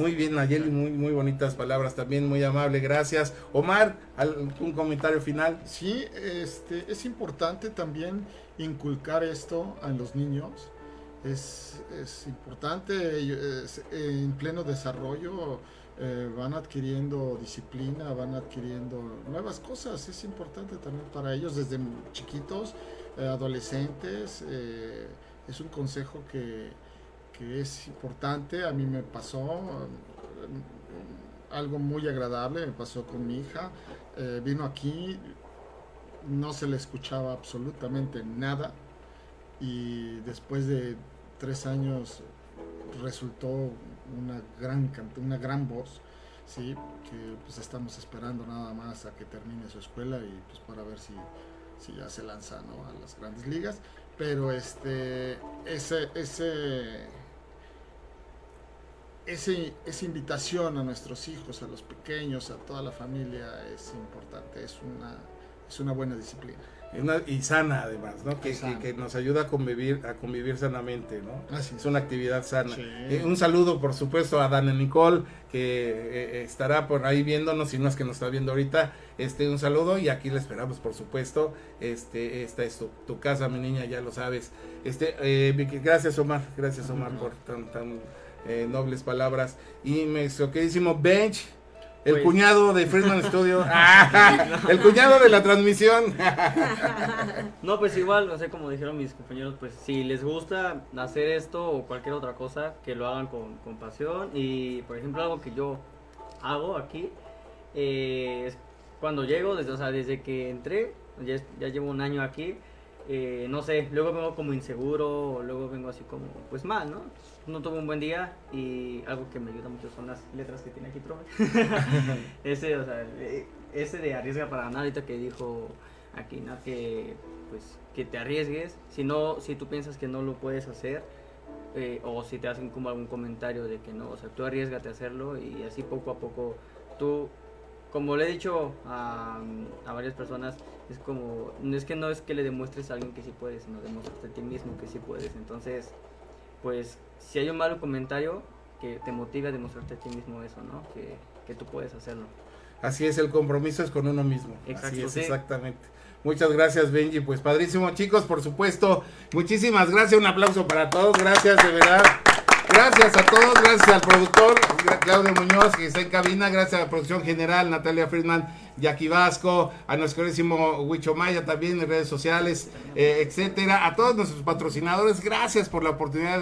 Muy bien, Nayeli, muy, muy bonitas palabras también, muy amable, gracias. Omar, ¿algún comentario final? Sí, este, es importante también inculcar esto a los niños. Es, es importante, ellos, en pleno desarrollo eh, van adquiriendo disciplina, van adquiriendo nuevas cosas. Es importante también para ellos desde chiquitos, eh, adolescentes. eh, es un consejo que, que es importante. A mí me pasó eh, algo muy agradable, me pasó con mi hija. Eh, vino aquí, no se le escuchaba absolutamente nada y después de tres años resultó una gran una gran voz sí que pues estamos esperando nada más a que termine su escuela y pues para ver si, si ya se lanza ¿no? a las grandes ligas pero este ese ese ese, esa invitación a nuestros hijos, a los pequeños, a toda la familia es importante, es una, es una buena disciplina. Una- y sana además, ¿no? Que, Sana. que- que nos ayuda a convivir, a convivir sanamente, ¿no? Así es una actividad sana. Sí. Eh, un saludo, por supuesto, a Dana Nicole, que eh, estará por ahí viéndonos, si no es que nos está viendo ahorita. Este, un saludo y aquí la esperamos, por supuesto. Este, esta es tu, tu casa, mi niña, ya lo sabes. Este, eh, gracias, Omar, gracias, Omar, por tan, tan eh, nobles palabras. Y nuestro queridísimo Bench. El Pues- cuñado de Friedman Studio. Ah, el cuñado de la transmisión. No, pues igual, no sé, como dijeron mis compañeros, pues si les gusta hacer esto o cualquier otra cosa, que lo hagan con, con pasión. Y, por ejemplo, algo que yo hago aquí, eh, es cuando llego, desde, o sea, desde que entré, ya, ya llevo un año aquí, eh, no sé, luego vengo como inseguro, o luego vengo así como, pues mal, ¿no? No tuve un buen día y algo que me ayuda mucho son las letras que tiene aquí, profe. ese, o sea, eh, ese de arriesga para nada, ahorita que dijo aquí, ¿no? Que, pues, que te arriesgues, si no, si tú piensas que no lo puedes hacer, eh, o si te hacen como algún comentario de que no, o sea, tú arriesgate a hacerlo y así poco a poco tú, como le he dicho a, a varias personas, es como, no es que no es que le demuestres a alguien que sí puedes, sino demuéstrate a ti mismo que sí puedes. Entonces, pues, si hay un malo comentario, que te motive a demostrarte a ti mismo eso, ¿no? Que, que tú puedes hacerlo. Así es, el compromiso es con uno mismo. Así Exacto, es, sí. exactamente. Muchas gracias, Benji. Pues padrísimo, chicos, por supuesto. Muchísimas gracias. Un aplauso para todos. Gracias, de verdad. Gracias a todos. Gracias al productor Claudio Muñoz, que está en cabina. Gracias a la producción general, Natalia Friedman. Jackie Vasco, a nuestro queridísimo Huicho Maya también en redes sociales, eh, etcétera, a todos nuestros patrocinadores, gracias por la oportunidad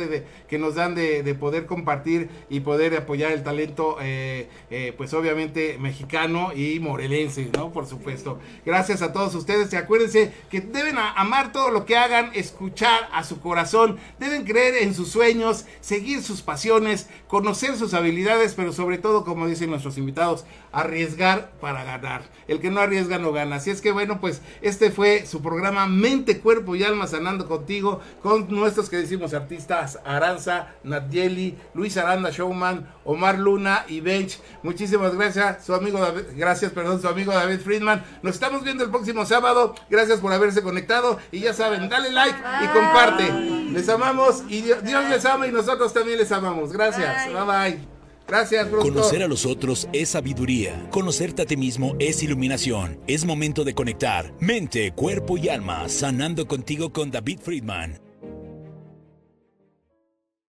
que nos dan de, poder compartir y poder apoyar el talento, eh, eh, pues obviamente mexicano y morelense, ¿no? Por supuesto. Gracias a todos ustedes y acuérdense que deben amar todo lo que hagan, escuchar a su corazón, deben creer en sus sueños, seguir sus pasiones, conocer sus habilidades, pero sobre todo, como dicen nuestros invitados, arriesgar para ganar. El que no arriesga no gana. Así es que bueno, pues este fue su programa Mente, Cuerpo y Alma Sanando contigo, con nuestros que decimos artistas Aranza, Nadieli, Luis Aranda Showman, Omar Luna y Bench. Muchísimas gracias, su amigo David, gracias, perdón, su amigo David Friedman. Nos estamos viendo el próximo sábado. Gracias por haberse conectado y ya saben, dale like y comparte. Les amamos y Dios, les ama y nosotros también les amamos. Gracias. bye. bye. Gracias, Conocer a los otros es sabiduría. Conocerte a ti mismo es iluminación. Es momento de conectar mente, cuerpo y alma, sanando contigo con David Friedman.